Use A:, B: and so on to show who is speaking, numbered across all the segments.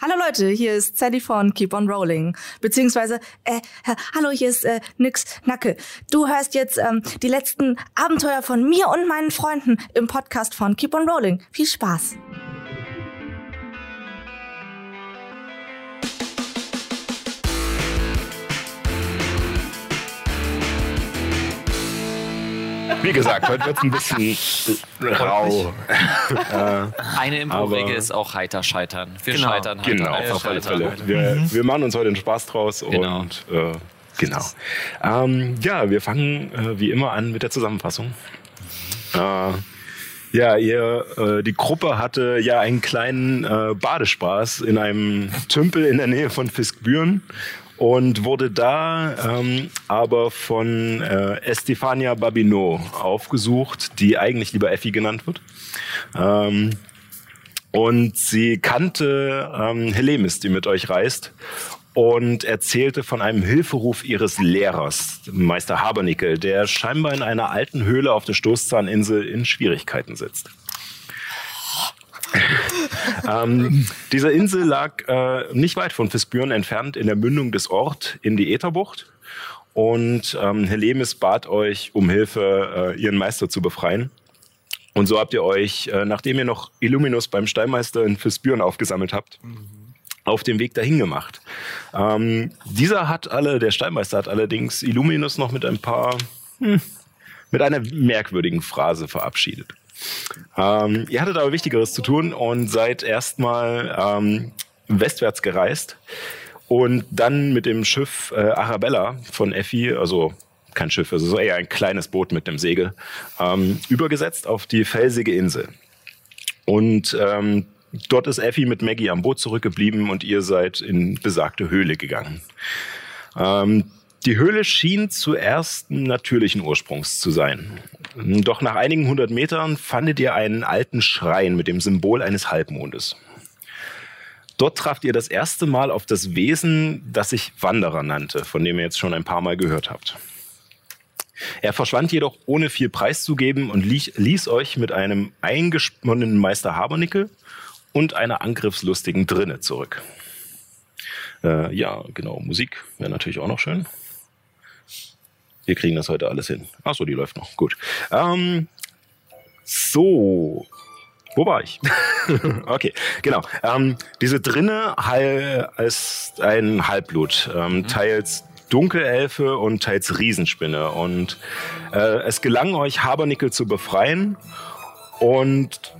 A: Hallo Leute, hier ist Sally von Keep on Rolling. Beziehungsweise, äh, hallo, hier ist äh, Nix Nacke. Du hörst jetzt ähm, die letzten Abenteuer von mir und meinen Freunden im Podcast von Keep on Rolling. Viel Spaß.
B: Wie gesagt, heute wird es ein bisschen rau.
C: Eine Impro-Regel ist auch heiter scheitern. Wir
D: Genau.
C: scheitern heiter.
B: Genau,
C: Wir
B: auf alle
C: scheitern.
B: Fälle. Wir, wir machen uns heute einen Spaß draus
C: Genau.
B: und äh, genau. Ähm, ja, wir fangen äh, wie immer an mit der Zusammenfassung. Äh, ja, ihr, äh, die Gruppe hatte ja einen kleinen äh, Badespaß in einem Tümpel in der Nähe von Fiskbüren und wurde da ähm, aber von äh, Estefania Babino aufgesucht, die eigentlich lieber Effi genannt wird. Ähm, und sie kannte ähm, Helemis, die mit euch reist, und erzählte von einem Hilferuf ihres Lehrers, Meister Habernickel, der scheinbar in einer alten Höhle auf der Stoßzahninsel in Schwierigkeiten sitzt. ähm, diese Insel lag äh, nicht weit von Fisbüren entfernt in der Mündung des Ort in die Ätherbucht. Und ähm, Helemis bat euch um Hilfe, äh, ihren Meister zu befreien. Und so habt ihr euch, äh, nachdem ihr noch Illuminus beim Steinmeister in Fisbüren aufgesammelt habt, auf dem Weg dahin gemacht. Ähm, dieser hat alle, der Steinmeister hat allerdings Illuminus noch mit ein paar, hm, mit einer merkwürdigen Phrase verabschiedet. Ähm, ihr hattet aber Wichtigeres zu tun und seid erstmal ähm, westwärts gereist und dann mit dem Schiff äh, Arabella von Effi, also kein Schiff, also so eher ein kleines Boot mit einem Segel, ähm, übergesetzt auf die felsige Insel. Und ähm, dort ist Effi mit Maggie am Boot zurückgeblieben und ihr seid in besagte Höhle gegangen. Ähm, die Höhle schien zuerst natürlichen Ursprungs zu sein. Doch nach einigen hundert Metern fandet ihr einen alten Schrein mit dem Symbol eines Halbmondes. Dort trafft ihr das erste Mal auf das Wesen, das sich Wanderer nannte, von dem ihr jetzt schon ein paar Mal gehört habt. Er verschwand jedoch ohne viel preiszugeben und ließ, ließ euch mit einem eingesponnenen Meister Habernickel und einer angriffslustigen Drinne zurück. Äh, ja, genau, Musik wäre natürlich auch noch schön. Wir kriegen das heute alles hin. Ach so, die läuft noch. Gut. Ähm, so, wo war ich? okay, genau. Ähm, diese Drinne ist ein Halbblut, ähm, teils Dunkelelfe und teils Riesenspinne. Und äh, es gelang euch, Habernickel zu befreien. Und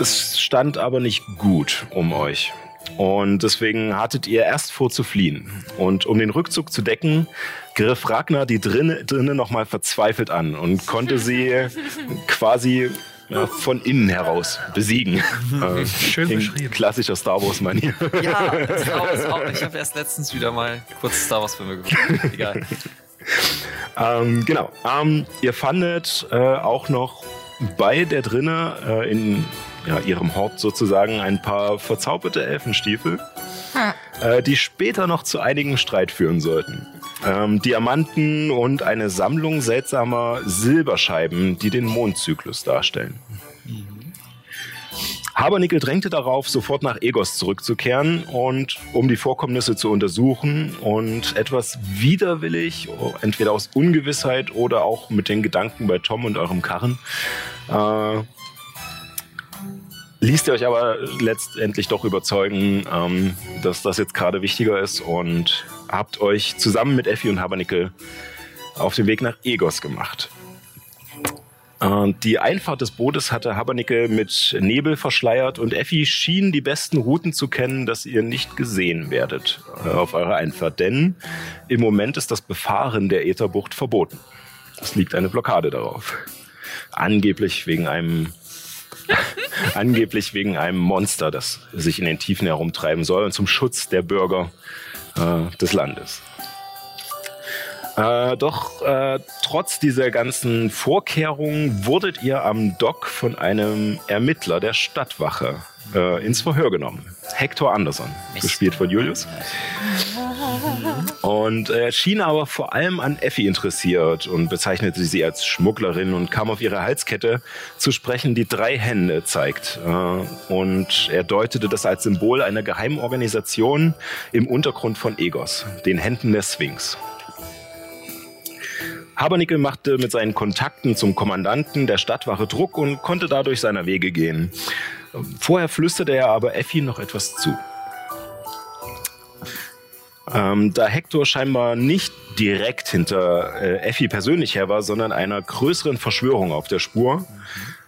B: es stand aber nicht gut um euch. Und deswegen hattet ihr erst vor zu fliehen. Und um den Rückzug zu decken, griff Ragnar die Drinne, Drinne nochmal verzweifelt an und konnte sie quasi ja, von innen heraus besiegen. Äh,
D: Schön
B: in
D: beschrieben.
B: Klassischer Star Wars-Manier.
C: Ja, Star Wars auch. Ich habe erst letztens wieder mal kurz Star Wars-Filme geguckt. Egal.
B: Ähm, genau. Ähm, ihr fandet äh, auch noch bei der Drinne äh, in ja, ihrem Hort sozusagen ein paar verzauberte Elfenstiefel, äh, die später noch zu einigen Streit führen sollten. Ähm, Diamanten und eine Sammlung seltsamer Silberscheiben, die den Mondzyklus darstellen. Habernickel drängte darauf, sofort nach Egos zurückzukehren und um die Vorkommnisse zu untersuchen und etwas widerwillig, entweder aus Ungewissheit oder auch mit den Gedanken bei Tom und eurem Karren, äh, ließt ihr euch aber letztendlich doch überzeugen, ähm, dass das jetzt gerade wichtiger ist und habt euch zusammen mit Effi und Habernickel auf den Weg nach Egos gemacht. Die Einfahrt des Bootes hatte Habernickel mit Nebel verschleiert und Effi schien die besten Routen zu kennen, dass ihr nicht gesehen werdet äh, auf eurer Einfahrt. Denn im Moment ist das Befahren der Ätherbucht verboten. Es liegt eine Blockade darauf. Angeblich wegen einem angeblich wegen einem Monster, das sich in den Tiefen herumtreiben soll und zum Schutz der Bürger äh, des Landes. Äh, doch äh, trotz dieser ganzen Vorkehrungen wurdet ihr am Dock von einem Ermittler der Stadtwache äh, ins Verhör genommen. Hector Anderson, gespielt von Julius. Und er schien aber vor allem an Effi interessiert und bezeichnete sie als Schmugglerin und kam auf ihre Halskette zu sprechen, die drei Hände zeigt. Äh, Und er deutete das als Symbol einer geheimen Organisation im Untergrund von Egos, den Händen der Sphinx. Habernickel machte mit seinen Kontakten zum Kommandanten der Stadtwache Druck und konnte dadurch seiner Wege gehen. Vorher flüsterte er aber Effi noch etwas zu. Ähm, da Hector scheinbar nicht direkt hinter äh, Effi persönlich her war, sondern einer größeren Verschwörung auf der Spur,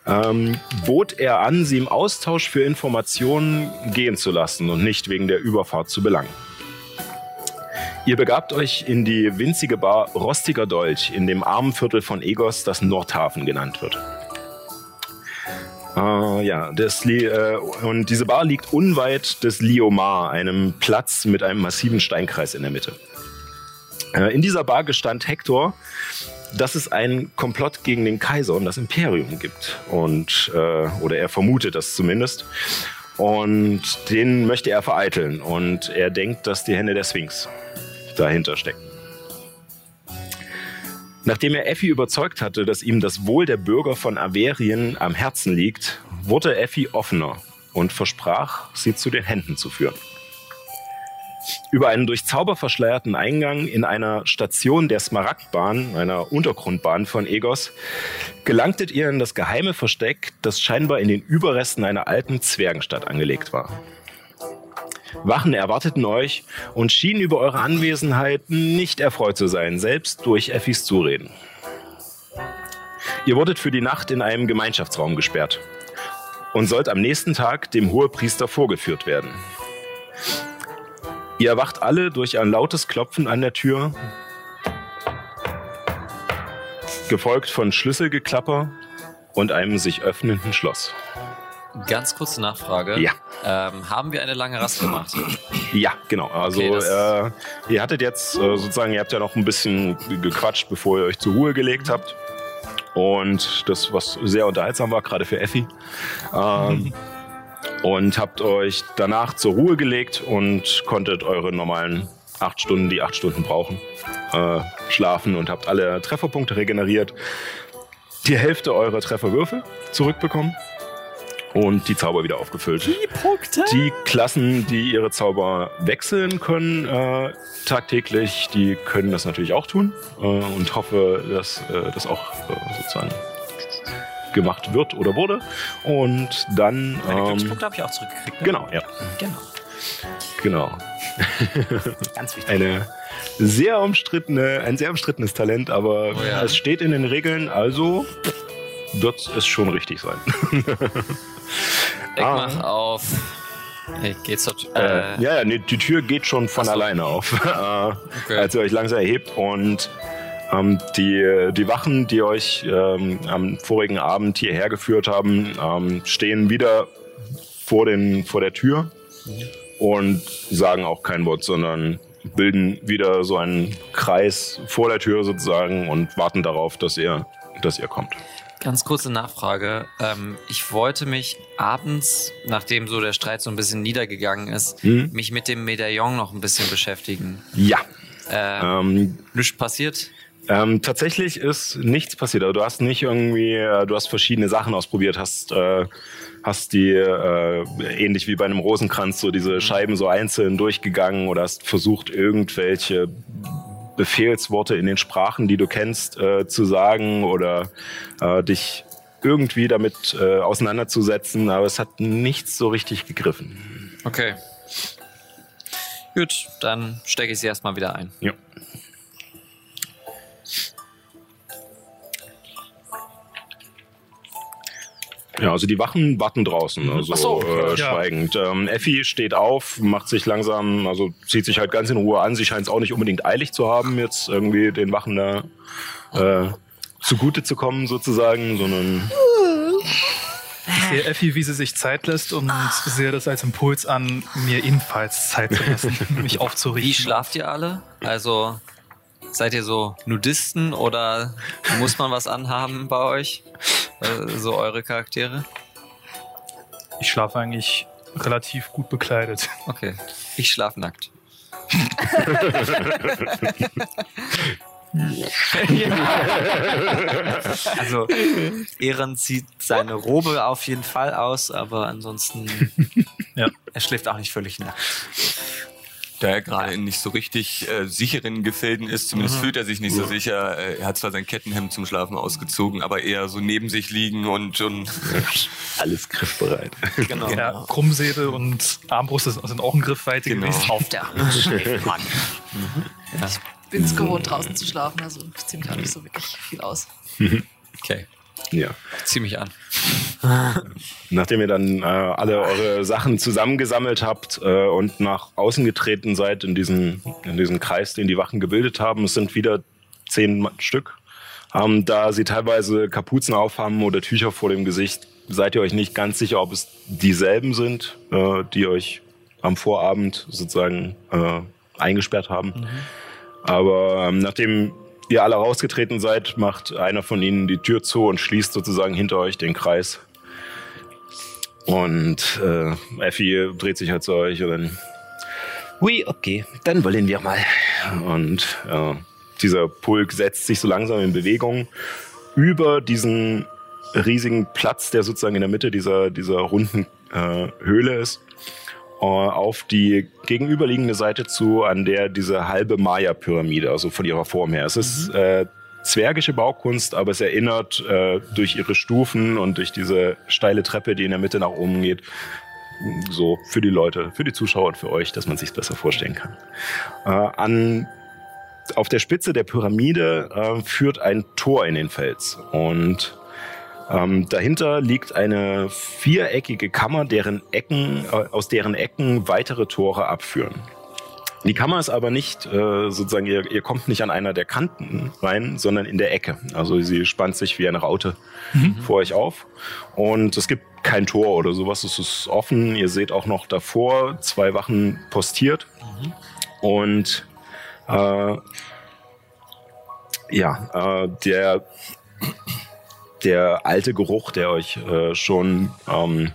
B: ähm, bot er an, sie im Austausch für Informationen gehen zu lassen und nicht wegen der Überfahrt zu belangen. Ihr begabt euch in die winzige Bar Rostiger Dolch in dem armen Viertel von Egos, das Nordhafen genannt wird. Äh, ja, das, äh, und diese Bar liegt unweit des Liomar, einem Platz mit einem massiven Steinkreis in der Mitte. Äh, in dieser Bar gestand Hector, dass es einen Komplott gegen den Kaiser und das Imperium gibt. Und, äh, oder er vermutet das zumindest. Und den möchte er vereiteln. Und er denkt, dass die Hände der Sphinx dahinter stecken. Nachdem er Effi überzeugt hatte, dass ihm das Wohl der Bürger von Averien am Herzen liegt, wurde Effi offener und versprach, sie zu den Händen zu führen. Über einen durch Zauber verschleierten Eingang in einer Station der Smaragdbahn, einer Untergrundbahn von Egos, gelangtet ihr in das geheime Versteck, das scheinbar in den Überresten einer alten Zwergenstadt angelegt war. Wachen erwarteten euch und schienen über eure Anwesenheit nicht erfreut zu sein, selbst durch Effis Zureden. Ihr wurdet für die Nacht in einem Gemeinschaftsraum gesperrt und sollt am nächsten Tag dem Hohepriester vorgeführt werden. Ihr erwacht alle durch ein lautes Klopfen an der Tür, gefolgt von Schlüsselgeklapper und einem sich öffnenden Schloss.
C: Ganz kurze Nachfrage.
B: Ja.
C: Ähm, haben wir eine lange Rast gemacht?
B: Ja, genau. Also
C: Okay,
B: äh, ihr hattet jetzt äh, sozusagen, ihr habt ja noch ein bisschen gequatscht, bevor ihr euch zur Ruhe gelegt habt. Und das, was sehr unterhaltsam war, gerade für Effi. Ähm, und habt euch danach zur Ruhe gelegt und konntet eure normalen acht Stunden, die acht Stunden brauchen, äh, schlafen und habt alle Trefferpunkte regeneriert. Die Hälfte eurer Trefferwürfel zurückbekommen und die Zauber wieder aufgefüllt. Die Klassen, die ihre Zauber wechseln können äh, tagtäglich, die können das natürlich auch tun äh, und hoffe, dass äh, das auch äh, sozusagen gemacht wird oder wurde. Und dann
C: Meine
B: ähm,
C: Glückspunkte habe ich auch zurückgekriegt. Ne?
B: genau, ja,
C: genau.
B: genau.
C: Ganz wichtig.
B: Eine sehr umstrittene, ein sehr umstrittenes Talent, aber
C: Oh ja.
B: es steht in den Regeln, also wird es schon richtig sein.
C: Ich
B: Ah.
C: mach auf. Hey, geht's dort?
B: Äh,
C: Äh,
B: ja, nee, die Tür geht schon von alleine auf, äh,
C: Okay.
B: als ihr euch langsam erhebt und ähm, die, die Wachen, die euch ähm, am vorigen Abend hierher geführt haben, ähm, stehen wieder vor, den, vor der Tür und sagen auch kein Wort, sondern bilden wieder so einen Kreis vor der Tür sozusagen und warten darauf, dass ihr, dass ihr kommt.
C: Ganz kurze Nachfrage. Ähm, ich wollte mich abends, nachdem so der Streit so ein bisschen niedergegangen ist,
B: Hm?
C: mich mit dem Medaillon noch ein bisschen beschäftigen.
B: Ja.
C: Äh,
B: Ähm,
C: Nichts passiert?
B: Ähm, tatsächlich ist nichts passiert. Also du hast nicht irgendwie, äh, du hast verschiedene Sachen ausprobiert, hast, äh, hast die äh, ähnlich wie bei einem Rosenkranz so diese Scheiben so einzeln durchgegangen oder hast versucht irgendwelche Befehlsworte in den Sprachen, die du kennst, äh, zu sagen oder äh, dich irgendwie damit äh, auseinanderzusetzen, aber es hat nichts so richtig gegriffen.
C: Okay. Gut, dann stecke ich sie erstmal wieder ein.
B: Ja. Ja, also die Wachen warten draußen, also
C: Ach so,
B: äh,
D: ja.
B: schweigend. Ähm, Effi steht auf, macht sich langsam, also zieht sich halt ganz in Ruhe an. Sie scheint es auch nicht unbedingt eilig zu haben, jetzt irgendwie den Wachen da äh, zugute zu kommen sozusagen, sondern
D: Ich sehe Effi, wie sie sich Zeit lässt und sehe das als Impuls an, mir ebenfalls Zeit zu lassen, mich
C: Wie
D: aufzurichten.
C: schlaft ihr alle? Also seid ihr so Nudisten oder muss man was anhaben bei euch? Äh, so eure Charaktere?
D: Ich schlafe eigentlich relativ gut bekleidet.
C: Okay. Ich schlafe nackt. also Ehren zieht seine Robe auf jeden Fall aus, aber ansonsten
D: Ja.
C: er schläft auch nicht völlig nackt.
E: Da er gerade in nicht so richtig äh, sicheren Gefilden ist, zumindest fühlt er sich nicht so sicher. Äh, er hat zwar sein Kettenhemd zum Schlafen ausgezogen, aber eher so neben sich liegen und, und
B: Alles griffbereit.
C: Genau.
D: Ja, Krummsäbel und Armbrust sind auch in Griffweite
E: Genau.
D: gewesen.
C: Auf der Hand schläft man.
F: Bin es gewohnt, draußen zu schlafen, also ich ziehe gar nicht so wirklich viel aus.
C: Okay,
B: Ja.
C: zieh mich an.
B: Nachdem ihr dann äh, alle eure Sachen zusammengesammelt habt äh, und nach außen getreten seid in diesen, in diesen Kreis, den die Wachen gebildet haben, es sind wieder zehn Stück. Ähm, da sie teilweise Kapuzen aufhaben oder Tücher vor dem Gesicht, seid ihr euch nicht ganz sicher, ob es dieselben sind, äh, die euch am Vorabend sozusagen äh, eingesperrt haben. Aber ähm, nachdem ihr alle rausgetreten seid, macht einer von ihnen die Tür zu und schließt sozusagen hinter euch den Kreis. Und äh, Effi dreht sich halt zu euch und dann, ui, okay, dann wollen wir mal. Und äh, dieser Pulk setzt sich so langsam in Bewegung über diesen riesigen Platz, der sozusagen in der Mitte dieser, dieser runden äh, Höhle ist, auf die gegenüberliegende Seite zu, an der diese halbe Maya-Pyramide, also von ihrer Form her. Es ist äh, zwergische Baukunst, aber es erinnert äh, durch ihre Stufen und durch diese steile Treppe, die in der Mitte nach oben geht, so für die Leute, für die Zuschauer und für euch, dass man sich besser vorstellen kann. Äh, an auf der Spitze der Pyramide äh, führt ein Tor in den Fels und ähm, dahinter liegt eine viereckige Kammer, deren Ecken, äh, aus deren Ecken weitere Tore abführen. Die Kammer ist aber nicht äh, sozusagen, ihr, ihr kommt nicht an einer der Kanten rein, sondern in der Ecke. Also sie spannt sich wie eine Raute vor euch auf. Und es gibt kein Tor oder sowas, es ist offen. Ihr seht auch noch davor zwei Wachen postiert. Und äh, ja, äh, der, der alte Geruch, der euch äh, schon ähm,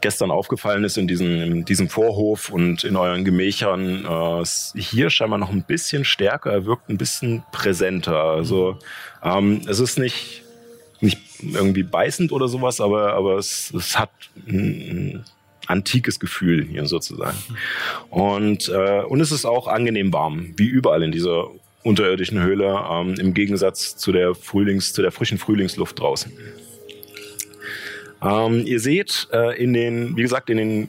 B: gestern aufgefallen ist in diesem, in diesem Vorhof und in euren Gemächern, äh, ist hier scheinbar noch ein bisschen stärker, er wirkt ein bisschen präsenter. Also ähm, es ist nicht, nicht irgendwie beißend oder sowas, aber, aber es, es hat ein, ein antikes Gefühl hier sozusagen. Und, äh, und es ist auch angenehm warm, wie überall in dieser unterirdischen Höhle, ähm, im Gegensatz zu der Frühlings, zu der frischen Frühlingsluft draußen. Ähm, ihr seht äh, in den, wie gesagt, in den,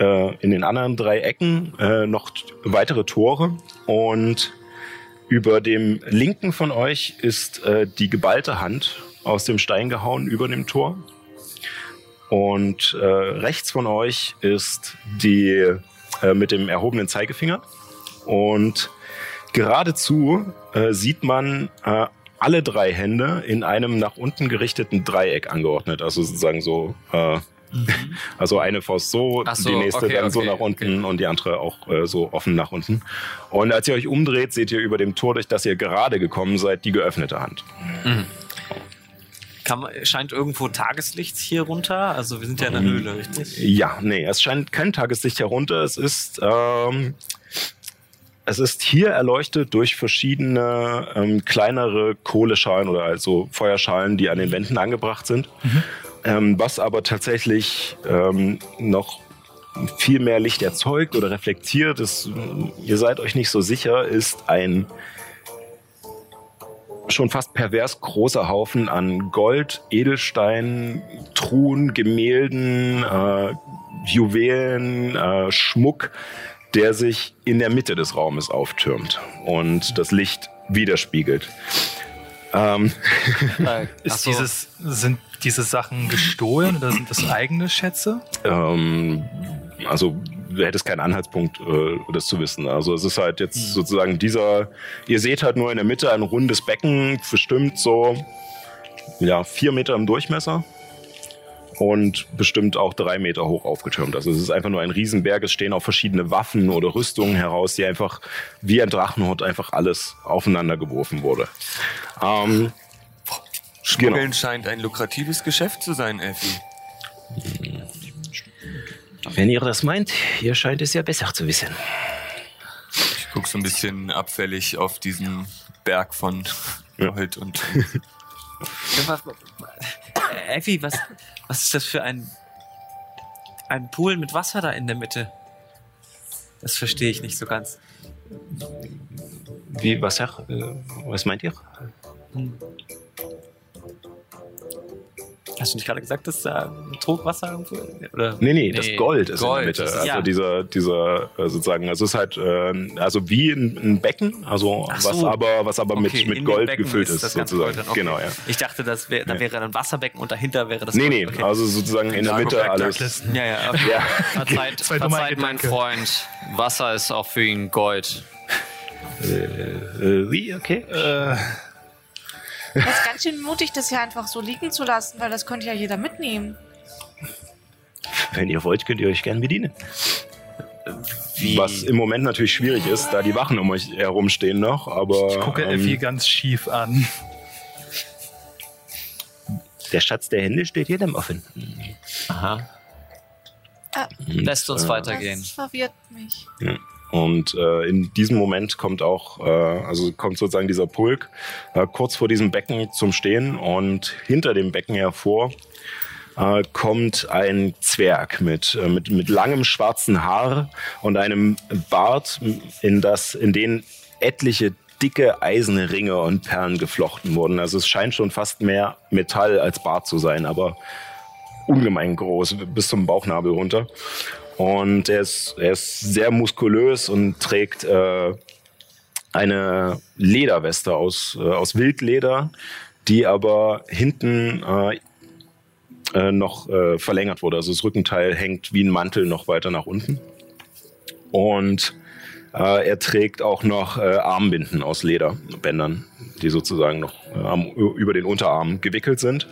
B: äh, in den anderen drei Ecken äh, noch weitere Tore und über dem linken von euch ist äh, die geballte Hand aus dem Stein gehauen über dem Tor. Und äh, rechts von euch ist die äh, mit dem erhobenen Zeigefinger. Und geradezu äh, sieht man äh, alle drei Hände in einem nach unten gerichteten Dreieck angeordnet. Also sozusagen so, äh, also eine Faust so,
C: so,
B: die nächste
C: okay,
B: dann so
C: okay,
B: nach unten und die andere auch äh, so offen nach unten. Und als ihr euch umdreht, seht ihr über dem Tor, durch das ihr gerade gekommen seid, die geöffnete Hand.
C: Kann man, scheint irgendwo Tageslicht hier runter? Also wir sind ja in der Höhle, richtig?
B: Ja, nee, es scheint kein Tageslicht herunter. Es ist, ähm, es ist hier erleuchtet durch verschiedene ähm, kleinere Kohleschalen oder also Feuerschalen, die an den Wänden angebracht sind. Ähm, was aber tatsächlich ähm, noch viel mehr Licht erzeugt oder reflektiert, ist, ihr seid euch nicht so sicher, ist ein schon fast pervers großer Haufen an Gold, Edelstein, Truhen, Gemälden, äh, Juwelen, äh, Schmuck, der sich in der Mitte des Raumes auftürmt und das Licht widerspiegelt. Ähm,
C: Äh,
D: Ist
C: so.
D: dieses, sind diese Sachen gestohlen oder sind das eigene Schätze?
B: ähm, also du hättest keinen Anhaltspunkt, äh, das zu wissen. Also es ist halt jetzt sozusagen dieser, ihr seht halt nur in der Mitte ein rundes Becken, bestimmt so ja, vier Meter im Durchmesser. Und bestimmt auch drei Meter hoch aufgetürmt. Also es ist einfach nur ein Riesenberg. Es stehen auch verschiedene Waffen oder Rüstungen heraus, die einfach wie ein Drachenhort einfach alles aufeinander geworfen wurde. Ähm,
E: Schmuggeln
B: Genau.
E: scheint ein lukratives Geschäft zu sein, Effi.
G: Wenn ihr das meint, ihr scheint es ja besser zu wissen.
E: Ich guck so ein bisschen abfällig auf diesen Berg von Gold und
C: Äh, Effi, was, was ist das für ein, ein Pool mit Wasser da in der Mitte? Das verstehe ich nicht so ganz.
G: Wie, was, sag, äh, was meint ihr?
C: Hast du nicht gerade gesagt, dass da ein Trog Wasser irgendwo? Oder?
B: Nee, nee, das
C: Nee,
B: Gold ist
C: Gold,
B: in der Mitte.
C: das ist-
B: Also
C: ja.
B: dieser, dieser äh, sozusagen, also es ist halt, äh, also wie ein, ein Becken, also
C: Ach
B: was
C: so.
B: aber, was aber
C: Okay,
B: mit, mit Gold
C: Becken
B: gefüllt ist,
C: das ganze
B: sozusagen.
C: Gold okay.
B: Genau, ja.
C: Ich dachte, das wär, da wäre ein Wasserbecken und dahinter wäre das
B: Nee,
C: Gold.
B: nee,
C: Okay.
B: also sozusagen in der Mitte alles.
C: Ja, ja, okay.
B: Ja,
H: Verzeiht, verzeiht mein. Freund. Wasser ist auch für ihn Gold.
G: Äh, wie, okay?
D: Äh,
A: Das ist ganz schön mutig, das hier einfach so liegen zu lassen, weil das könnte ja jeder mitnehmen.
G: Wenn ihr wollt, könnt ihr euch gern bedienen.
C: Wie?
B: Was im Moment natürlich schwierig ist, da die Wachen um euch herum stehen noch, aber.
D: ich gucke
B: ähm,
D: Effi ganz schief an.
G: Der Schatz der Hände steht jedem offen.
C: Aha.
B: und,
C: Lässt uns
B: äh,
C: weitergehen.
A: Das verwirrt mich.
B: Und äh, in diesem Moment kommt auch, äh, also kommt sozusagen dieser Pulk äh, kurz vor diesem Becken zum Stehen und hinter dem Becken hervor äh, kommt ein Zwerg mit, äh, mit, mit langem schwarzen Haar und einem Bart, in, das, in den etliche dicke eiserne Ringe und Perlen geflochten wurden. Also es scheint schon fast mehr Metall als Bart zu sein, aber ungemein groß, bis zum Bauchnabel runter. Und er ist, er ist sehr muskulös und trägt äh, eine Lederweste aus, äh, aus Wildleder, die aber hinten äh, äh, noch äh, verlängert wurde. Also das Rückenteil hängt wie ein Mantel noch weiter nach unten. Und äh, er trägt auch noch Armbinden aus Lederbändern, die sozusagen noch über den Unterarm gewickelt sind.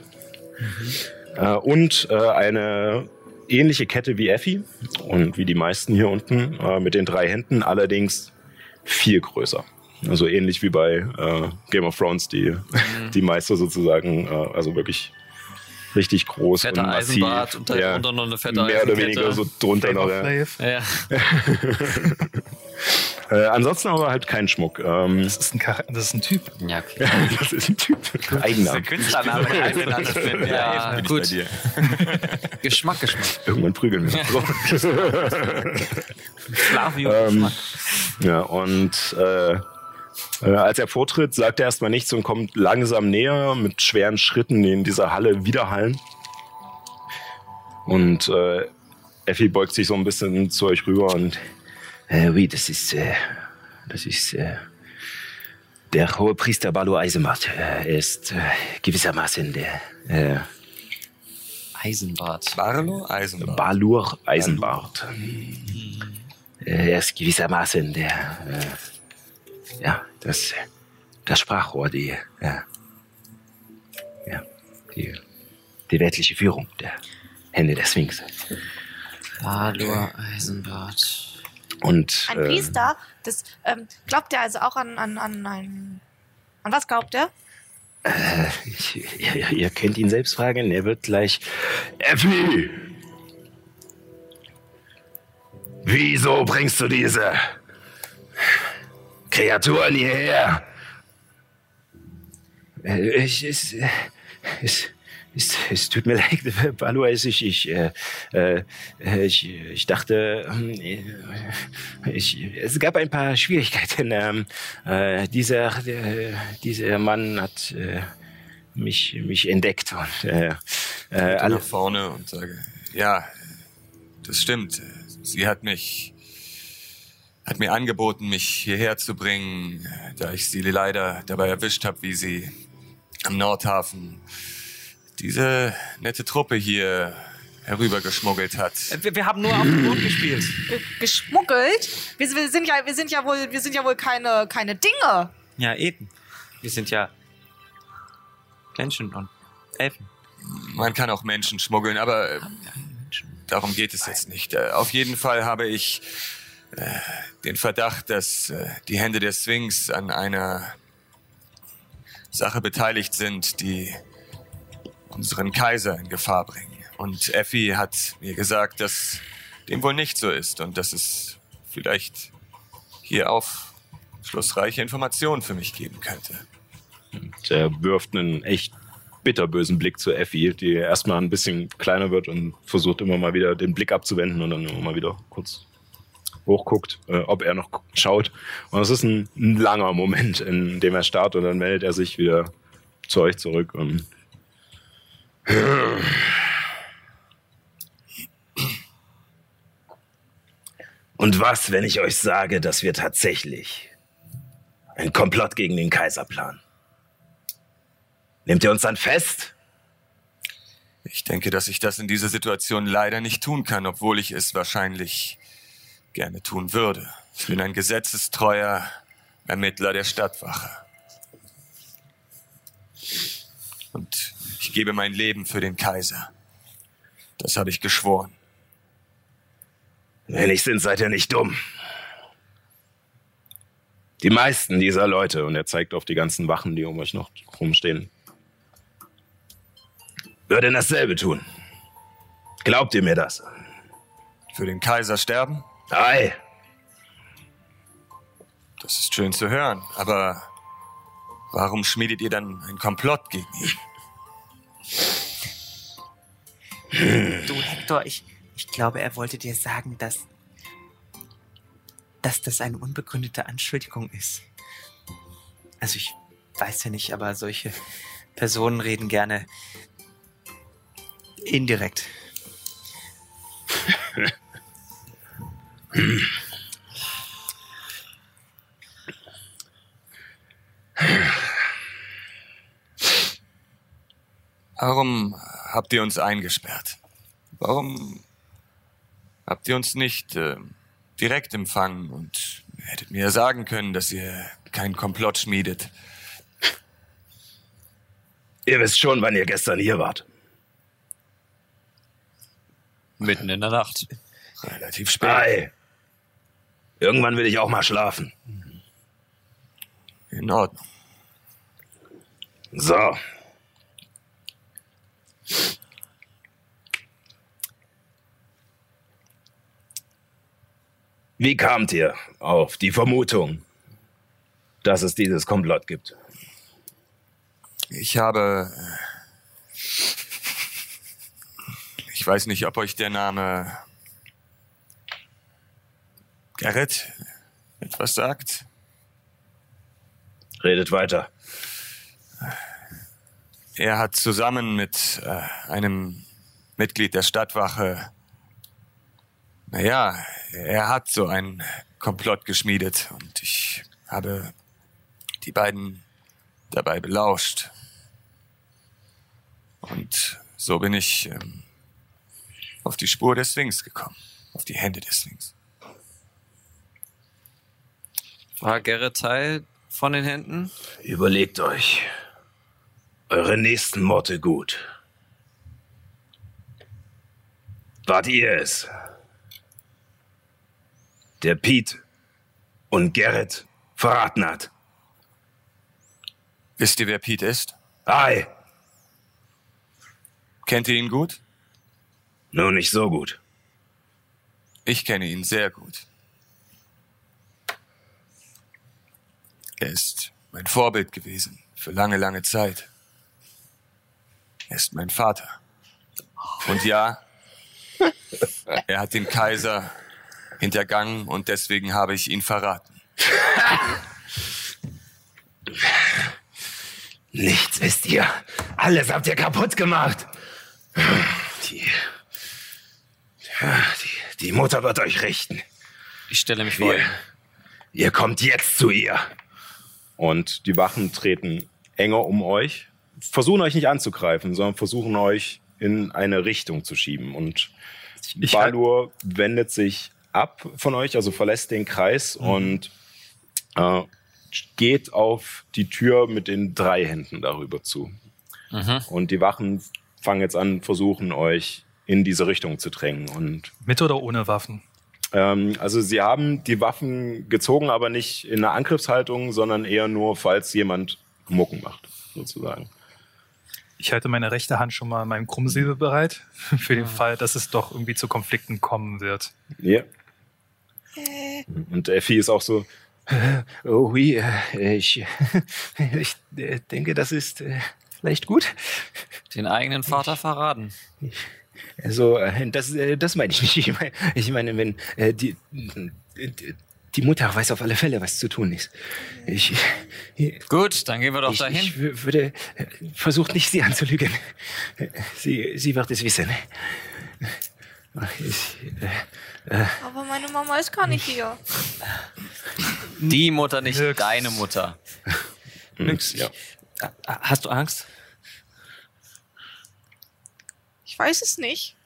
B: Äh, und eine ähnliche Kette wie Effi und wie die meisten hier unten äh, mit den drei Händen, allerdings viel größer. Also ähnlich wie bei äh, Game of Thrones, die, die Meister sozusagen, äh, also wirklich richtig groß
C: Fetter
B: und massiv.
C: Eisenbart und darunter noch eine fette
B: Mehr oder weniger so drunter noch. Ja.
C: Ja.
B: Äh, ansonsten aber halt kein Schmuck. Ähm,
D: Das ist ein, Char das ist ein Typ.
C: ja, okay.
B: das ist ein Typ. Eigennamen.
C: Künstlername. ja,
E: Ja, bin
C: gut.
E: ich bei dir.
C: Geschmack, Geschmack.
B: Irgendwann prügeln wir. uns.
C: Flavio,
B: Ähm,
C: Geschmack.
B: Ja, und äh, äh, als er vortritt, sagt er erstmal nichts und kommt langsam näher mit schweren Schritten, die in dieser Halle widerhallen. Und äh, Effi beugt sich so ein bisschen zu euch rüber und
G: Äh, oui, das ist, äh, das ist äh, der hohe Priester Balu Eisenbart. Äh, er ist äh, gewissermaßen der äh,
C: Eisenbart.
E: Barlo Eisenbahn.
B: Balur Eisenbart.
G: Äh, er ist gewissermaßen der, äh, ja, das, das Sprachrohr, die, ja, ja, die, die weltliche Führung der Hände der Sphinx.
C: Balur Eisenbart.
B: Und
A: Ein
B: äh,
A: Priester, das ähm, glaubt er also auch an, an, an ein. An was glaubt er?
G: Ich, ihr, ihr könnt ihn selbst fragen, er wird gleich,
B: Effi! Wieso bringst du diese Kreaturen hierher?
G: äh, ich, es, äh, es, es, tut mir leid, Balu, ich, ich, äh, äh, ich, ich dachte, äh, ich, es gab ein paar Schwierigkeiten. Ähm, äh, dieser, äh, dieser Mann hat äh, mich, mich entdeckt und äh, äh,
E: alle
G: alle,
E: nach vorne und sage, ja, das stimmt. Sie hat mich, hat mir angeboten, mich hierher zu bringen, da ich sie leider dabei erwischt habe, wie sie am Nordhafen diese nette Truppe hier herübergeschmuggelt hat.
C: Wir, wir haben nur auf dem Boot gespielt.
A: Ge geschmuggelt? Wir, wir, sind ja, wir sind ja wohl, wir sind ja wohl keine, keine Dinge.
C: Ja, eben. Wir sind ja Menschen und Elfen.
E: man kann auch Menschen schmuggeln, aber äh, darum geht es jetzt nicht. Äh, Auf jeden Fall habe ich äh, den Verdacht, dass äh, die Hände der Sphinx an einer Sache beteiligt sind, die unseren Kaiser in Gefahr bringen. Und Effi hat mir gesagt, dass dem wohl nicht so ist und dass es vielleicht hier aufschlussreiche Informationen für mich geben könnte.
B: Der wirft einen echt bitterbösen Blick zu Effi, die erstmal ein bisschen kleiner wird und versucht immer mal wieder den Blick abzuwenden und dann immer mal wieder kurz hochguckt, äh, ob er noch schaut. Und es ist ein, ein langer Moment, in dem er starrt und dann meldet er sich wieder zu euch zurück und
G: Und was, wenn ich euch sage, dass wir tatsächlich einen Komplott gegen den Kaiser planen? Nehmt ihr uns dann fest?
E: Ich denke, dass ich das in dieser Situation leider nicht tun kann, obwohl ich es wahrscheinlich gerne tun würde. Ich bin ein gesetzestreuer Ermittler der Stadtwache. Und ich gebe mein Leben für den Kaiser. Das habe ich geschworen.
G: Wenn ich sind, seid ihr nicht dumm.
B: die meisten dieser Leute, und er zeigt auf die ganzen Wachen, die um euch noch rumstehen,
G: Würden dasselbe tun. Glaubt ihr mir das?
E: Für den Kaiser sterben?
G: Ei,
E: Das ist schön zu hören, aber warum schmiedet ihr dann einen Komplott gegen ihn?
C: Du, Hector, ich, ich glaube, er wollte dir sagen, dass, dass das eine unbegründete Anschuldigung ist. Also ich weiß ja nicht, aber solche Personen reden gerne indirekt.
E: Warum habt ihr uns eingesperrt? Warum habt ihr uns nicht äh, direkt empfangen und hättet mir sagen können, dass ihr keinen Komplott schmiedet?
G: ihr wisst schon, wann ihr gestern hier wart.
H: Mitten in der Nacht.
E: Relativ spät.
G: Ei. Irgendwann will ich auch mal schlafen.
E: In Ordnung.
G: So. Wie kamt ihr auf die Vermutung, dass es dieses Komplott gibt?
E: Ich habe. äh, Ich weiß nicht, ob euch der Name Gerrit etwas sagt.
G: Redet weiter.
E: Er hat zusammen mit äh, einem Mitglied der Stadtwache, naja, er hat so ein Komplott geschmiedet und ich habe die beiden dabei belauscht. Und so bin ich ähm, auf die Spur des Sphinx gekommen, auf die Hände des Sphinx.
H: War Gerrit Teil von den Händen?
G: Überlegt euch eure nächsten Morte gut. Wart ihr es? Der Pete und Gerrit verraten hat.
E: Wisst ihr, wer Pete ist?
G: Ei,
E: Kennt ihr ihn gut?
G: nur nicht so gut.
E: Ich kenne ihn sehr gut. Er ist mein Vorbild gewesen für lange, lange Zeit. Er ist mein Vater. Und ja, er hat den Kaiser hintergangen und deswegen habe ich ihn verraten.
G: Nichts wisst ihr. Alles habt ihr kaputt gemacht. Die, die, die Mutter wird euch richten.
H: Ich stelle mich vor ihn.
G: ihr kommt jetzt zu ihr.
B: Und die Wachen treten enger um euch, versuchen euch nicht anzugreifen, sondern versuchen euch in eine Richtung zu schieben. Und
D: Ich-
B: Balur wendet sich ab von euch, also verlässt den Kreis und äh, geht auf die Tür mit den drei Händen darüber zu. Und die Wachen fangen jetzt an, versuchen euch in diese Richtung zu drängen. Und
D: Mit oder ohne Waffen?
B: ähm, also sie haben die Waffen gezogen, aber nicht in einer Angriffshaltung, sondern eher nur, falls jemand Mucken macht, sozusagen.
D: Ich halte meine rechte Hand schon mal in meinem Krummsäbel bereit, für den Fall, dass es doch irgendwie zu Konflikten kommen wird.
B: Ja. Und Effi ist auch so,
G: Oh, oui, äh, ich, ich äh, denke, das ist äh, vielleicht gut.
H: Den eigenen Vater verraten.
G: Also, äh, das, äh, das meine ich nicht. Ich meine, wenn äh, die, die Mutter weiß auf alle Fälle, was zu tun ist. Ich,
H: Gut, dann gehen wir doch
G: ich,
H: dahin.
G: ich wü- würde äh, versucht nicht, sie anzulügen. Äh, Sie, sie wird es wissen. Ich, äh,
I: Aber meine Mama ist gar nicht hier.
H: Die Mutter, nicht
D: Nix.
H: deine Mutter.
C: Nix.
B: ja.
C: Hast du Angst?
I: Ich weiß es nicht.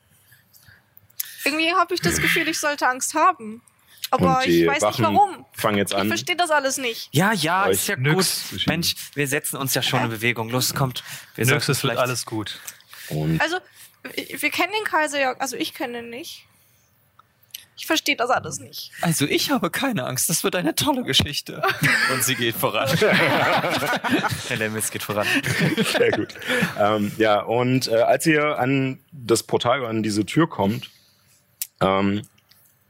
I: Irgendwie habe ich das Gefühl, ich sollte Angst haben. Aber ich weiß
B: Wachen
I: nicht warum.
B: fangen jetzt
I: Ich
B: an.
I: verstehe das alles nicht.
C: Ja, ja, ist ja
D: nix
C: gut. Mensch, wir setzen uns ja schon in Bewegung. Los, kommt. Wir
D: Nix, es wird
C: vielleicht-
D: alles gut.
B: Und
I: Also, wir kennen den Kaiser ja, also ich kenne ihn nicht. Ich verstehe das alles nicht.
H: Also ich habe keine Angst, das wird eine tolle Geschichte. Und sie geht voran.
C: Der Lemmis geht voran.
B: Sehr gut. ähm, ja, und äh, als ihr an das Portal, an diese Tür kommt, ähm,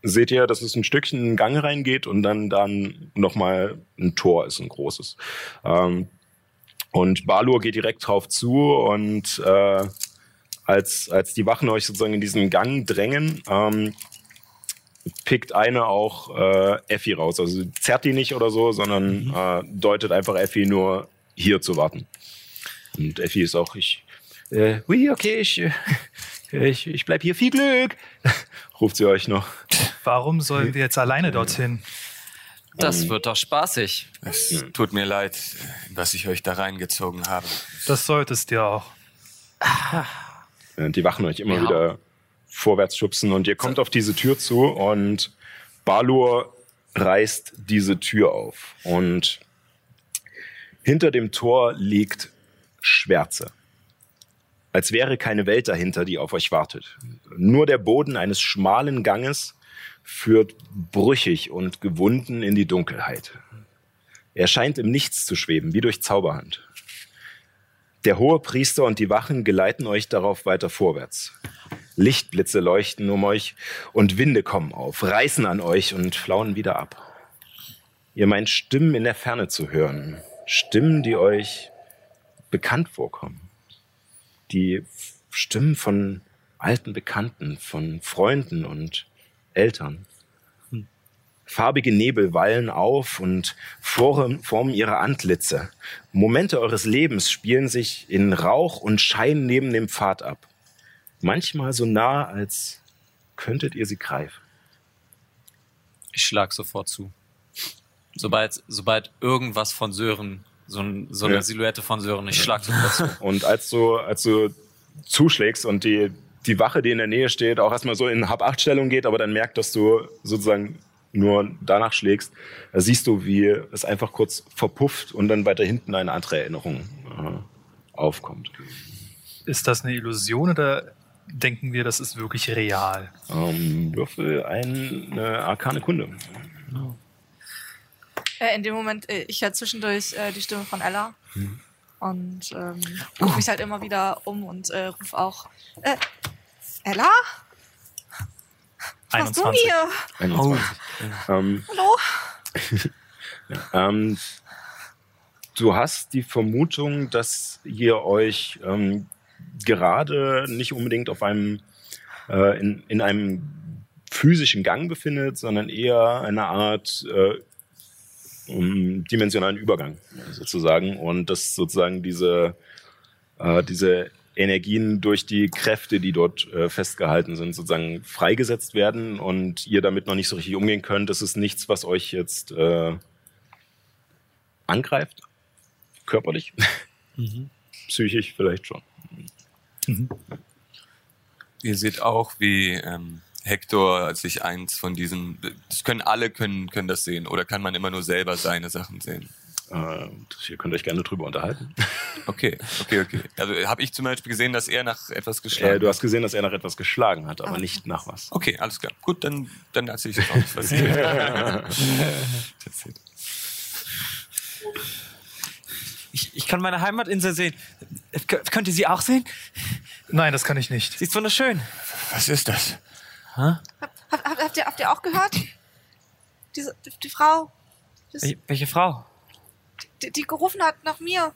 B: seht ihr, dass es ein Stückchen in den Gang reingeht und dann dann nochmal ein Tor ist, ein großes. Ähm, und Balur geht direkt drauf zu und äh, als, als die Wachen euch sozusagen in diesen Gang drängen, ähm, pickt eine auch äh, Effi raus. Also sie zerrt die nicht oder so, sondern äh, deutet einfach Effi nur hier zu warten. Und Effi ist auch, ich,
G: äh, oui, okay, ich, äh, ich, ich bleib hier. Viel Glück.
B: ruft sie euch noch.
D: Warum sollen wir jetzt alleine dorthin?
H: Das wird doch spaßig.
E: Es tut mir leid, was ich euch da reingezogen habe.
D: Das solltest dir auch.
B: Äh, Die Wachen euch immer
H: Ja.
B: wieder vorwärts schubsen und ihr kommt auf diese Tür zu und Balur reißt diese Tür auf und hinter dem Tor liegt Schwärze. Als wäre keine Welt dahinter, die auf euch wartet. Nur der Boden eines schmalen Ganges führt brüchig und gewunden in die Dunkelheit. Er scheint im Nichts zu schweben, wie durch Zauberhand. Der hohe Priester und die Wachen geleiten euch darauf weiter vorwärts. Lichtblitze leuchten um euch und Winde kommen auf, reißen an euch und flauen wieder ab. Ihr meint Stimmen in der Ferne zu hören. Stimmen, die euch bekannt vorkommen. Die Stimmen von alten Bekannten, von Freunden und Eltern. Farbige Nebel wallen auf und formen, ihre Antlitze. Momente eures Lebens spielen sich in Rauch und Schein neben dem Pfad ab. Manchmal so nah, als könntet ihr sie greifen.
H: Ich schlag sofort zu. Sobald, sobald irgendwas von Sören, so, ein, so eine
B: Ja.
H: Silhouette von Sören, ich schlag sofort zu.
B: Und als du, als du zuschlägst und die, die Wache, die in der Nähe steht, auch erstmal so in Hab-Acht-Stellung geht, aber dann merkt, dass du sozusagen nur danach schlägst, da siehst du, wie es einfach kurz verpufft und dann weiter hinten eine andere Erinnerung äh, aufkommt.
D: Ist das eine Illusion oder denken wir, das ist wirklich real?
B: Ähm, würfel eine arkane Kunde.
I: Äh, in dem Moment, äh, ich höre zwischendurch äh, die Stimme von Ella. Und ähm, gucke mich halt immer wieder um und äh, rufe auch, äh, Ella? Was du
D: 21.
I: hier?
B: 21. Ähm,
I: Hallo?
B: Ähm, du hast die Vermutung, dass ihr euch ähm, gerade nicht unbedingt auf einem äh, in, in einem physischen Gang befindet, sondern eher eine Art äh, um, dimensionalen Übergang sozusagen und dass sozusagen diese äh, diese Energien durch die Kräfte, die dort äh, festgehalten sind, sozusagen freigesetzt werden und ihr damit noch nicht so richtig umgehen könnt. Das ist nichts, was euch jetzt äh, angreift, körperlich, psychisch vielleicht schon.
E: Ihr seht auch, wie ähm, Hector sich eins von diesen, das können alle können, können das sehen oder kann man immer nur selber seine Sachen sehen?
B: Äh, ihr könnt euch gerne drüber unterhalten.
E: Okay, okay, okay. Also habe ich zum Beispiel gesehen, dass er nach etwas geschlagen
B: Äh, du hast gesehen, dass er nach etwas geschlagen hat, aber nicht nach was.
E: Okay, alles klar. Gut, dann, dann erzähle ich das auch nicht, was.
C: Ich, ich kann meine Heimatinsel sehen. K könnt ihr sie auch sehen?
D: Nein, das kann ich nicht.
C: Sie ist wunderschön.
E: Was ist das?
I: Hab, hab, habt, ihr, habt ihr auch gehört? Diese, die, die Frau, das,
C: Welche, welche Frau?
I: Die, die gerufen hat nach mir.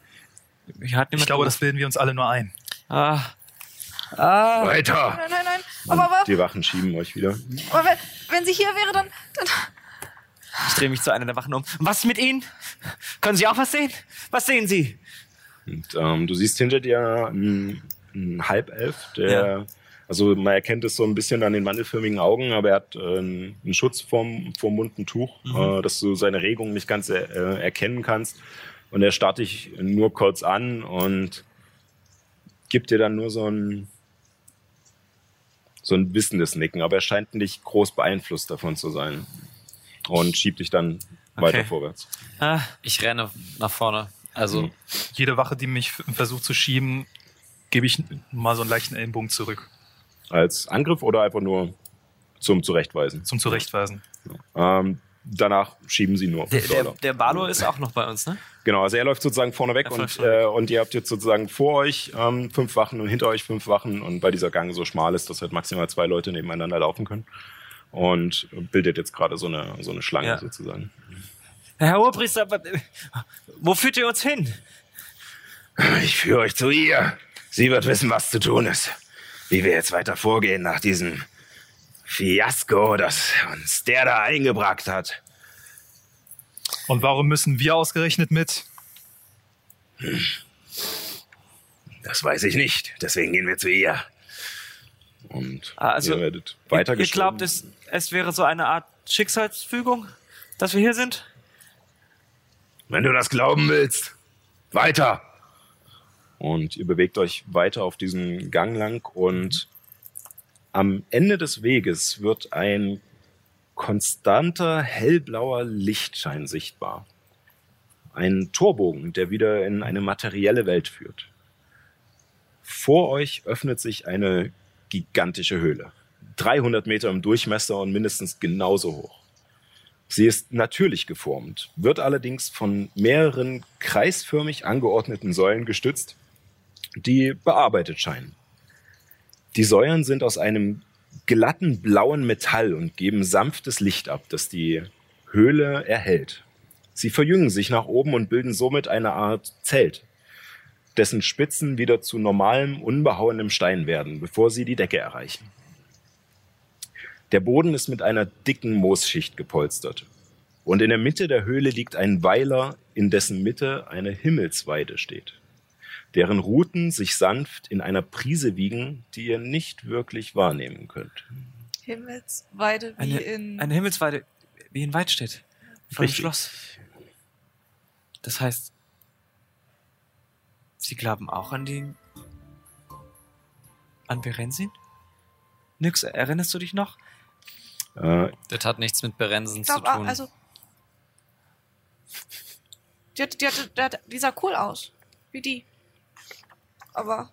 C: Ich, hat
D: Ich glaube, das bilden wir uns alle nur ein.
C: Ah. Ah.
B: Weiter!
I: Nein, nein, nein. Aber, aber,
B: Die Wachen schieben euch wieder.
I: aber wenn, wenn sie hier wäre, dann, dann.
C: Ich drehe mich zu einer der Wachen um. Was ist mit Ihnen? Können Sie auch was sehen? Was sehen Sie?
B: Und ähm, du siehst hinter dir einen, einen Halbelf, der,
C: Ja.
B: Also man erkennt es so ein bisschen an den mandelförmigen Augen, aber er hat äh, einen Schutz vorm, vorm Mund, ein Tuch, äh, dass du seine Regung nicht ganz äh, erkennen kannst. Und er starrt dich nur kurz an und gibt dir dann nur so ein, so ein wissendes Nicken, aber er scheint nicht groß beeinflusst davon zu sein. Und schiebt dich dann weiter vorwärts.
C: Ah.
H: Ich renne nach vorne. Also,
D: Jede Wache, die mich versucht zu schieben, gebe ich mal so einen leichten Ellenbogen zurück.
B: Als Angriff oder einfach nur zum Zurechtweisen?
D: Zum Zurechtweisen.
B: Ähm, danach schieben sie nur.
C: Der, der, Balor ist auch noch bei uns, ne?
B: Genau, also er läuft sozusagen vorne weg und, äh, und ihr habt jetzt sozusagen vor euch ähm, fünf Wachen und hinter euch fünf Wachen und bei dieser Gang so schmal ist, dass halt maximal zwei Leute nebeneinander laufen können. Und bildet jetzt gerade so eine, so eine Schlange
C: Ja.
B: sozusagen.
C: Herr Oberpriester, äh, wo führt ihr uns hin?
G: Ich führe euch zu ihr. Sie wird wissen, was zu tun ist. Wie wir jetzt weiter vorgehen nach diesem Fiasko, das uns der da eingebracht hat.
D: Und warum müssen wir ausgerechnet mit?
G: Das weiß ich nicht. Deswegen gehen wir zu ihr.
B: Und
C: Ah, also,
B: ihr werdet
C: Ihr, ihr
B: weitergeschoben.
C: glaubt, es, es wäre so eine Art Schicksalsfügung, dass wir hier sind?
G: Wenn du das glauben willst, weiter.
B: Und ihr bewegt euch weiter auf diesen Gang lang und am Ende des Weges wird ein konstanter hellblauer Lichtschein sichtbar. Ein Torbogen, der wieder in eine materielle Welt führt. Vor euch öffnet sich eine gigantische Höhle. 300 Meter im Durchmesser und mindestens genauso hoch. Sie ist natürlich geformt, wird allerdings von mehreren kreisförmig angeordneten Säulen gestützt, die bearbeitet scheinen. Die Säulen sind aus einem glatten blauen Metall und geben sanftes Licht ab, das die Höhle erhält. Sie verjüngen sich nach oben und bilden somit eine Art Zelt, dessen Spitzen wieder zu normalem, unbehauenem Stein werden, bevor sie die Decke erreichen. Der Boden ist mit einer dicken Moosschicht gepolstert. Und in der Mitte der Höhle liegt ein Weiler, in dessen Mitte eine Himmelsweide steht, deren Ruten sich sanft in einer Prise wiegen, die ihr nicht wirklich wahrnehmen könnt.
I: Himmelsweide wie
C: Eine,
I: in.
C: eine Himmelsweide, wie in Weidstedt. Vor dem. Schloss. Das heißt, Sie glauben auch an den. an Berenzin? Nix, erinnerst du dich noch?
B: Äh,
H: das hat nichts mit Berensen
I: Ich
H: zu
I: glaub, ah,
H: tun.
I: also. Die, hat, die, hatte, die, die sah cool aus. Wie die. Aber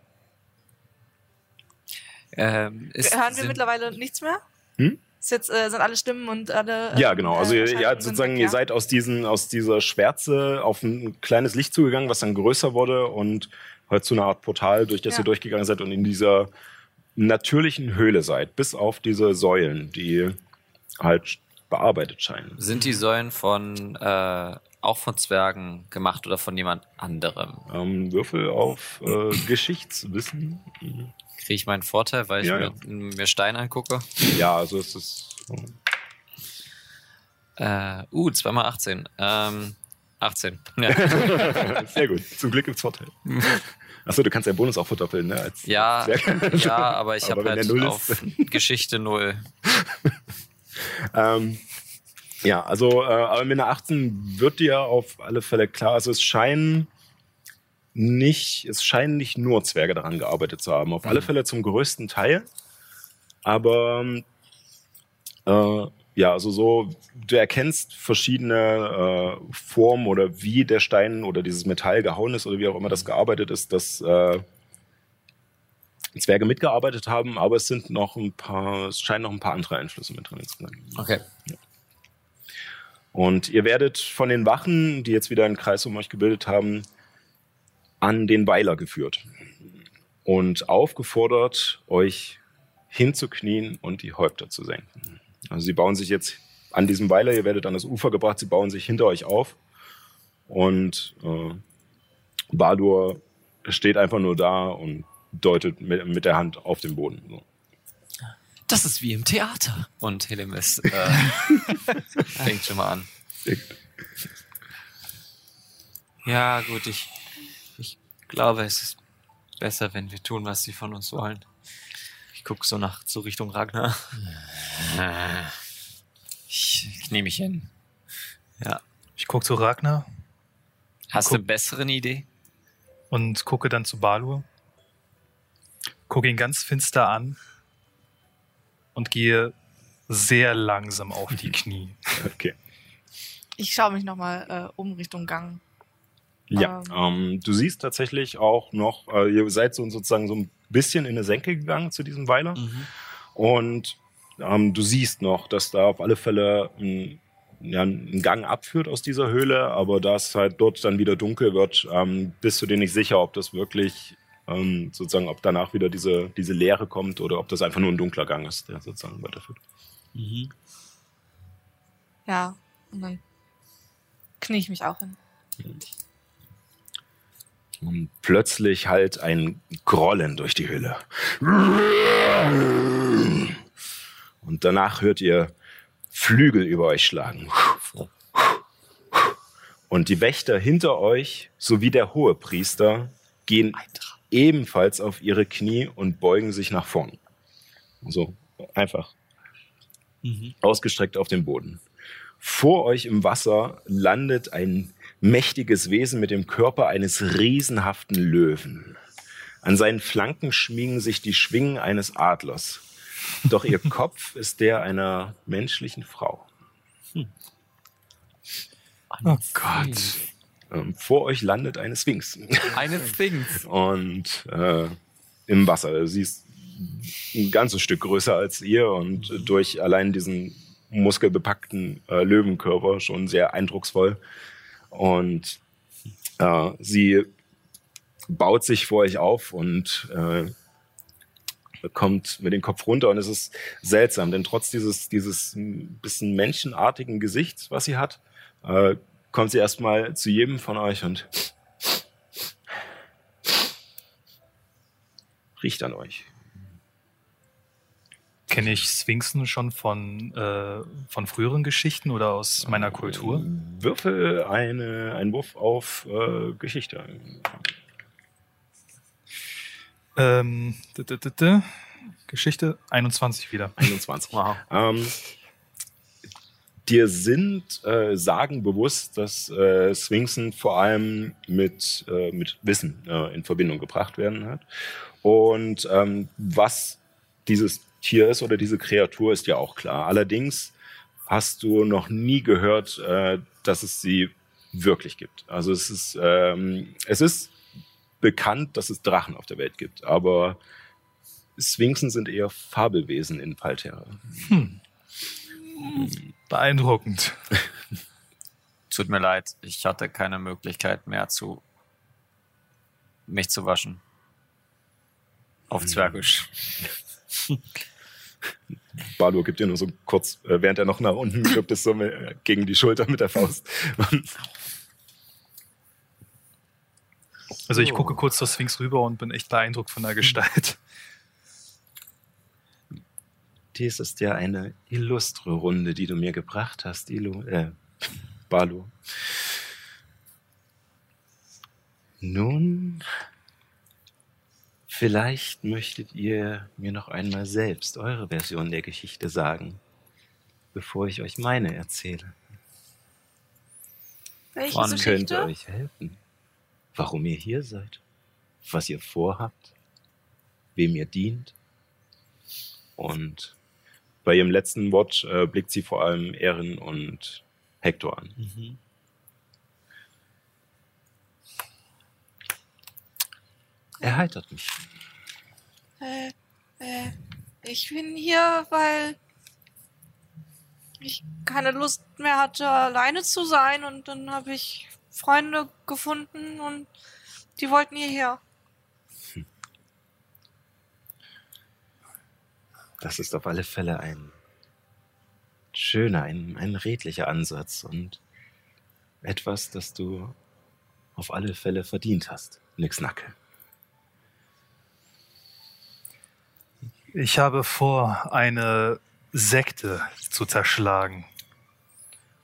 H: ähm, ist,
I: hören wir mittlerweile nichts mehr?
B: Hm?
I: Ist jetzt, äh, sind alle Stimmen und alle.
B: ja, genau. Also
I: äh,
B: ihr, sozusagen,
I: weg,
B: ihr
I: ja.
B: seid aus, diesen, aus dieser Schwärze auf ein kleines Licht zugegangen, was dann größer wurde und halt zu einer Art Portal, durch das
I: Ja.
B: ihr durchgegangen seid und in dieser natürlichen Höhle seid, bis auf diese Säulen, die halt bearbeitet scheinen.
H: Sind die Säulen von äh, auch von Zwergen gemacht oder von jemand anderem?
B: Ähm, Würfel auf äh, Geschichtswissen.
H: Kriege ich meinen Vorteil, weil ich
B: Ja,
H: mir, mir Stein angucke?
B: Ja, also es ist.
H: Äh, uh, zweimal 18. Ähm, 18. Ja,
B: Sehr gut. Zum Glück gibt's Vorteil. Achso, du kannst ja Bonus auch verdoppeln, ne? Als
H: ja, ja aber ich habe halt auf Geschichte 0.
B: Ähm, ja, also, äh, aber mit einer 18 wird dir auf alle Fälle klar, also es scheinen nicht, es scheinen nicht nur Zwerge daran gearbeitet zu haben. Auf alle Fälle zum größten Teil. Aber äh, ja, also so, du erkennst verschiedene äh, Formen oder wie der Stein oder dieses Metall gehauen ist oder wie auch immer das gearbeitet ist, dass äh, Zwerge mitgearbeitet haben, aber es sind noch ein paar, es scheinen noch ein paar andere Einflüsse mit drin zu sein.
H: Okay.
B: Und ihr werdet von den Wachen, die jetzt wieder einen Kreis um euch gebildet haben, an den Weiler geführt und aufgefordert, euch hinzuknien und die Häupter zu senken. Also sie bauen sich jetzt an diesem Weiler, ihr werdet an das Ufer gebracht, sie bauen sich hinter euch auf und äh, Baldur steht einfach nur da und deutet mit, mit der Hand auf den Boden. So.
H: Das ist wie im Theater. Und Helemis äh, fängt schon mal an.
C: Ja, gut, ich, ich glaube, es ist besser, wenn wir tun, was sie von uns wollen. Ich gucke so nach, so Richtung Ragnar.
H: Ich knie mich hin.
C: Ja.
D: Ich gucke zu Ragnar
H: Hast du eine bessere Idee?
D: und gucke dann zu Balur. Gucke ihn ganz finster an und gehe sehr langsam auf die Knie.
B: Okay.
I: Ich schaue mich nochmal äh, um Richtung Gang.
B: Ja, ähm, du siehst tatsächlich auch noch, äh, ihr seid so sozusagen so ein bisschen in eine Senke gegangen zu diesem Weiler. Und ähm, du siehst noch, dass da auf alle Fälle ein, ja, ein Gang abführt aus dieser Höhle, aber da es halt dort dann wieder dunkel wird, ähm, bist du dir nicht sicher, ob das wirklich ähm, sozusagen, ob danach wieder diese, diese Leere kommt oder ob das einfach nur ein dunkler Gang ist, der sozusagen weiterführt.
I: Ja, und dann knie ich mich auch hin.
B: Und plötzlich halt ein Grollen durch die Höhle. Und danach hört ihr Flügel über euch schlagen. Und die Wächter hinter euch sowie der Hohepriester gehen ebenfalls auf ihre Knie und beugen sich nach vorn. So, einfach ausgestreckt auf dem Boden. Vor euch im Wasser landet ein mächtiges Wesen mit dem Körper eines riesenhaften Löwen. An seinen Flanken schmiegen sich die Schwingen eines Adlers. Doch ihr Kopf ist der einer menschlichen Frau.
D: Oh Gott.
B: Ähm, vor euch landet eine Sphinx.
H: Eine Sphinx.
B: und äh, im Wasser. Sie ist ein ganzes Stück größer als ihr und durch allein diesen muskelbepackten äh, Löwenkörper schon sehr eindrucksvoll. Und äh, sie baut sich vor euch auf und äh, kommt mit dem Kopf runter und es ist seltsam, denn trotz dieses, dieses bisschen menschenartigen Gesichts, was sie hat, äh, kommt sie erstmal zu jedem von euch und riecht an euch.
D: Kenne ich Sphinxen schon von, äh, von früheren Geschichten oder aus meiner Kultur?
B: Würfel eine, einen Wurf auf äh, Geschichte.
D: Ähm, d -d -d -d Geschichte 21 wieder.
B: 21.
H: Wow.
B: Ähm, dir sind äh, Sagen bewusst, dass äh, Sphinxen vor allem mit, äh, mit Wissen äh, in Verbindung gebracht werden hat. Und ähm, was dieses Tier ist oder diese Kreatur ist ja auch klar. Allerdings hast du noch nie gehört, äh, dass es sie wirklich gibt. Also es ist, ähm, es ist bekannt, dass es Drachen auf der Welt gibt, aber Sphinxen sind eher Fabelwesen in Palterra.
D: Beeindruckend.
H: Tut mir leid, ich hatte keine Möglichkeit mehr zu mich zu waschen. Auf Zwergisch.
B: Baldur gibt dir nur so kurz, äh, während er noch nach unten wirbt, es so äh, gegen die Schulter mit der Faust.
D: Also ich gucke kurz zur Sphinx rüber und bin echt beeindruckt von der Gestalt.
B: Dies ist ja eine illustre Runde, die du mir gebracht hast, Ilu, äh, Balu. Nun, vielleicht möchtet ihr mir noch einmal selbst eure Version der Geschichte sagen, bevor ich euch meine erzähle.
I: Welche
B: Was könnte euch helfen? Warum ihr hier seid? Was ihr vorhabt? Wem ihr dient? Und
J: bei ihrem letzten Wort äh, blickt sie vor allem Erin und Hector an.
C: Mhm.
B: Erheitert mich.
I: Äh, äh, ich bin hier, weil ich keine Lust mehr hatte, alleine zu sein und dann habe ich Freunde gefunden und die wollten hierher.
B: Das ist auf alle Fälle ein schöner, ein, ein redlicher Ansatz und etwas, das du auf alle Fälle verdient hast, Nixnacke.
D: Ich habe vor, eine Sekte zu zerschlagen.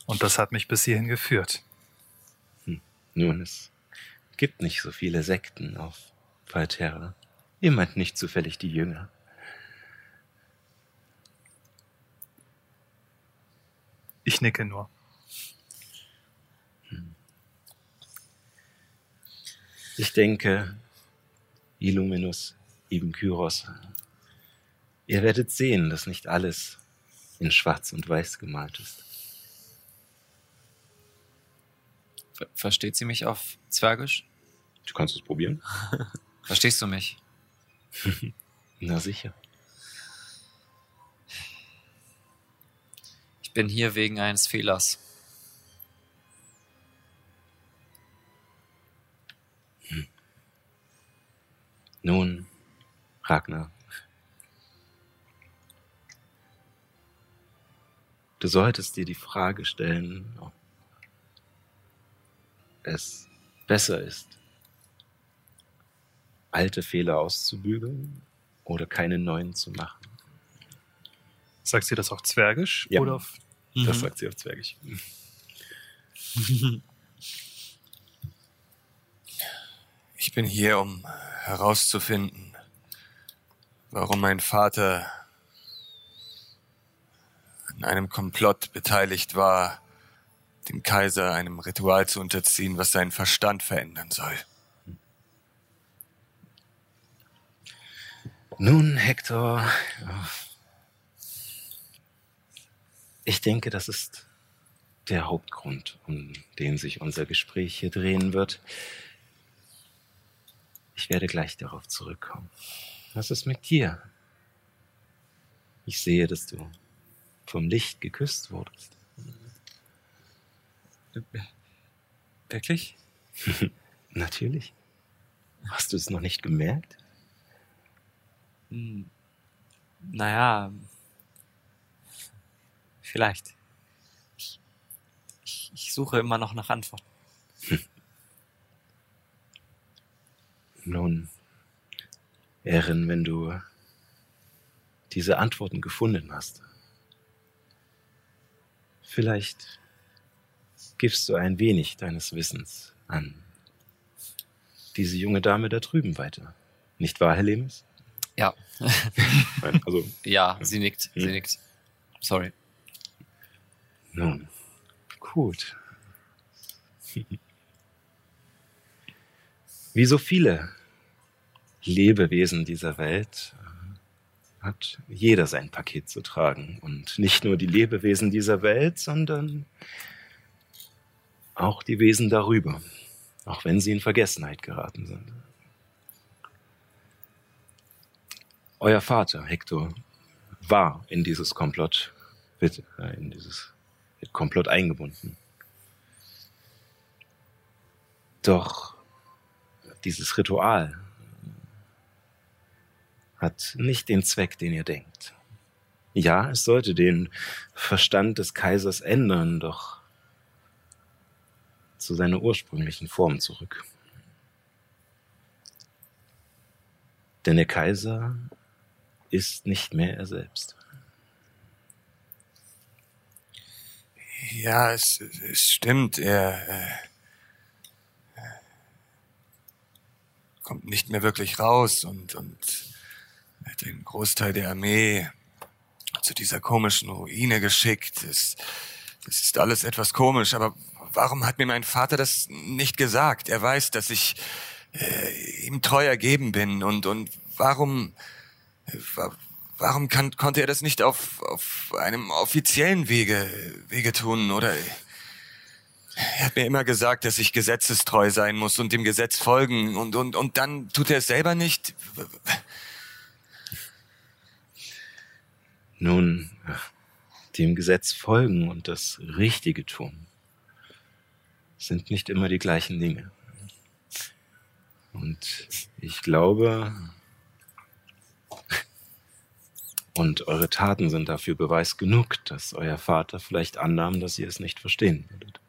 D: Und das hat mich bis hierhin geführt.
B: Nun, es gibt nicht so viele Sekten auf Palterra. Ihr meint nicht zufällig die Jünger.
D: Ich nicke nur.
B: Ich denke, Illuminus, Ibn Kyros, ihr werdet sehen, dass nicht alles in Schwarz und Weiß gemalt ist.
H: Ver versteht sie mich auf Zwergisch?
J: Du kannst es probieren.
H: Verstehst du mich?
B: Na sicher.
H: Ich bin hier wegen eines Fehlers.
B: Nun, Ragnar. Du solltest dir die Frage stellen, ob es besser ist, alte Fehler auszubügeln oder keine neuen zu machen.
D: Sagt sie das auf Zwergisch?
J: Ja.
D: Oder auf
J: Das
H: Mhm.
J: sagt sie auf Zwergisch.
E: Ich bin hier, um herauszufinden, warum mein Vater an einem Komplott beteiligt war, dem Kaiser einem Ritual zu unterziehen, was seinen Verstand verändern soll.
B: Nun, Hector, ich denke, das ist der Hauptgrund, um den sich unser Gespräch hier drehen wird. Ich werde gleich darauf zurückkommen. Was ist mit dir? Ich sehe, dass du vom Licht geküsst wurdest.
C: Wirklich?
B: Natürlich. Hast du es noch nicht gemerkt?
C: Hm, naja, vielleicht. Ich, ich, ich suche immer noch nach Antworten.
B: Nun, Erin, wenn du diese Antworten gefunden hast, vielleicht gibst du ein wenig deines Wissens an diese junge Dame da drüben weiter. Nicht wahr, Herr Lemes?
H: Ja.
J: Nein, also
H: Ja, sie nickt. Sie
J: Hm.
H: nickt. Sorry.
B: Nun, gut. Wie so viele Lebewesen dieser Welt äh, hat jeder sein Paket zu tragen. Und nicht nur die Lebewesen dieser Welt, sondern auch die Wesen darüber, auch wenn sie in Vergessenheit geraten sind. Euer Vater, Hector, war in dieses Komplott, äh, in dieses Komplott eingebunden. Doch dieses Ritual hat nicht den Zweck, den ihr denkt. Ja, es sollte den Verstand des Kaisers ändern, doch zu seiner ursprünglichen Form zurück. Denn der Kaiser ist nicht mehr er selbst.
E: Ja, es, es stimmt. Er äh, kommt nicht mehr wirklich raus und, und hat den Großteil der Armee zu dieser komischen Ruine geschickt. Es, das ist alles etwas komisch, aber warum hat mir mein Vater das nicht gesagt? Er weiß, dass ich äh, ihm treu ergeben bin und, und warum, äh, warum kann, konnte er das nicht auf, auf einem offiziellen Wege, Wege tun? Oder er hat mir immer gesagt, dass ich gesetzestreu sein muss und dem Gesetz folgen. Und, und, und dann tut er es selber nicht.
B: Nun, dem Gesetz folgen und das Richtige tun sind nicht immer die gleichen Dinge. Und ich glaube, und eure Taten sind dafür Beweis genug, dass euer Vater vielleicht annahm, dass ihr es nicht verstehen würdet.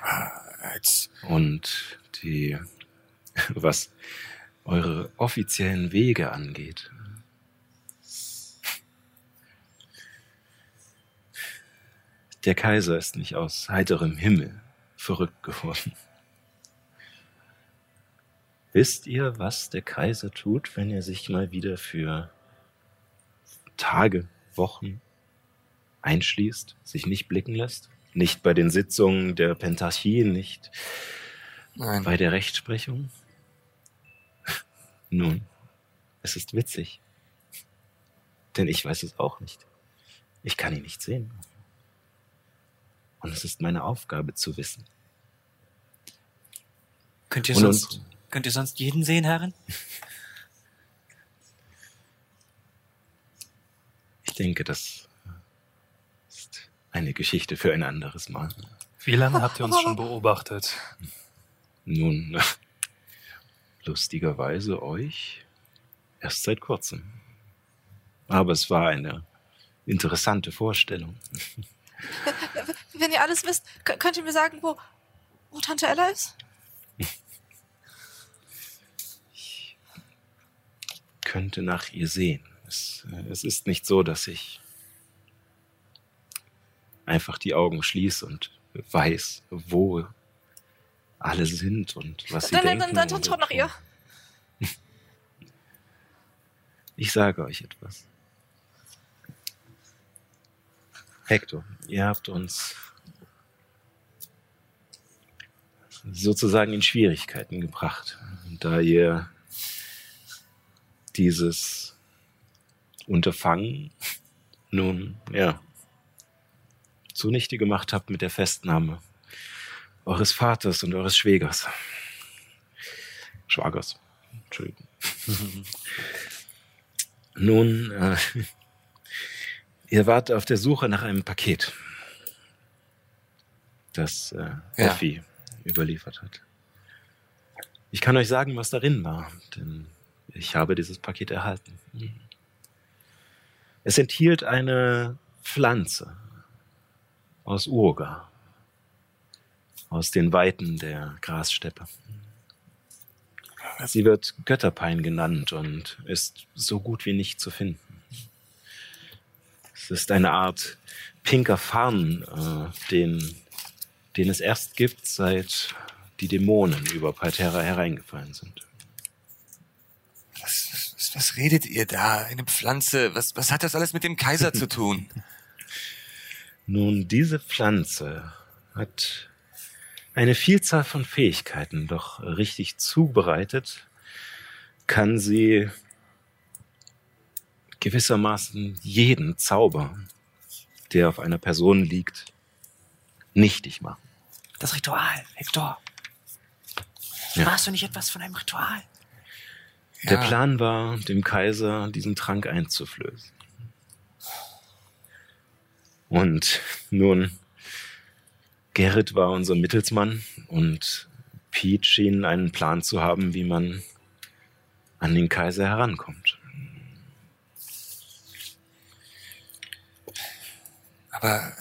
E: Aber als
B: Und die, was eure offiziellen Wege angeht, der Kaiser ist nicht aus heiterem Himmel verrückt geworden. Wisst ihr, was der Kaiser tut, wenn er sich mal wieder für Tage, Wochen einschließt, sich nicht blicken lässt? Nicht bei den Sitzungen der Pentarchie, nicht
E: Nein.
B: bei der Rechtsprechung? Nun, es ist witzig. Denn ich weiß es auch nicht. Ich kann ihn nicht sehen. Und es ist meine Aufgabe zu wissen.
C: Könnt ihr
B: Und-
C: sonst, könnt ihr sonst jeden sehen, Herrin?
B: Ich denke, das ist eine Geschichte für ein anderes Mal.
D: Wie lange habt ihr uns schon beobachtet?
B: Nun, lustigerweise euch erst seit kurzem. Aber es war eine interessante Vorstellung.
I: Wenn ihr alles wisst, könnt ihr mir sagen, wo, wo Tante Ella ist?
B: Könnte nach ihr sehen. Es, äh, es ist nicht so, dass ich einfach die Augen schließe und weiß, wo alle sind und was sie
I: Dann, dann,
B: denken.
I: dann, dann
B: oder
I: schaut nach ihr.
B: Ich sage euch etwas. Hector, ihr habt uns sozusagen in Schwierigkeiten gebracht, da ihr dieses Unterfangen nun, ja, zunichte gemacht habt mit der Festnahme eures Vaters und eures Schwägers. Schwagers. Entschuldigung. Nun, äh, ihr wart auf der Suche nach einem Paket, das äh,
E: Ja.
B: Effi überliefert hat. Ich kann euch sagen, was darin war, denn ich habe dieses Paket erhalten. Es enthielt eine Pflanze aus Urga, aus den Weiten der Grassteppe. Sie wird Götterpein genannt und ist so gut wie nicht zu finden. Es ist eine Art pinker Farn, äh, den, den es erst gibt, seit die Dämonen über Palterra hereingefallen sind.
E: Was, was, was redet ihr da? Eine Pflanze? Was, was hat das alles mit dem Kaiser zu tun?
B: Nun, diese Pflanze hat eine Vielzahl von Fähigkeiten, doch richtig zubereitet kann sie gewissermaßen jeden Zauber, der auf einer Person liegt, nichtig machen.
C: Das Ritual, Hector.
B: Ja.
C: Warst du nicht etwas von einem Ritual?
B: Der. Plan war, dem Kaiser diesen Trank einzuflößen. Und nun, Gerrit war unser Mittelsmann und Pete schien einen Plan zu haben, wie man an den Kaiser herankommt.
E: Aber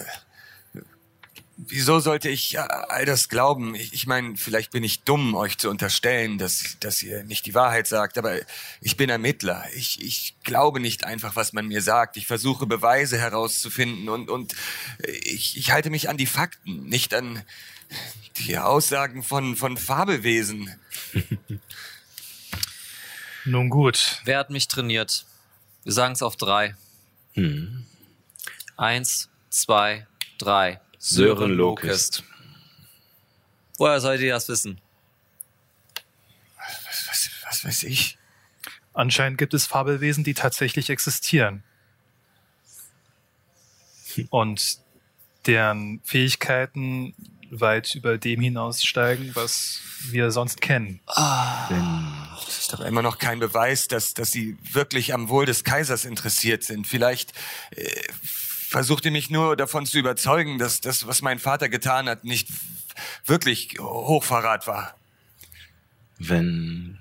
E: wieso sollte ich äh, all das glauben? Ich, ich meine, vielleicht bin ich dumm, euch zu unterstellen, dass, dass ihr nicht die Wahrheit sagt, aber ich bin Ermittler. Ich, ich glaube nicht einfach, was man mir sagt. Ich versuche Beweise herauszufinden und, und ich, ich halte mich an die Fakten, nicht an die Aussagen von, von Fabelwesen.
D: Nun gut,
H: Wer hat mich trainiert? Wir sagen es auf drei.
B: Hm.
H: Eins, zwei, drei.
B: Sören Lokest.
H: Woher sollt ihr das wissen?
E: Was, was, was weiß ich?
D: Anscheinend gibt es Fabelwesen, die tatsächlich existieren. Und deren Fähigkeiten weit über dem hinaussteigen, was wir sonst kennen.
E: Das ist aber immer noch kein Beweis, dass, dass sie wirklich am Wohl des Kaisers interessiert sind. Vielleicht äh, versucht ihr mich nur davon zu überzeugen, dass das, was mein Vater getan hat, nicht wirklich Hochverrat war.
B: Wenn,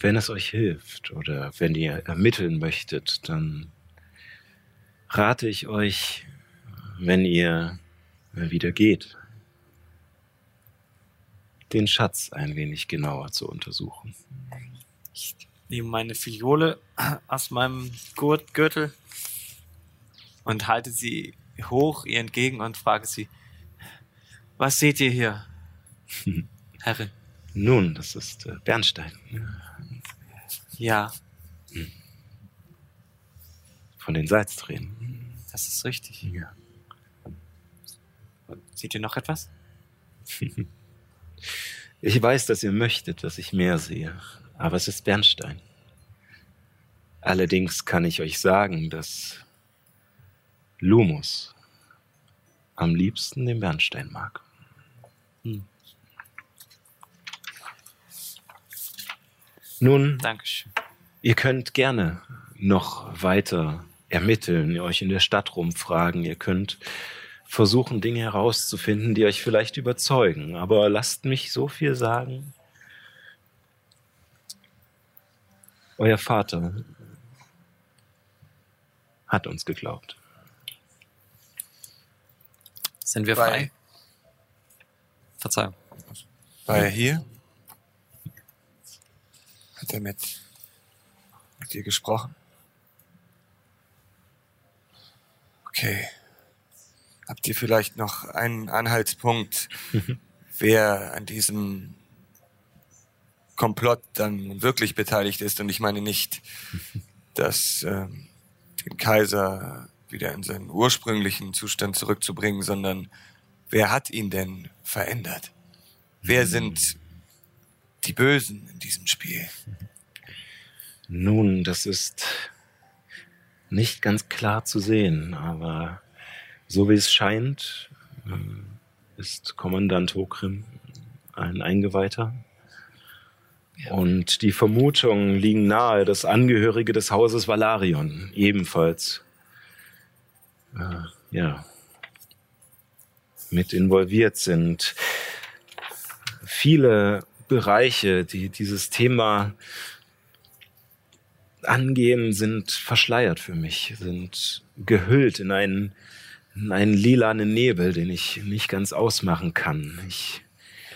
B: wenn es euch hilft oder wenn ihr ermitteln möchtet, dann rate ich euch, wenn ihr wieder geht, den Schatz ein wenig genauer zu untersuchen.
C: Ich nehme meine Fiole aus meinem Gürtel und halte sie hoch ihr entgegen und frage sie, was seht ihr hier, Herrin?
B: Nun, das ist äh, Bernstein
C: Ja,
B: von den Salztränen.
C: das ist richtig.
B: Ja.
C: Seht ihr noch etwas?
B: Ich weiß, dass ihr möchtet, dass ich mehr sehe, aber es ist Bernstein. Allerdings kann ich euch sagen, dass Lumus am liebsten den Bernstein mag.
C: Hm.
B: Nun,
C: Dankeschön.
B: ihr könnt gerne noch weiter ermitteln, ihr euch in der Stadt rumfragen, ihr könnt versuchen, Dinge herauszufinden, die euch vielleicht überzeugen. Aber lasst mich so viel sagen. Euer Vater hat uns geglaubt.
C: Sind wir
E: Bei-
C: frei? Verzeihung.
E: War er hier? Hat er mit, mit dir gesprochen? Okay. Habt ihr vielleicht noch einen Anhaltspunkt, wer an diesem Komplott dann wirklich beteiligt ist? Und ich meine nicht, dass ähm, den Kaiser wieder in seinen ursprünglichen Zustand zurückzubringen, sondern wer hat ihn denn verändert? Wer sind die Bösen in diesem Spiel?
B: Nun, das ist nicht ganz klar zu sehen, aber so wie es scheint, äh, ist Kommandant Hokrim ein Eingeweihter. Und die Vermutungen liegen nahe, dass Angehörige des Hauses Valarion ebenfalls äh, ja, mit involviert sind. Viele Bereiche, die dieses Thema angehen, sind verschleiert für mich, sind gehüllt in einen, in einen lilanen Nebel, den ich nicht ganz ausmachen kann. Ich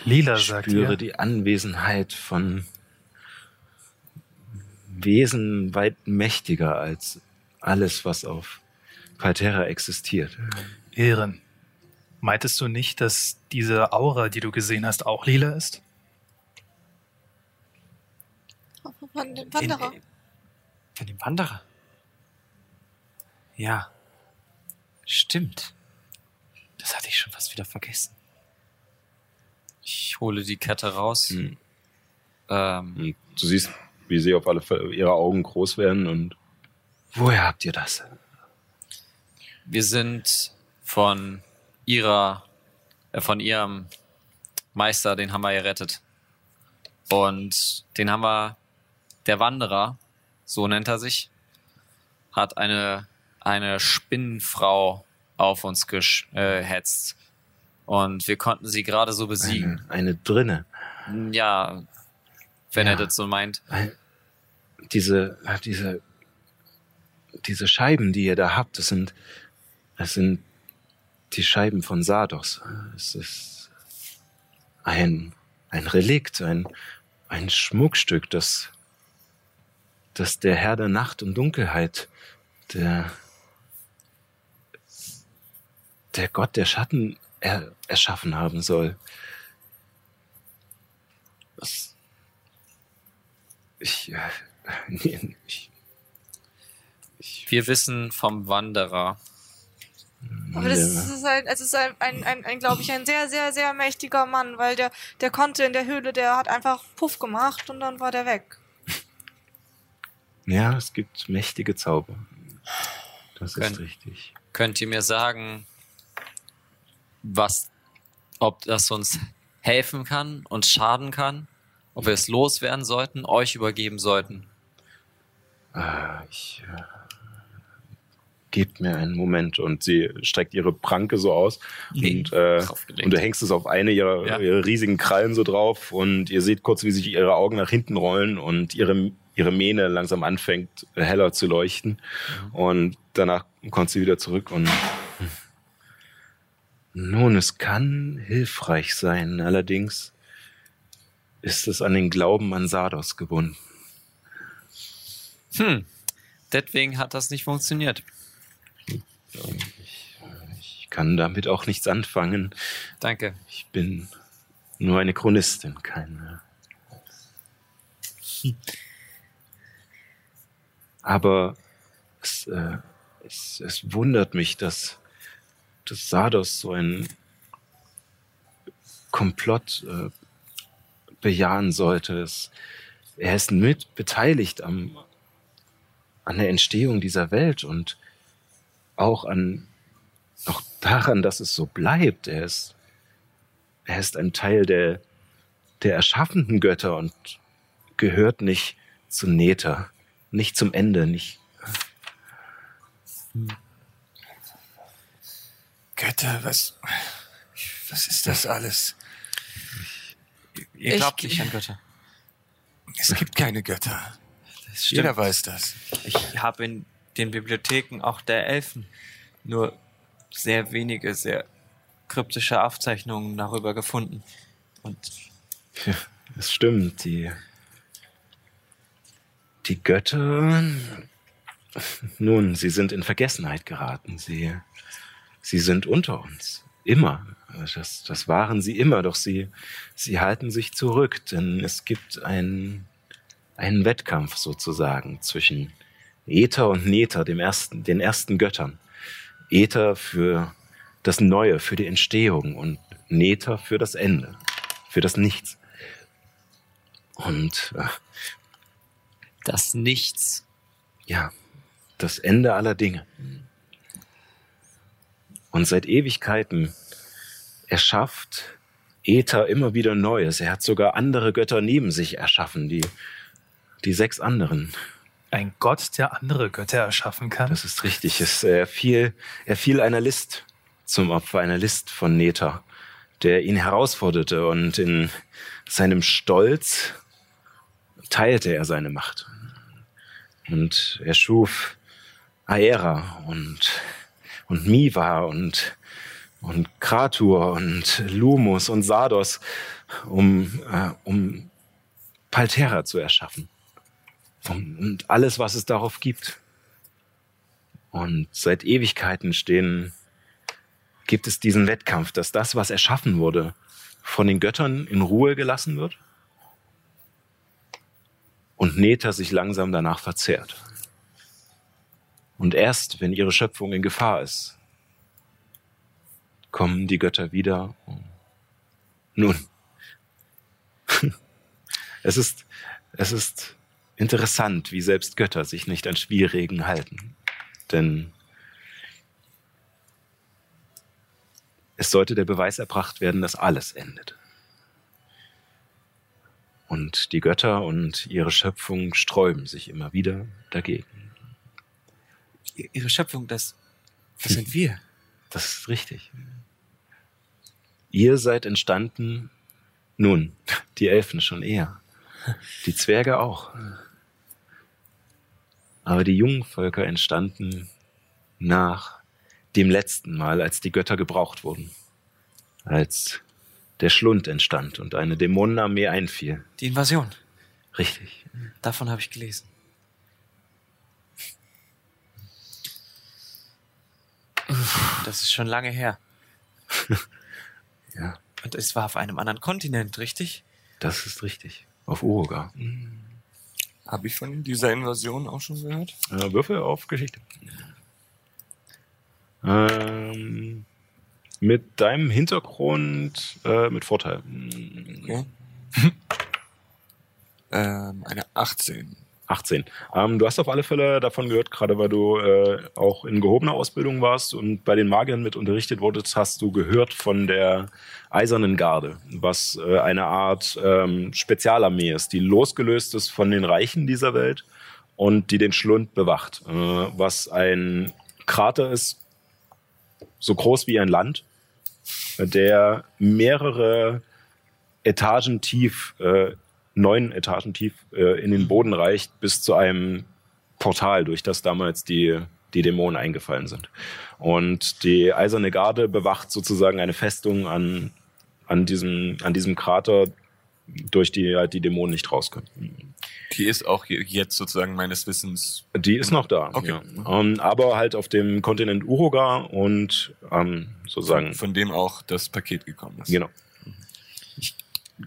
D: Lila,
B: spüre die Anwesenheit von Wesen weit mächtiger als alles, was auf Palterra existiert.
D: Ehren. Meintest du nicht, dass diese Aura, die du gesehen hast, auch lila ist?
I: Von dem Wanderer.
C: In, von dem Wanderer? Ja. Stimmt. Das hatte ich schon fast wieder vergessen.
H: Ich hole die Kette raus.
B: Hm.
H: Ähm,
K: Und du siehst, wie sie auf alle Fälle ihre Augen groß werden und
B: Woher habt ihr das?
H: Wir sind von ihrer, äh, von ihrem Meister, den haben wir gerettet. Und den haben wir, der Wanderer, so nennt er sich, hat eine, eine Spinnenfrau auf uns gehetzt. Und wir konnten sie gerade so besiegen.
B: Eine, eine Drinne.
H: Ja, wenn
B: Ja.
H: er das so meint.
B: Ein- Diese, diese, diese Scheiben, die ihr da habt, das sind, das sind die Scheiben von Sardos. Es ist ein, ein Relikt, ein, ein Schmuckstück, das, das der Herr der Nacht und Dunkelheit, der, der Gott der Schatten er, erschaffen haben soll. Was? Ich, äh, nee, ich, ich
H: Wir wissen vom Wanderer,
I: Aber das ist ein, es ist ein, ein, ein, ein glaube ich, ein sehr, sehr, sehr mächtiger Mann, weil der, der konnte in der Höhle, der hat einfach Puff gemacht und dann war der weg.
B: Ja, es gibt mächtige Zauber. Das ist
H: Können-
B: richtig.
H: Könnt ihr mir sagen, was, ob das uns helfen kann, uns schaden kann, ob wir es loswerden sollten, euch übergeben sollten?
B: Ah, ich. Äh, gebt mir einen Moment. Und sie streckt ihre Pranke so aus. Und, äh, und du hängst es auf eine ihrer,
H: Ja.
B: ihrer riesigen Krallen so drauf. Und ihr seht kurz, wie sich ihre Augen nach hinten rollen und ihre, ihre Mähne langsam anfängt, heller zu leuchten. Und danach kommt sie wieder zurück und. Nun, es kann hilfreich sein. Allerdings ist es an den Glauben an Sardos gebunden.
H: Hm, deswegen hat das nicht funktioniert.
B: Ich kann damit auch nichts anfangen.
H: Danke.
B: Ich bin nur eine Chronistin, keine. Aber es, äh, es, es wundert mich, dass, dass Sardos so ein Komplott äh, bejahen sollte. Es, er ist mit beteiligt am, an der Entstehung dieser Welt und auch an auch daran, dass es so bleibt. Er ist, er ist ein Teil der, der erschaffenden Götter und gehört nicht zu Neta, nicht zum Ende, nicht.
E: Götter, was, was ist das alles?
C: Ihr
I: Ich-
C: glaubt nicht an Götter.
E: Es gibt keine Götter. Jeder weiß das.
C: Ich habe in den Bibliotheken auch der Elfen nur sehr wenige, sehr kryptische Aufzeichnungen darüber gefunden. Und
B: Es stimmt, die, die Götter, nun, sie sind in Vergessenheit geraten. Sie, sie sind unter uns. Immer. Das, das waren sie immer, doch sie, sie halten sich zurück, denn es gibt einen, einen Wettkampf sozusagen zwischen Äther und Nether, dem ersten, den ersten Göttern. Äther für das Neue, für die Entstehung und Nether für das Ende, für das Nichts. Und äh,
H: Das Nichts.
B: ja, das Ende aller Dinge. Und seit Ewigkeiten erschafft Äther immer wieder Neues. Er hat sogar andere Götter neben sich erschaffen, die, die sechs anderen.
D: Ein Gott, der andere Götter erschaffen kann.
B: Das ist richtig. Es, er, fiel, er fiel einer List zum Opfer, einer List von Neta, der ihn herausforderte und in seinem Stolz teilte er seine Macht. Und er schuf Aera und, und Miva und, und Kratur und Lumus und Sardos, um, äh, um Paltera zu erschaffen. Und, alles, was es darauf gibt. Und seit Ewigkeiten stehen, gibt es diesen Wettkampf, dass das, was erschaffen wurde, von den Göttern in Ruhe gelassen wird und Neta sich langsam danach verzehrt. Und erst, wenn ihre Schöpfung in Gefahr ist, kommen die Götter wieder. Nun, es ist, es ist interessant, wie selbst Götter sich nicht an Spielregeln halten. Denn es sollte der Beweis erbracht werden, dass alles endet. Und die Götter und ihre Schöpfung sträuben sich immer wieder dagegen.
C: ihre Schöpfung, das, das sind wir.
B: Das ist richtig. Ihr seid entstanden, nun, die Elfen schon eher, die Zwerge auch. Aber die jungen Völker entstanden nach dem letzten Mal, als die Götter gebraucht wurden. Als der Schlund entstand und eine Dämonenarmee einfiel.
C: Die Invasion.
B: Richtig.
C: Davon habe ich gelesen. Das ist schon lange her.
B: Ja,
C: Und es war auf einem anderen Kontinent, richtig?
B: das ist richtig. Auf Uruga.
E: Habe ich von dieser Invasion auch schon gehört?
B: Äh, Würfel auf Geschichte. Ähm, mit deinem Hintergrund äh, mit Vorteil.
E: Okay. ähm, eine 18.
B: 18. Ähm, du hast auf alle Fälle davon gehört, gerade weil du äh, auch in gehobener Ausbildung warst und bei den Magiern mit unterrichtet wurdest, hast du gehört von der Eisernen Garde, was äh, eine Art ähm, Spezialarmee ist, die losgelöst ist von den Reichen dieser Welt und die den Schlund bewacht, äh, was ein Krater ist, so groß wie ein Land, der mehrere Etagen tief äh, neun Etagen tief äh, in den Boden reicht, bis zu einem Portal, durch das damals die, die Dämonen eingefallen sind. Und die Eiserne Garde bewacht sozusagen eine Festung an, an, diesem, an diesem Krater, durch die halt die Dämonen nicht raus können.
E: Die ist auch je- jetzt sozusagen meines Wissens.
B: Die ist noch da.
E: Okay.
B: Ja. Ähm, aber halt auf dem Kontinent Uruga und ähm, sozusagen.
E: Von dem auch das Paket gekommen ist.
B: Genau.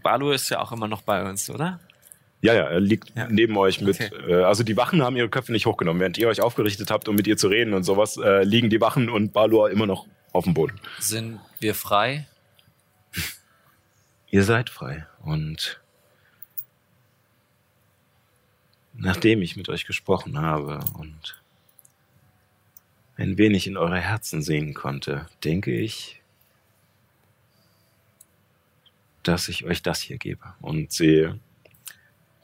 C: Balu ist ja auch immer noch bei uns, oder?
B: Ja, ja, er liegt
C: Ja.
B: neben euch mit.
C: Okay.
B: Äh, also die Wachen haben ihre Köpfe nicht hochgenommen. Während ihr euch aufgerichtet habt, um mit ihr zu reden und sowas, äh, liegen die Wachen und Balor immer noch auf dem Boden.
H: Sind wir frei?
G: Ihr seid frei. Und nachdem ich mit euch gesprochen habe und ein wenig in eure Herzen sehen konnte, denke ich, dass ich euch das hier gebe.
B: Und sie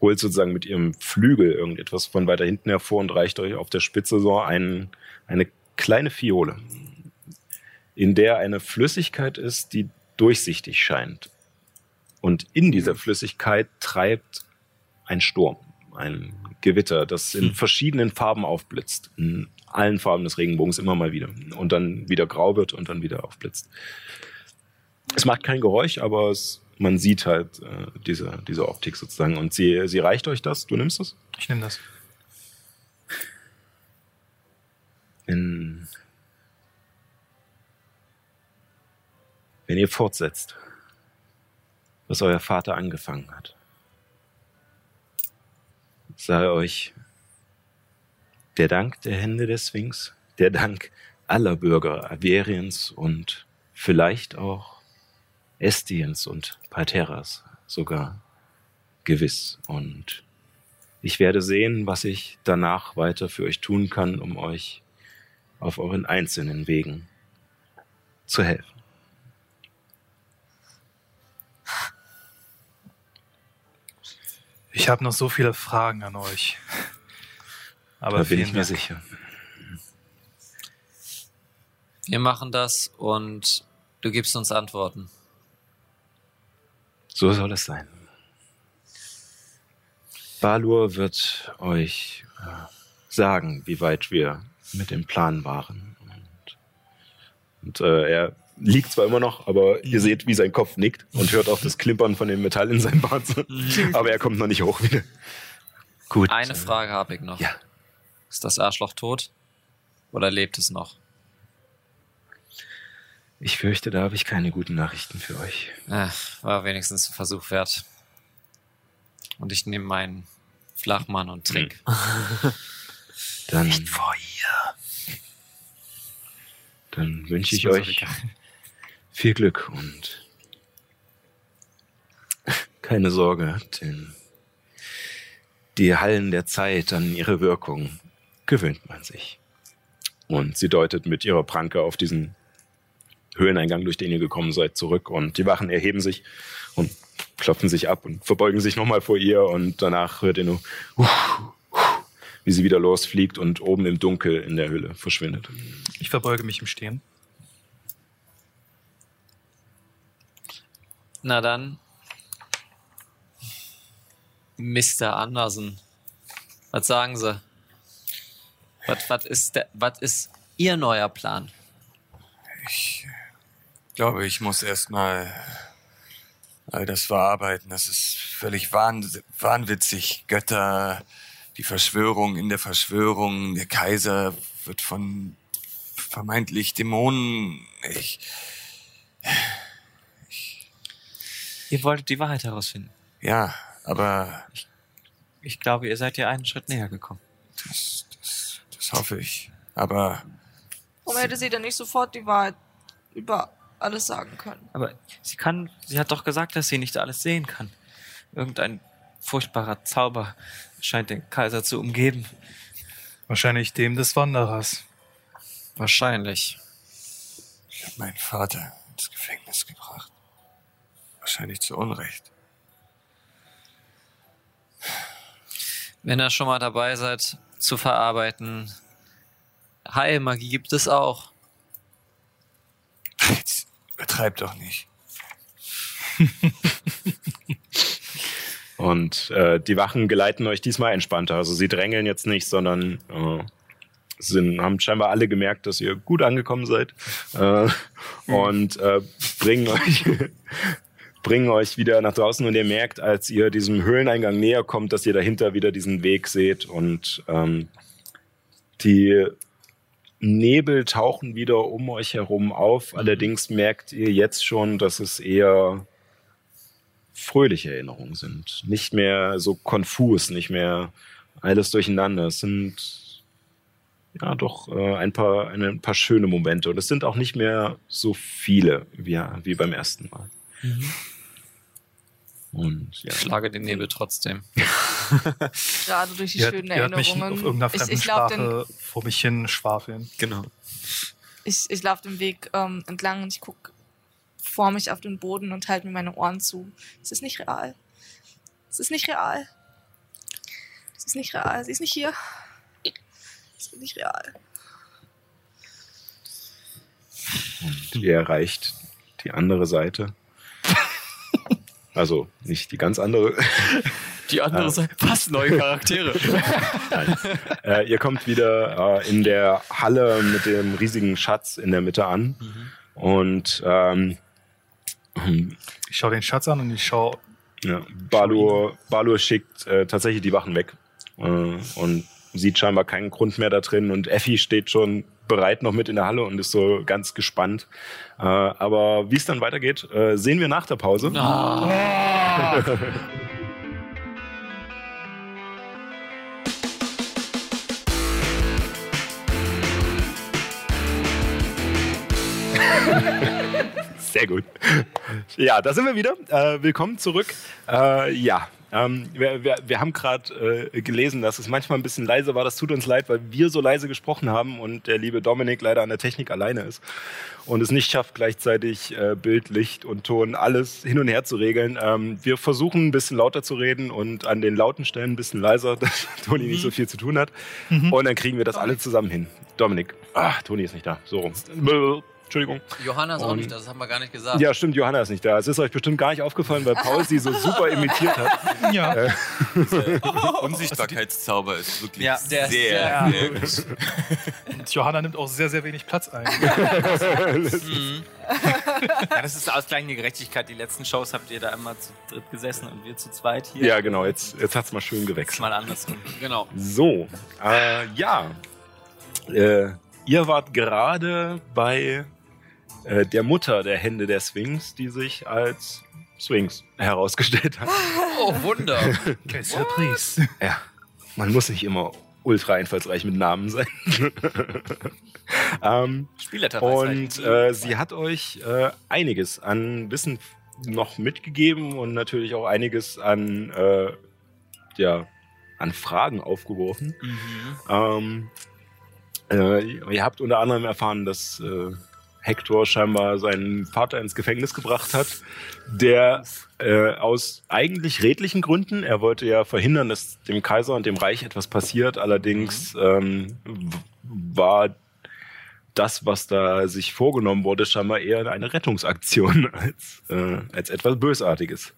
B: holt sozusagen mit ihrem Flügel irgendetwas von weiter hinten hervor und reicht euch auf der Spitze so ein, eine kleine Fiole, in der eine Flüssigkeit ist, die durchsichtig scheint. Und in dieser Flüssigkeit treibt ein Sturm, ein Gewitter, das in verschiedenen Farben aufblitzt. In allen Farben des Regenbogens immer mal wieder. Und dann wieder grau wird und dann wieder aufblitzt. Es macht kein Geräusch, aber es, man sieht halt äh, diese, diese Optik sozusagen. Und sie, sie reicht euch das, du nimmst es?
D: Ich nehme das.
G: Wenn, wenn ihr fortsetzt, was euer Vater angefangen hat, sei euch der Dank der Hände des Sphinx, der Dank aller Bürger Averiens und vielleicht auch Estiens und Palteras sogar gewiss. Und ich werde sehen, was ich danach weiter für euch tun kann, um euch auf euren einzelnen Wegen zu helfen.
D: Ich habe noch so viele Fragen an euch. Aber
G: da bin ich mir
D: Dank.
G: sicher.
H: Wir machen das und du gibst uns Antworten.
G: So soll es sein. Balur wird euch äh, sagen, wie weit wir mit dem Plan waren. Und
B: Und äh, er liegt zwar immer noch, aber ihr seht, wie sein Kopf nickt und hört auch das Klimpern von dem Metall in seinem Bart. aber er kommt noch nicht hoch wieder.
G: gut.
H: Eine Frage habe ich noch.
G: Ja.
H: Ist das Arschloch tot? Oder lebt es noch?
G: Ich fürchte, da habe ich keine guten Nachrichten für euch.
H: Äh, war wenigstens ein Versuch wert. Und ich nehme meinen Flachmann und trink.
G: Dann,
D: Vor ihr.
G: dann wünsche ich euch viel Glück und keine Sorge, denn die Hallen der Zeit an ihre Wirkung gewöhnt man sich.
B: Und sie deutet mit ihrer Pranke auf diesen Höhleneingang, durch den ihr gekommen seid, zurück. Und die Wachen erheben sich und klopfen sich ab und verbeugen sich nochmal vor ihr. Und danach hört ihr nur, wie sie wieder losfliegt und oben im Dunkel in der Höhle verschwindet.
D: Ich verbeuge mich im Stehen.
H: Na dann. Mr. Andersen. Was sagen Sie? Was, was, ist, der, was ist Ihr neuer Plan?
E: Ich glaube, ich muss erstmal all das verarbeiten. Das ist völlig wahn wahnwitzig. Götter, die Verschwörung in der Verschwörung, der Kaiser wird von vermeintlich Dämonen. Ich,
C: Ihr wolltet die Wahrheit herausfinden.
E: ja, aber
C: Ich glaube, ihr seid ja einen Schritt näher gekommen.
E: das, das, das hoffe ich. Aber
I: Warum hätte sie denn nicht sofort die Wahrheit über alles sagen können?
C: Aber sie kann, sie hat doch gesagt, dass sie nicht alles sehen kann. Irgendein furchtbarer Zauber scheint den Kaiser zu umgeben.
D: Wahrscheinlich dem des Wanderers.
H: Wahrscheinlich.
E: Ich habe meinen Vater ins Gefängnis gebracht. Wahrscheinlich zu Unrecht.
H: Wenn ihr schon mal dabei seid, zu verarbeiten, Heilmagie gibt es auch.
E: Übertreib doch nicht.
B: Und äh, die Wachen geleiten euch diesmal entspannter. Also sie drängeln jetzt nicht, sondern äh, sind, haben scheinbar alle gemerkt, dass ihr gut angekommen seid äh, und äh, bringen euch bringen euch wieder nach draußen und ihr merkt, als ihr diesem Höhleneingang näher kommt, dass ihr dahinter wieder diesen Weg seht und ähm, die Nebel tauchen wieder um euch herum auf. Allerdings merkt ihr jetzt schon, dass es eher fröhliche Erinnerungen sind. Nicht mehr so konfus, nicht mehr alles durcheinander. Es sind ja doch äh, ein, paar, ein paar schöne Momente. Und es sind auch nicht mehr so viele wie, wie beim ersten Mal. Und ja.
H: Ich schlage den Nebel trotzdem.
I: Gerade durch die
D: Ihr,
I: schönen
D: hört mich
I: Erinnerungen.
D: auf irgendeiner
I: ich
D: fremden
I: ich laufe den,
D: Sprache vor mich hin schwafeln.
C: Genau.
I: ich, ich lauf den Weg ähm, entlang und ich gucke vor mich auf den Boden und halte mir meine Ohren zu. Es ist nicht real. Es ist nicht real. Es ist nicht real. Sie ist nicht hier. Es ist nicht real.
B: Und ihr erreicht die andere Seite. Also nicht die ganz andere.
H: Die andere
B: Ah.
H: Seite. Was? Neue Charaktere.
B: Nein. Äh, ihr kommt wieder äh, in der Halle mit dem riesigen Schatz in der Mitte an. Und ähm,
D: Ich schaue den Schatz an und ich schaue.
B: ja, Balur, Balur schickt äh, tatsächlich die Wachen weg äh, und sieht scheinbar keinen Grund mehr da drin. Und Effi steht schon bereit noch mit in der Halle und ist so ganz gespannt. Äh, aber wie es dann weitergeht, äh, sehen wir nach der Pause. Sehr gut. Ja, da sind wir wieder. Äh, willkommen zurück. Äh, ja, ähm, wir, wir, wir haben gerade äh, gelesen, dass es manchmal ein bisschen leise war. Das tut uns leid, weil wir so leise gesprochen haben und der liebe Dominik leider an der Technik alleine ist und es nicht schafft, gleichzeitig äh, Bild, Licht und Ton alles hin und her zu regeln. Ähm, wir versuchen ein bisschen lauter zu reden und an den lauten Stellen ein bisschen leiser, dass Toni nicht so viel zu tun hat. Und dann kriegen wir das alle zusammen hin. Dominik. Ach, Toni ist nicht da. So rum. Entschuldigung.
H: Johanna ist auch
B: Und-
H: nicht, da, das haben wir gar nicht gesagt.
B: Ja, stimmt, Johanna ist nicht da. Es ist euch bestimmt gar nicht aufgefallen, weil Paul sie so super imitiert hat.
D: Ja.
E: Unsichtbarkeitszauber ist wirklich
H: Ja,
E: sehr,
H: sehr-
E: sehr gut.
D: Und Johanna nimmt auch sehr, sehr wenig Platz ein.
C: Ja, das ist ausgleichende Gerechtigkeit. Die letzten Shows habt ihr da immer zu dritt gesessen und wir zu zweit hier.
B: Ja, genau, jetzt, jetzt hat's mal schön gewechselt.
C: mal andersrum.
H: Genau.
B: So, äh, ja. Äh, ihr wart gerade bei äh, der Mutter der Hände der Swings, die sich als Swings herausgestellt hat.
H: Oh, Wunder.
D: Okay, Surprise.
B: Ja, man muss nicht immer ultra einfallsreich mit Namen sein. ähm, Und äh, sie hat euch äh, einiges an Wissen noch mitgegeben und natürlich auch einiges an, äh, ja, an Fragen aufgeworfen. Ähm, äh, ihr habt unter anderem erfahren, dass äh, Hector scheinbar seinen Vater ins Gefängnis gebracht hat, der äh, aus eigentlich redlichen Gründen, er wollte ja verhindern, dass dem Kaiser und dem Reich etwas passiert, allerdings ähm, w- war das, was da sich vorgenommen wurde, scheinbar eher eine Rettungsaktion als, äh, als etwas Bösartiges.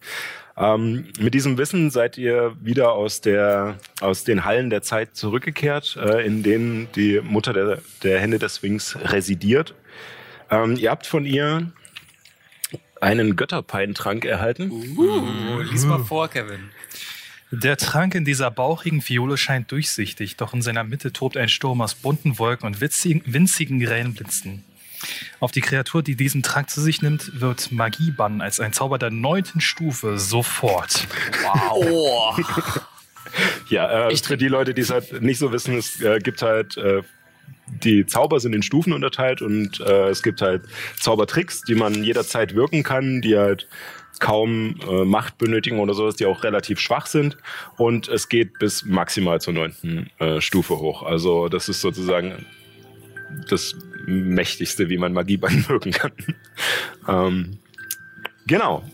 B: Ähm, mit diesem Wissen seid ihr wieder aus, der, aus den Hallen der Zeit zurückgekehrt, äh, in denen die Mutter der, der Hände des Swings residiert. Ähm, ihr habt von ihr einen Götterpeintrank erhalten.
H: Uh, lies mal vor, Kevin.
D: Der Trank in dieser bauchigen Fiole scheint durchsichtig, doch in seiner Mitte tobt ein Sturm aus bunten Wolken und witzigen, winzigen grellen Blitzen. Auf die Kreatur, die diesen Trank zu sich nimmt, wird Magie bannen als ein Zauber der neunten Stufe sofort.
H: Oh.
B: Ja, äh,
H: Ich
B: für die Leute, die es halt nicht so wissen, es äh, gibt halt äh, die Zauber sind in Stufen unterteilt und äh, es gibt halt Zaubertricks, die man jederzeit wirken kann, die halt kaum äh, Macht benötigen oder sowas, die auch relativ schwach sind. Und es geht bis maximal zur neunten äh, Stufe hoch. Also das ist sozusagen das mächtigste, wie man Magie wirken kann. ähm, genau.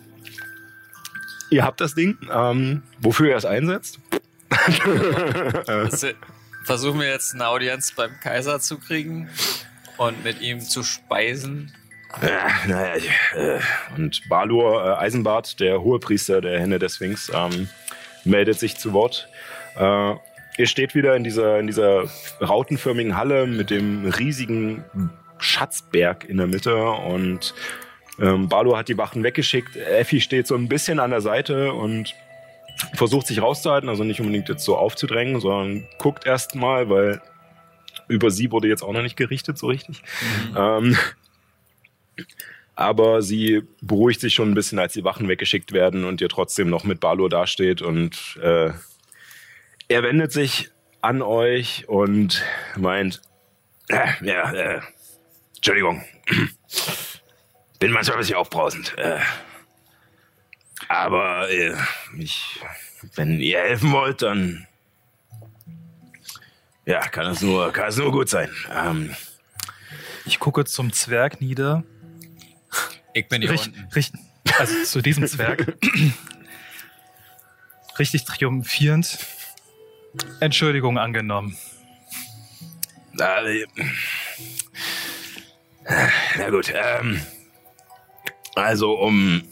B: Ihr habt das Ding. Ähm, wofür ihr es einsetzt?
H: Versuchen wir jetzt eine Audienz beim Kaiser zu kriegen und mit ihm zu speisen.
B: Ja, naja, äh, und Balur äh, Eisenbart, der Hohepriester der Henne des Sphinx, ähm, meldet sich zu Wort. Äh, ihr steht wieder in dieser, in dieser rautenförmigen Halle mit dem riesigen Schatzberg in der Mitte und ähm, Balur hat die Wachen weggeschickt. Effi steht so ein bisschen an der Seite und versucht sich rauszuhalten, also nicht unbedingt jetzt so aufzudrängen, sondern guckt erst mal, weil über sie wurde jetzt auch noch nicht gerichtet so richtig. Ähm, aber sie beruhigt sich schon ein bisschen, als die Wachen weggeschickt werden und ihr trotzdem noch mit Balor dasteht und äh, er wendet sich an euch und meint, äh, ja, äh, Entschuldigung, bin manchmal ein bisschen aufbrausend. Äh, aber äh, ich, wenn ihr helfen wollt, dann ja, kann es nur, kann es nur gut sein. Ähm,
D: Ich gucke zum Zwerg nieder.
H: Ich bin hier
D: Richt,
H: unten.
D: richt, also zu diesem Zwerg. Richtig triumphierend. Entschuldigung angenommen.
B: Na, äh, na gut, ähm, also um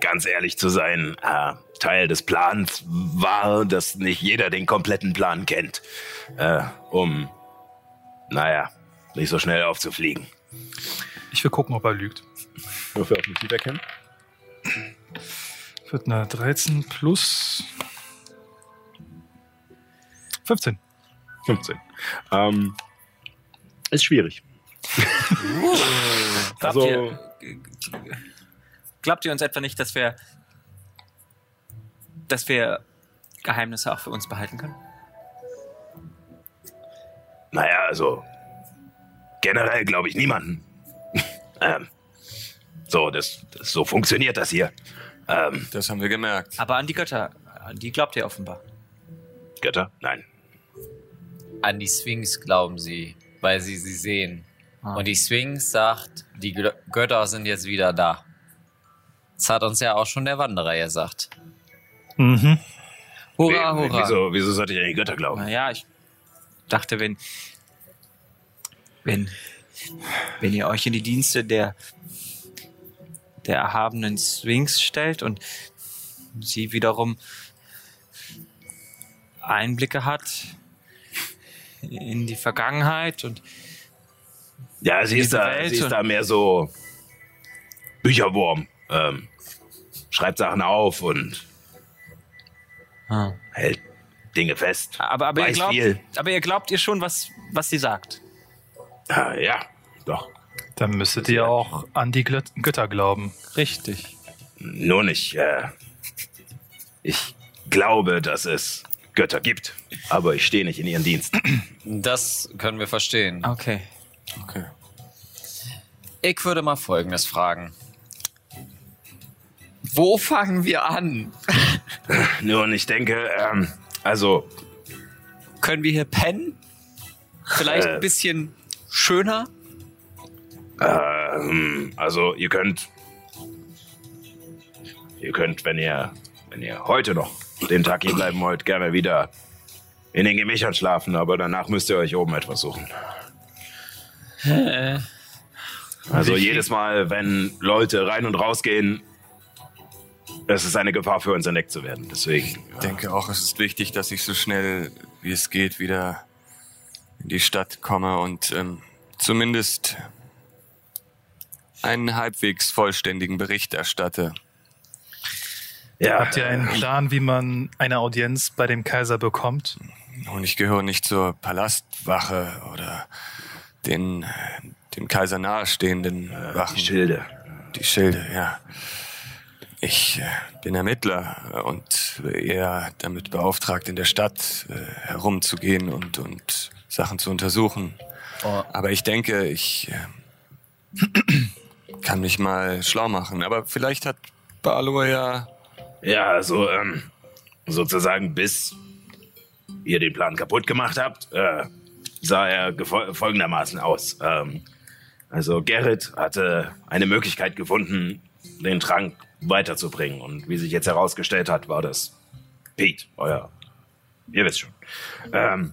B: ganz ehrlich zu sein, äh, Teil des Plans war, dass nicht jeder den kompletten Plan kennt, äh, um, naja, nicht so schnell aufzufliegen.
D: Ich will gucken, ob er lügt.
B: Wofür auf mich erkennen?
D: Wird eine 13 plus 15.
B: 15. Ähm, ist schwierig. Also-
C: glaubt ihr uns etwa nicht, dass wir, dass wir Geheimnisse auch für uns behalten können?
B: Naja, also generell glaube ich niemanden. ähm, so, das, das, so funktioniert das hier. Ähm,
E: Das haben wir gemerkt.
C: Aber an die Götter, an die glaubt ihr offenbar.
B: Götter? Nein.
H: An die Sphinx glauben sie, weil sie sie sehen.
C: Ah.
H: Und die Sphinx sagt, die Gö- Götter sind jetzt wieder da. Das hat uns ja auch schon der Wanderer gesagt.
D: Mhm.
H: Hurra,
B: Wie-
H: hurra.
B: Wieso, wieso sollte ich an die Götter glauben?
C: Naja, ich dachte, wenn, wenn, wenn ihr euch in die Dienste der, der erhabenen Sphinx stellt und sie wiederum Einblicke hat in die Vergangenheit und
B: Ja, sie ist, da,
C: Welt
B: sie ist da mehr so Bücherwurm. Ähm, schreibt Sachen auf und hält Dinge fest.
C: aber, aber, ihr glaubt,
B: viel.
C: aber ihr glaubt ihr schon, was, was sie sagt.
B: Ah, ja, doch.
D: Dann müsstet ihr auch an die Götter glauben.
C: Richtig.
B: Nur nicht. Äh, ich glaube, dass es Götter gibt, aber ich stehe nicht in ihren Diensten.
H: Das können wir verstehen.
C: Okay.
E: Okay.
H: Ich würde mal Folgendes fragen. Wo fangen wir an?
B: Nur und ich denke, ähm, also
C: Können wir hier pennen? Vielleicht
B: Äh.
C: ein bisschen schöner?
B: Ähm, also ihr könnt, ihr könnt, wenn ihr, wenn ihr heute noch den Tag hier bleiben wollt, gerne wieder in den Gemächern schlafen, aber danach müsst ihr euch oben etwas suchen. Also jedes Mal, wenn Leute rein und rausgehen, es ist eine Gefahr für uns entdeckt zu werden. Deswegen.
E: Ich denke auch, es ist wichtig, dass ich so schnell wie es geht wieder in die Stadt komme und ähm, zumindest einen halbwegs vollständigen Bericht erstatte.
B: Ja,
D: Habt ihr einen Plan, wie man eine Audienz bei dem Kaiser bekommt?
E: Und ich gehöre nicht zur Palastwache oder den dem Kaiser nahestehenden äh, Wachen.
B: die Schilde.
E: Die Schilde, ja. Ich äh, bin Ermittler und eher damit beauftragt, in der Stadt äh, herumzugehen und, und Sachen zu untersuchen.
H: Oh.
E: Aber ich denke, ich äh, kann mich mal schlau machen. Aber vielleicht hat Balor ja...
B: Ja, also ähm, sozusagen bis ihr den Plan kaputt gemacht habt, äh, sah er folgendermaßen aus. Ähm, also Gerrit hatte eine Möglichkeit gefunden, den Trank weiterzubringen. Und wie sich jetzt herausgestellt hat, war das Pete, euer, ihr wisst schon. Ähm,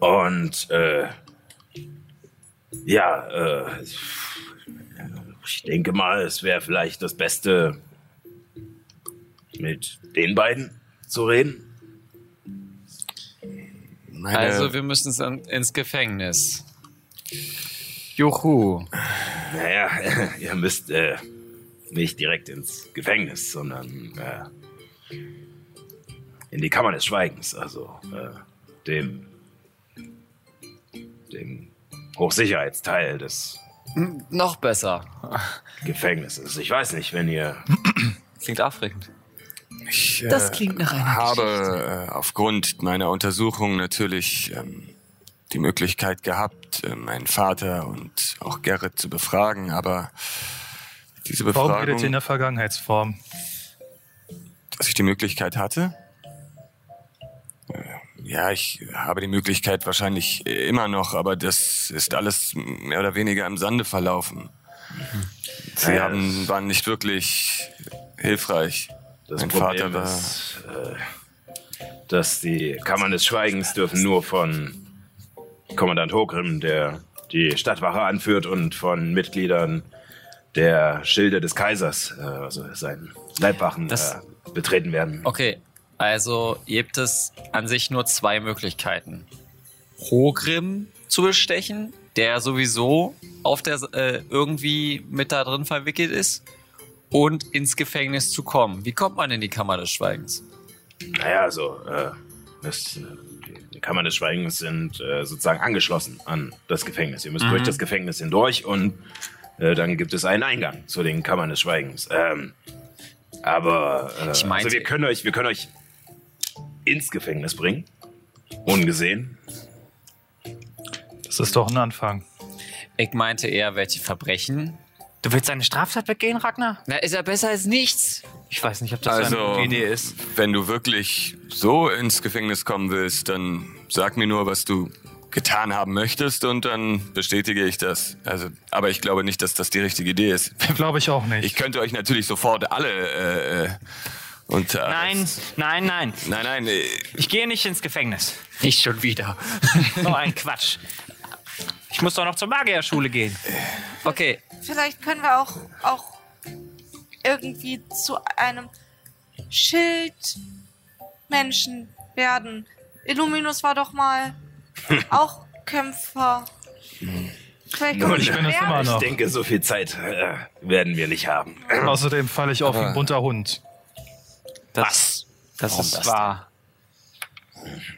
B: und äh, ja, äh, ich denke mal, es wäre vielleicht das Beste, mit den beiden zu reden.
E: Meine,
H: Also wir müssen in- ins Gefängnis. Juhu.
B: Naja, ihr müsst äh, nicht direkt ins Gefängnis, sondern äh, in die Kammer des Schweigens, also äh, dem, dem Hochsicherheitsteil des
H: Noch besser.
B: Gefängnisses. Ich weiß nicht, wenn ihr
C: Klingt aufregend.
E: ich, äh,
L: Das klingt nach einer
E: habe äh, aufgrund meiner Untersuchung natürlich ähm, die Möglichkeit gehabt, äh, meinen Vater und auch Gerrit zu befragen, aber diese
D: Warum redet ihr in
E: Befragung,
D: der Vergangenheitsform?
E: dass ich die Möglichkeit hatte, äh, ja, ich habe die Möglichkeit wahrscheinlich immer noch, aber das ist alles mehr oder weniger im Sande verlaufen. Sie
B: Ja,
E: haben, waren nicht wirklich hilfreich.
B: das
E: mein
B: Problem
E: Vater war.
B: ist, äh, dass die Kammern des Schweigens dürfen nur von Kommandant Hogrim, der die Stadtwache anführt, und von Mitgliedern der Schilde des Kaisers, äh, also seinen Leibwachen,
H: Das-
B: äh, betreten werden.
H: Okay, also gibt es an sich nur zwei Möglichkeiten. Hogrim zu bestechen, der sowieso auf der äh, irgendwie mit da drin verwickelt ist, und ins Gefängnis zu kommen. Wie kommt man in die Kammer des Schweigens?
B: Naja, also, äh, das, äh, die Kammern des Schweigens sind äh, sozusagen angeschlossen an das Gefängnis. Ihr müsst
H: Mhm.
B: durch das Gefängnis hindurch und äh, dann gibt es einen Eingang zu den Kammern des Schweigens. Ähm, aber äh,
H: Ich meinte-
B: also wir können euch, wir können euch ins Gefängnis bringen, ungesehen.
D: Das ist doch ein Anfang.
H: Ich meinte eher, welche Verbrechen.
C: Du willst eine Straftat begehen, Ragnar?
H: Na, ist ja besser als nichts.
C: Ich weiß nicht, ob das
E: Also,
C: eine gute Idee ist.
E: wenn du wirklich so ins Gefängnis kommen willst, dann sag mir nur, was du getan haben möchtest und dann bestätige ich das. Also, aber ich glaube nicht, dass das die richtige Idee ist.
D: Glaube ich auch nicht.
E: Ich könnte euch natürlich sofort alle äh, äh, unter
C: Nein, nein, nein.
E: nein, nein. Äh,
C: Ich gehe nicht ins Gefängnis.
H: Nicht schon wieder.
C: So ein Quatsch. Ich muss doch noch zur Magierschule gehen.
H: Okay,
I: Vielleicht können wir auch, auch irgendwie zu einem Schildmenschen werden. Illuminus war doch mal auch Kämpfer. Vielleicht
D: Und ich bin es immer
B: Ich
D: noch.
B: denke, so viel Zeit äh, werden wir nicht haben.
D: Außerdem falle ich auf wie ein bunter Hund.
C: Das, das
H: Warum
C: ist
H: das
C: wahr.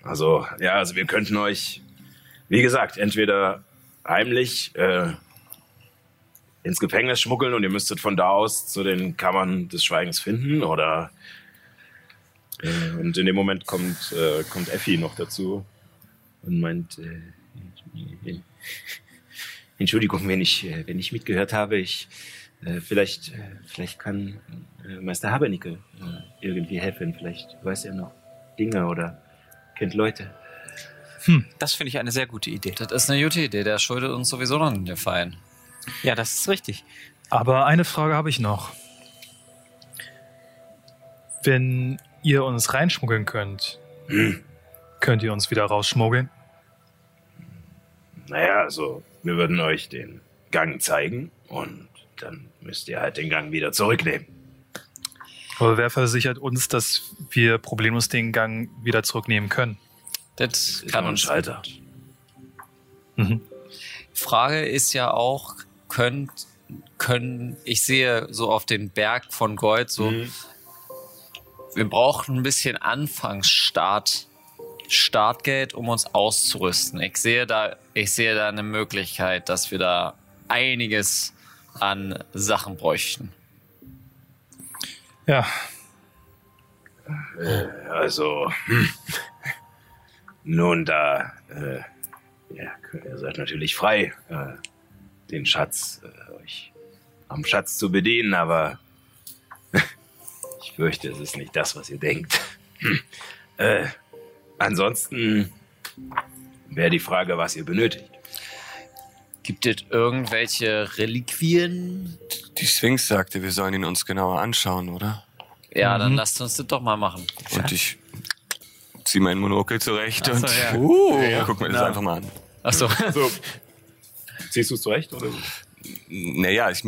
B: Also, ja, also wir könnten euch, wie gesagt, entweder heimlich äh, ins Gefängnis schmuggeln und ihr müsstet von da aus zu den Kammern des Schweigens finden oder äh, und in dem Moment kommt, äh, kommt Effi noch dazu und meint, äh, Entschuldigung, wenn ich, äh, wenn ich mitgehört habe, ich äh, vielleicht, äh, vielleicht kann äh, Meister Habernicke äh, irgendwie helfen, vielleicht weiß er noch Dinge oder kennt Leute.
C: Das finde ich eine sehr gute Idee.
H: das ist eine gute Idee. Der schuldet uns sowieso noch den Fein.
C: Ja, das ist richtig.
D: Aber eine Frage habe ich noch. Wenn ihr uns reinschmuggeln könnt, könnt ihr uns wieder rausschmuggeln?
B: Naja, also wir würden euch den Gang zeigen und dann müsst ihr halt den Gang wieder zurücknehmen.
D: Aber wer versichert uns, dass wir problemlos den Gang wieder zurücknehmen können?
H: Das kann uns
B: Schalter.
D: Mhm.
H: Frage ist ja auch, könnt, können, ich sehe so auf den Berg von Gold so,
B: Mhm.
H: wir brauchen ein bisschen Anfangsstart, Startgeld, um uns auszurüsten. Ich sehe da, ich sehe da eine Möglichkeit, dass wir da einiges an Sachen bräuchten.
D: Ja,
G: Äh, also, hm. nun da, äh, ja, ihr seid natürlich frei, äh, den Schatz, äh, euch am Schatz zu bedienen, aber ich fürchte, es ist nicht das, was ihr denkt. Hm. Ansonsten wäre die Frage, was ihr benötigt.
H: Gibt es irgendwelche Reliquien?
E: Die Sphinx sagte, wir sollen ihn uns genauer anschauen, oder?
H: Ja, dann lasst uns das doch mal machen.
E: Und ich zieh meinen Monokel zurecht
H: so,
E: und
H: ja.
E: uh, guck mir das
B: Ja.
E: einfach mal an.
H: Achso.
B: So. Ziehst du es zurecht? Oder?
E: Naja, ich,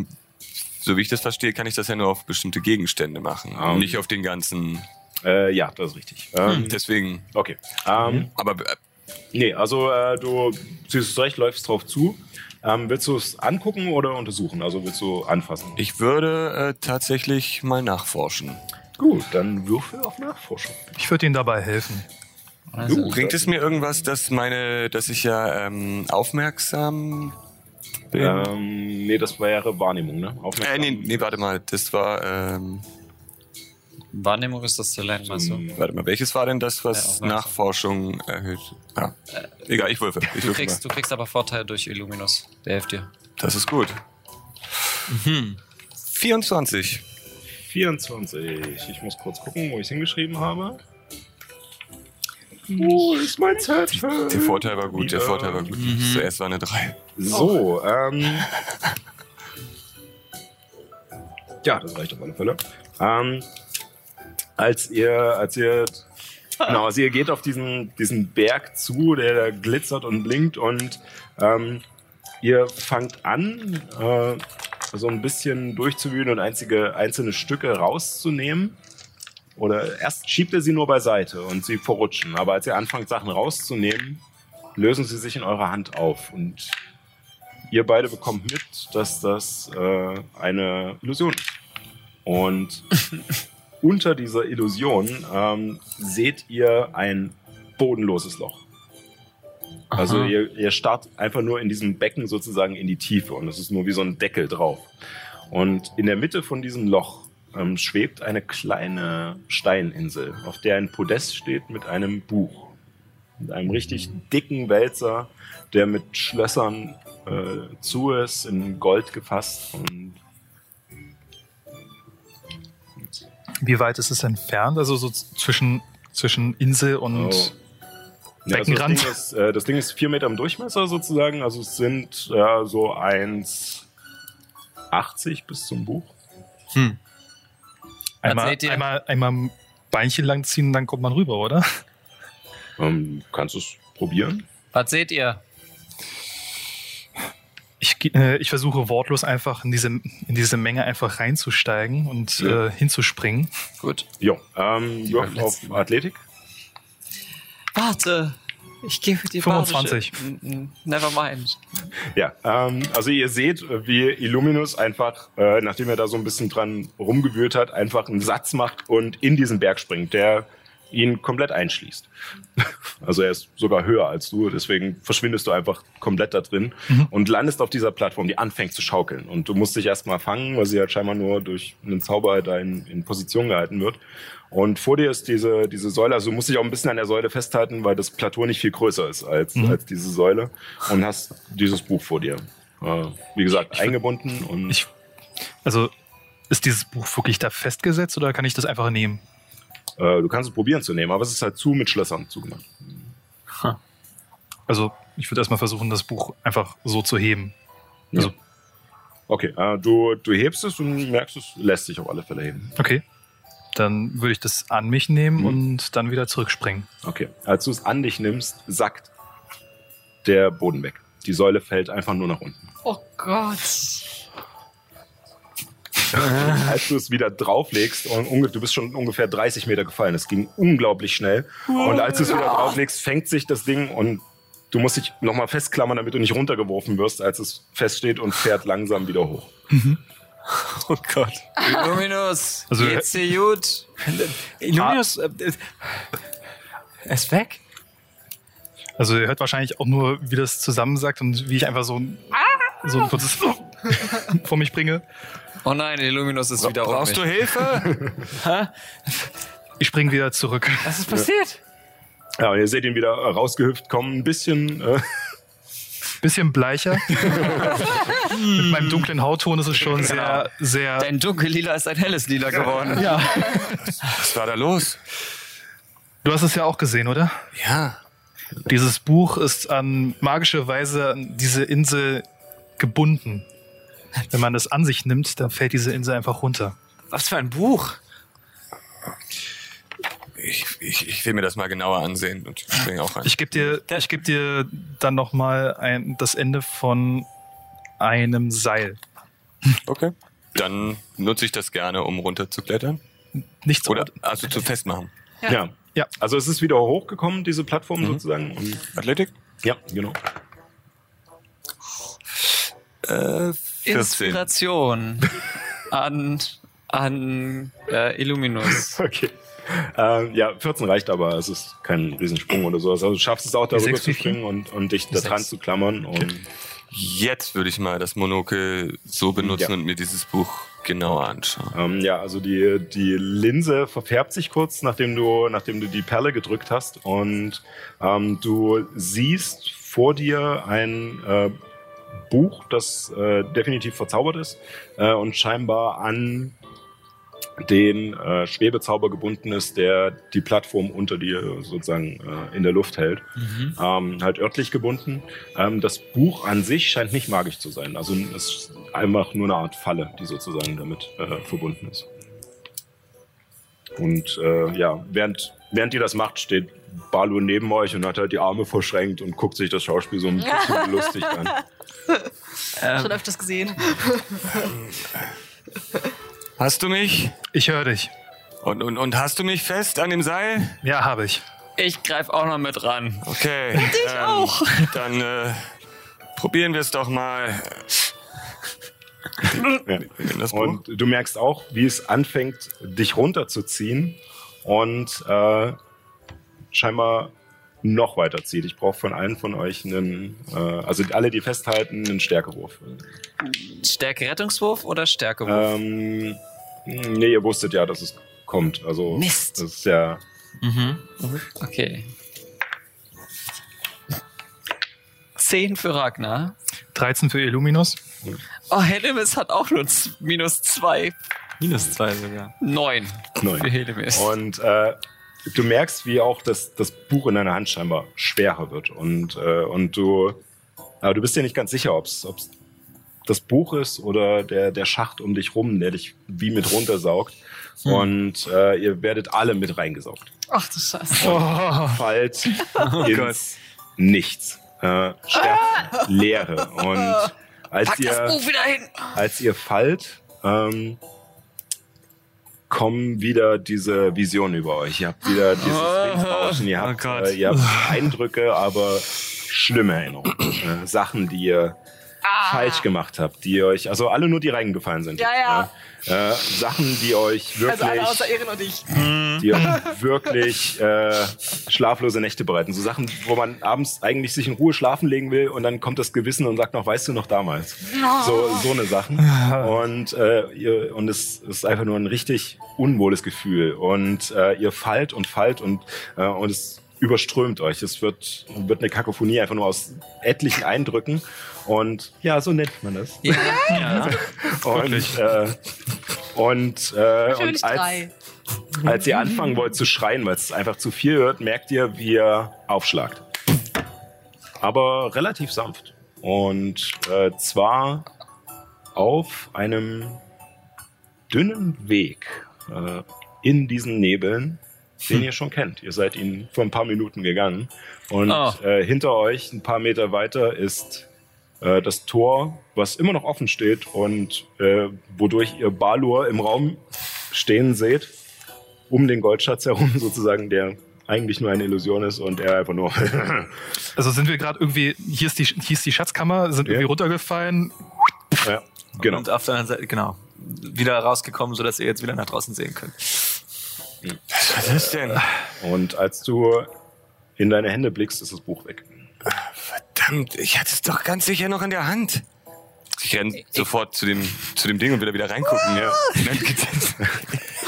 E: so wie ich das verstehe, kann ich das ja nur auf bestimmte Gegenstände machen.
B: Ah.
E: Und nicht auf den ganzen.
B: Äh, ja, das ist richtig. Ähm,
E: Deswegen.
B: Okay. Ähm,
E: Aber äh,
B: Nee, also äh, du ziehst es zurecht, läufst drauf zu. Ähm, willst du es angucken oder untersuchen? Also willst du anfassen?
E: ich würde äh, tatsächlich mal nachforschen.
B: Gut, dann würfel auf Nachforschung.
D: ich würde Ihnen dabei helfen.
B: Du,
E: Bringt es mir irgendwas, dass meine, dass ich ja ähm, aufmerksam bin?
B: Ähm, nee, das wäre Wahrnehmung, ne?
E: äh,
B: Aufmerksam.
E: nee, nee, warte mal, das war, ähm,
H: Wahrnehmung ist das Talent, meinst du?
E: warte mal, welches war denn das,
H: Ja,
E: was
H: aufmerksam.
E: Nachforschung erhöht? Ja. Egal, ich würfe. Ich
H: Du
E: würfe
H: kriegst, du kriegst aber Vorteil durch Illuminus. Der hilft dir.
E: Das ist gut. Mhm. 24.
B: 24. Ich muss kurz gucken, wo ich es hingeschrieben habe. Wo ist mein Zettel?
E: Der Vorteil war gut, der. Vorteil war gut. Zuerst war eine 3.
B: So, ähm. Ja, das reicht auf alle Fälle. Ähm, als ihr, als ihr, genau, also ihr geht auf diesen, diesen Berg zu, der da glitzert und blinkt und ähm, ihr fangt an, äh, so ein bisschen durchzuwühlen und einzige, einzelne Stücke rauszunehmen. Oder erst schiebt ihr sie nur beiseite und sie verrutschen. Aber als ihr anfangt, Sachen rauszunehmen, lösen sie sich in eurer Hand auf. Und ihr beide bekommt mit, dass das äh, eine Illusion ist. Und unter dieser Illusion ähm, seht ihr ein bodenloses Loch. Also ihr, ihr starrt einfach nur in diesem Becken sozusagen in die Tiefe und es ist nur wie so ein Deckel drauf. Und in der Mitte von diesem Loch ähm, schwebt eine kleine Steininsel, auf der ein Podest steht mit einem Buch. Mit einem richtig dicken Wälzer, der mit Schlössern äh, zu ist, in Gold gefasst. Und
D: Wie weit ist es entfernt? Also so zwischen, zwischen Insel und
B: Oh. Ja, also das,
D: Beckenrand?
B: Ding ist, äh, das Ding ist vier Meter im Durchmesser sozusagen. Also es sind ja, so 1,80 bis zum Buch.
D: einmal,
H: seht ihr?
D: einmal, einmal ein Beinchen lang ziehen, dann kommt man rüber, oder?
B: Ähm, kannst du es probieren?
H: Was seht ihr?
D: Ich, äh, ich versuche wortlos einfach in diese, in diese Menge einfach reinzusteigen und
B: Ja.
D: äh, hinzuspringen.
H: Gut.
B: Jo, ähm, Würfel auf. Athletik.
H: Warte. Ich gebe dir
D: 25.
H: badische- N- n- Never mind.
B: Ja, ähm, also ihr seht, wie Illuminus einfach, äh, nachdem er da so ein bisschen dran rumgewühlt hat, einfach einen Satz macht und in diesen Berg springt, der ihn komplett einschließt. Also er ist sogar höher als du, deswegen verschwindest du einfach komplett da drin und landest auf dieser Plattform, die anfängt zu schaukeln. Und du musst dich erstmal fangen, weil sie halt scheinbar nur durch einen Zauber da in, in Position gehalten wird. Und vor dir ist diese, diese Säule, also du musst dich auch ein bisschen an der Säule festhalten, weil das Plateau nicht viel größer ist als, als diese Säule. Und hast dieses Buch vor dir. Äh, wie gesagt, eingebunden und
D: Ich, also ist dieses Buch wirklich da festgesetzt oder kann ich das einfach nehmen?
B: Äh, du kannst es probieren zu nehmen, aber es ist halt zu mit Schlössern zugemacht.
D: Also ich würde erstmal versuchen, das Buch einfach so zu heben. Also,
B: Okay, äh, du, du hebst es und merkst, es lässt sich auf alle Fälle heben.
D: okay. Dann würde ich das an mich nehmen
B: Mhm.
D: und dann wieder zurückspringen.
B: Okay, als du es an dich nimmst, sackt der Boden weg. Die Säule fällt einfach nur nach unten.
F: Oh Gott.
B: als du es wieder drauflegst, und unge- du bist schon ungefähr 30 Meter gefallen, es ging unglaublich schnell. Und als du es wieder drauflegst, fängt sich das Ding und du musst dich nochmal festklammern, damit du nicht runtergeworfen wirst, als es feststeht und fährt langsam wieder hoch.
E: Oh Gott.
H: Illuminus,
D: Also-
H: geht's dir gut?
C: Illuminus, äh, äh, er ist weg?
D: Also ihr hört wahrscheinlich auch nur, wie das zusammensagt und wie ich einfach so ein, so ein kurzes vor mich bringe.
H: Oh nein, Illuminus ist wieder
E: Brauchst du Hilfe?
D: Ich spring wieder zurück.
C: Was ist passiert?
B: Ja, ihr seht ihn wieder rausgehüpft kommen, ein bisschen. Äh,
D: Bisschen bleicher. Mit meinem dunklen Hautton ist es schon sehr, sehr.
H: Dein dunkellila ist ein helles Lila geworden.
D: Ja.
E: Was war da los?
D: Du hast es ja auch gesehen, oder?
E: Ja.
D: Dieses Buch ist an magische Weise an diese Insel gebunden. Wenn man das an sich nimmt, dann fällt diese Insel einfach runter.
C: Was für ein Buch?
E: Ich, ich, ich will mir das mal genauer ansehen und springe auch rein.
D: Ich gebe dir, ich geb dir dann noch mal ein, das Ende von einem Seil.
E: Okay. Dann nutze ich das gerne, um runterzuklettern.
D: Nichts
E: Oder also zu festmachen.
B: ja.
D: Ja.
B: Also es ist wieder hochgekommen, diese Plattform sozusagen. Und,
E: Athletik?
B: ja, genau.
E: Äh, 14.
H: Inspiration an, an äh, Illuminus.
B: Okay. Ähm, ja, 14 reicht aber, es ist kein Riesensprung oder sowas. Also du schaffst es auch, darüber zu springen und, und dich da dran zu klammern. Und
E: Jetzt würde ich mal das Monokel so benutzen
B: Ja.
E: und mir dieses Buch genauer anschauen.
B: ähm, ja, also die, die Linse verfärbt sich kurz, nachdem du, nachdem du die Perle gedrückt hast. Und ähm, du siehst vor dir ein äh, Buch, das äh, definitiv verzaubert ist äh, und scheinbar an den äh, Schwebezauber gebunden ist, der die Plattform unter dir sozusagen äh, in der Luft hält. Ähm, halt örtlich gebunden. Ähm, das Buch an sich scheint nicht magisch zu sein. Also es ist einfach nur eine Art Falle, die sozusagen damit äh, verbunden ist. Und äh, ja, während, während ihr das macht, steht Balu neben euch und hat halt die Arme verschränkt und guckt sich das Schauspiel so ein bisschen belustigt an.
F: Schon öfters gesehen.
E: Hast du mich?
D: Ich höre dich.
E: Und, und, und hast du mich fest an dem Seil?
D: Ja, habe ich.
H: Ich greife auch noch mit ran.
E: Okay. Dich auch. Dann äh, probieren wir es doch mal.
B: Ja. Und du merkst auch, wie es anfängt, dich runterzuziehen und äh, scheinbar noch weiter zieht. Ich brauche von allen von euch einen, äh, also alle, die festhalten, einen Stärkewurf.
H: Stärke-Rettungswurf oder Stärkewurf?
B: Ähm, nee, ihr wusstet ja, dass es kommt. Also
H: Mist.
B: Das ist ja
H: Okay. Zehn für Ragnar.
D: 13 für Illuminus.
H: Oh, Helemis hat auch nur minus zwei.
C: Minus zwei sogar.
H: Neun
B: neun.
H: für Helemis.
B: Und äh, du merkst, wie auch das, das Buch in deiner Hand scheinbar schwerer wird. Und, äh, und du, aber du bist dir nicht ganz sicher, ob es das Buch ist oder der, der Schacht um dich rum, der dich wie mit runtersaugt. Und äh, ihr werdet alle mit reingesaugt.
F: Ach du Scheiße.
D: Oh,
B: Fallt ins Nichts. Äh, sterbt Leere. Und als
H: Pack das
B: ihr
H: Buch wieder hin.
B: als ihr fallt, ähm, kommen wieder diese Visionen über euch. Ihr habt wieder dieses Windrauschen, ihr habt,
C: Gott.
B: äh, ihr habt Eindrücke, aber schlimme Erinnerungen. Äh, Sachen, die ihr falsch gemacht habt, die euch, also alle nur die reingefallen sind.
F: Ja, ja.
B: Äh, Sachen, die euch wirklich,
F: Also alle außer Ehren und ich.
B: die euch wirklich äh, schlaflose Nächte bereiten. So Sachen, wo man abends eigentlich sich in Ruhe schlafen legen will und dann kommt das Gewissen und sagt noch, weißt du noch damals? So, so eine Sachen. Und, äh, ihr, und es ist einfach nur ein richtig unwohles Gefühl. Und äh, ihr fallt und fallt und, äh, und es überströmt euch. Es wird, wird eine Kakophonie einfach nur aus etlichen Eindrücken. Und ja, so nennt man das.
H: Ja. ja.
B: Und, äh, und, äh, und als, als ihr anfangen wollt zu schreien, weil es einfach zu viel wird, merkt ihr, wie ihr aufschlagt. Aber relativ sanft. Und äh, zwar auf einem dünnen Weg äh, in diesen Nebeln, den ihr schon kennt. Ihr seid ihn vor ein paar Minuten gegangen. Und
H: Oh.
B: äh, hinter euch, ein paar Meter weiter, ist äh, das Tor, was immer noch offen steht und äh, wodurch ihr Balur im Raum stehen seht, um den Goldschatz herum sozusagen, der eigentlich nur eine Illusion ist und er einfach nur
D: also sind wir gerade irgendwie, hier ist, die, hier ist die Schatzkammer, sind
B: Ja.
D: irgendwie runtergefallen.
B: ja, genau.
C: Und auf der anderen Seite, genau, wieder rausgekommen, sodass ihr jetzt wieder nach draußen sehen könnt.
E: Was ist denn?
B: Und als du in deine Hände blickst, ist das Buch weg.
E: Verdammt, ich hatte es doch ganz sicher noch in der Hand. Ich Ich renn sofort zu dem, zu dem Ding und will da wieder reingucken. Ja.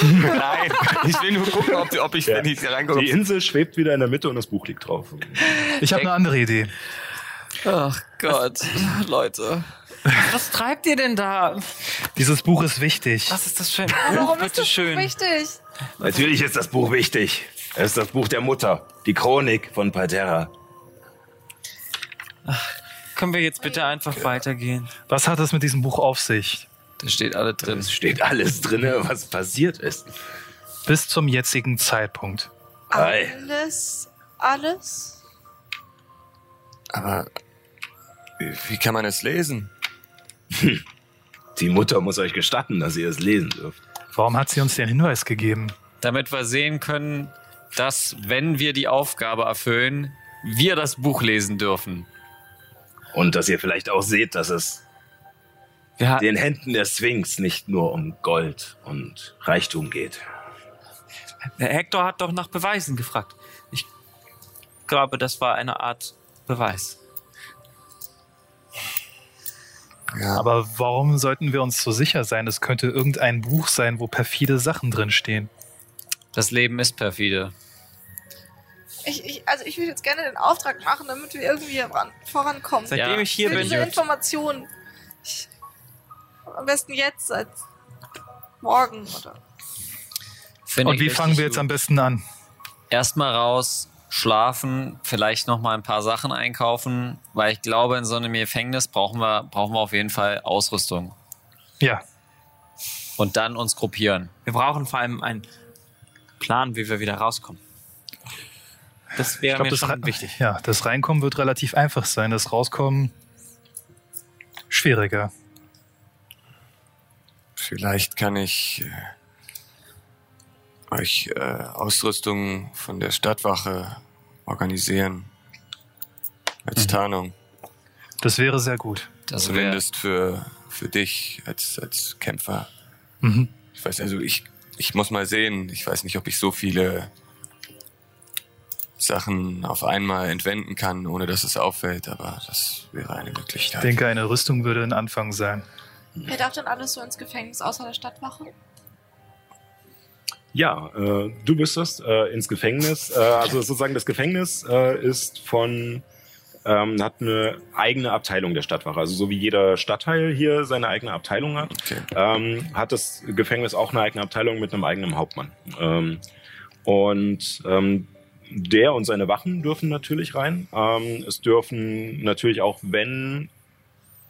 E: Nein, ich will nur gucken, ob, ob ich, wenn ich reingucke.
B: Die Insel schwebt wieder in der Mitte und das Buch liegt drauf.
D: Ich habe eine andere Idee.
H: Ach Gott, Leute.
C: Was treibt ihr denn da?
D: Dieses Buch ist wichtig.
C: Was ist das für ein Buch?
I: Warum ist das
C: schön.
I: wichtig?
G: Natürlich ist das Buch wichtig. Es ist das Buch der Mutter. Die Chronik von Palterra.
C: Können wir jetzt bitte einfach weitergehen?
D: Was hat es mit diesem Buch auf sich?
H: Da steht alle drin.
G: Es steht alles drin, was passiert ist.
D: Bis zum jetzigen Zeitpunkt.
G: Ei.
I: Alles, alles?
E: Aber wie, wie kann man es lesen?
G: Die Mutter muss euch gestatten, dass ihr es lesen dürft.
D: Warum hat sie uns den Hinweis gegeben?
H: Damit wir sehen können, dass, wenn wir die Aufgabe erfüllen, wir das Buch lesen dürfen.
G: Und dass ihr vielleicht auch seht, dass es
C: ha
G: den Händen der Sphinx nicht nur um Gold und Reichtum geht.
C: Der Hector hat doch nach Beweisen gefragt. Ich glaube, das war eine Art Beweis.
E: Ja,
D: Aber warum sollten wir uns so sicher sein? Es könnte irgendein Buch sein, wo perfide Sachen drinstehen.
H: Das Leben ist perfide.
I: Ich, ich, also ich würde jetzt gerne den Auftrag machen, damit wir irgendwie ran, vorankommen.
C: Seitdem
H: Ja.
C: ich hier
I: Für
C: bin,
I: diese Informationen. Ich, am besten jetzt als morgen oder.
D: Und wie fangen wir jetzt
H: gut.
D: am besten an?
H: Erstmal raus, schlafen, vielleicht noch mal ein paar Sachen einkaufen, weil ich glaube, in so einem Gefängnis brauchen wir, brauchen wir auf jeden Fall Ausrüstung.
D: Ja,
H: Und dann uns gruppieren.
C: wir brauchen vor allem einen Plan, wie wir wieder rauskommen. Das
D: ich
C: wäre
D: glaube,
C: mir
D: das,
C: schon wichtig.
D: ja, das Reinkommen wird relativ einfach sein. Das Rauskommen schwieriger.
E: vielleicht kann ich euch äh, Ausrüstung von der Stadtwache organisieren. Als Tarnung.
D: Das wäre sehr gut.
H: Das
E: Zumindest für, für dich als, als Kämpfer.
D: Mhm.
E: Ich weiß, also ich, ich muss mal sehen. Ich weiß nicht, ob ich so viele Sachen auf einmal entwenden kann, ohne dass es auffällt, aber das wäre eine
D: Ich
E: Möglichkeit.
D: denke, eine Rüstung würde ein Anfang sein.
I: Wer darf denn alles so ins Gefängnis außer der Stadtwache?
B: Ja, äh, du bist es äh, ins Gefängnis. Äh, also sozusagen das Gefängnis äh, ist von ähm, hat eine eigene Abteilung der Stadtwache. Also so wie jeder Stadtteil hier seine eigene Abteilung hat,
E: Okay.
B: ähm, hat das Gefängnis auch eine eigene Abteilung mit einem eigenen Hauptmann. Ähm, und ähm, der und seine Wachen dürfen natürlich rein. Ähm, es dürfen natürlich auch, wenn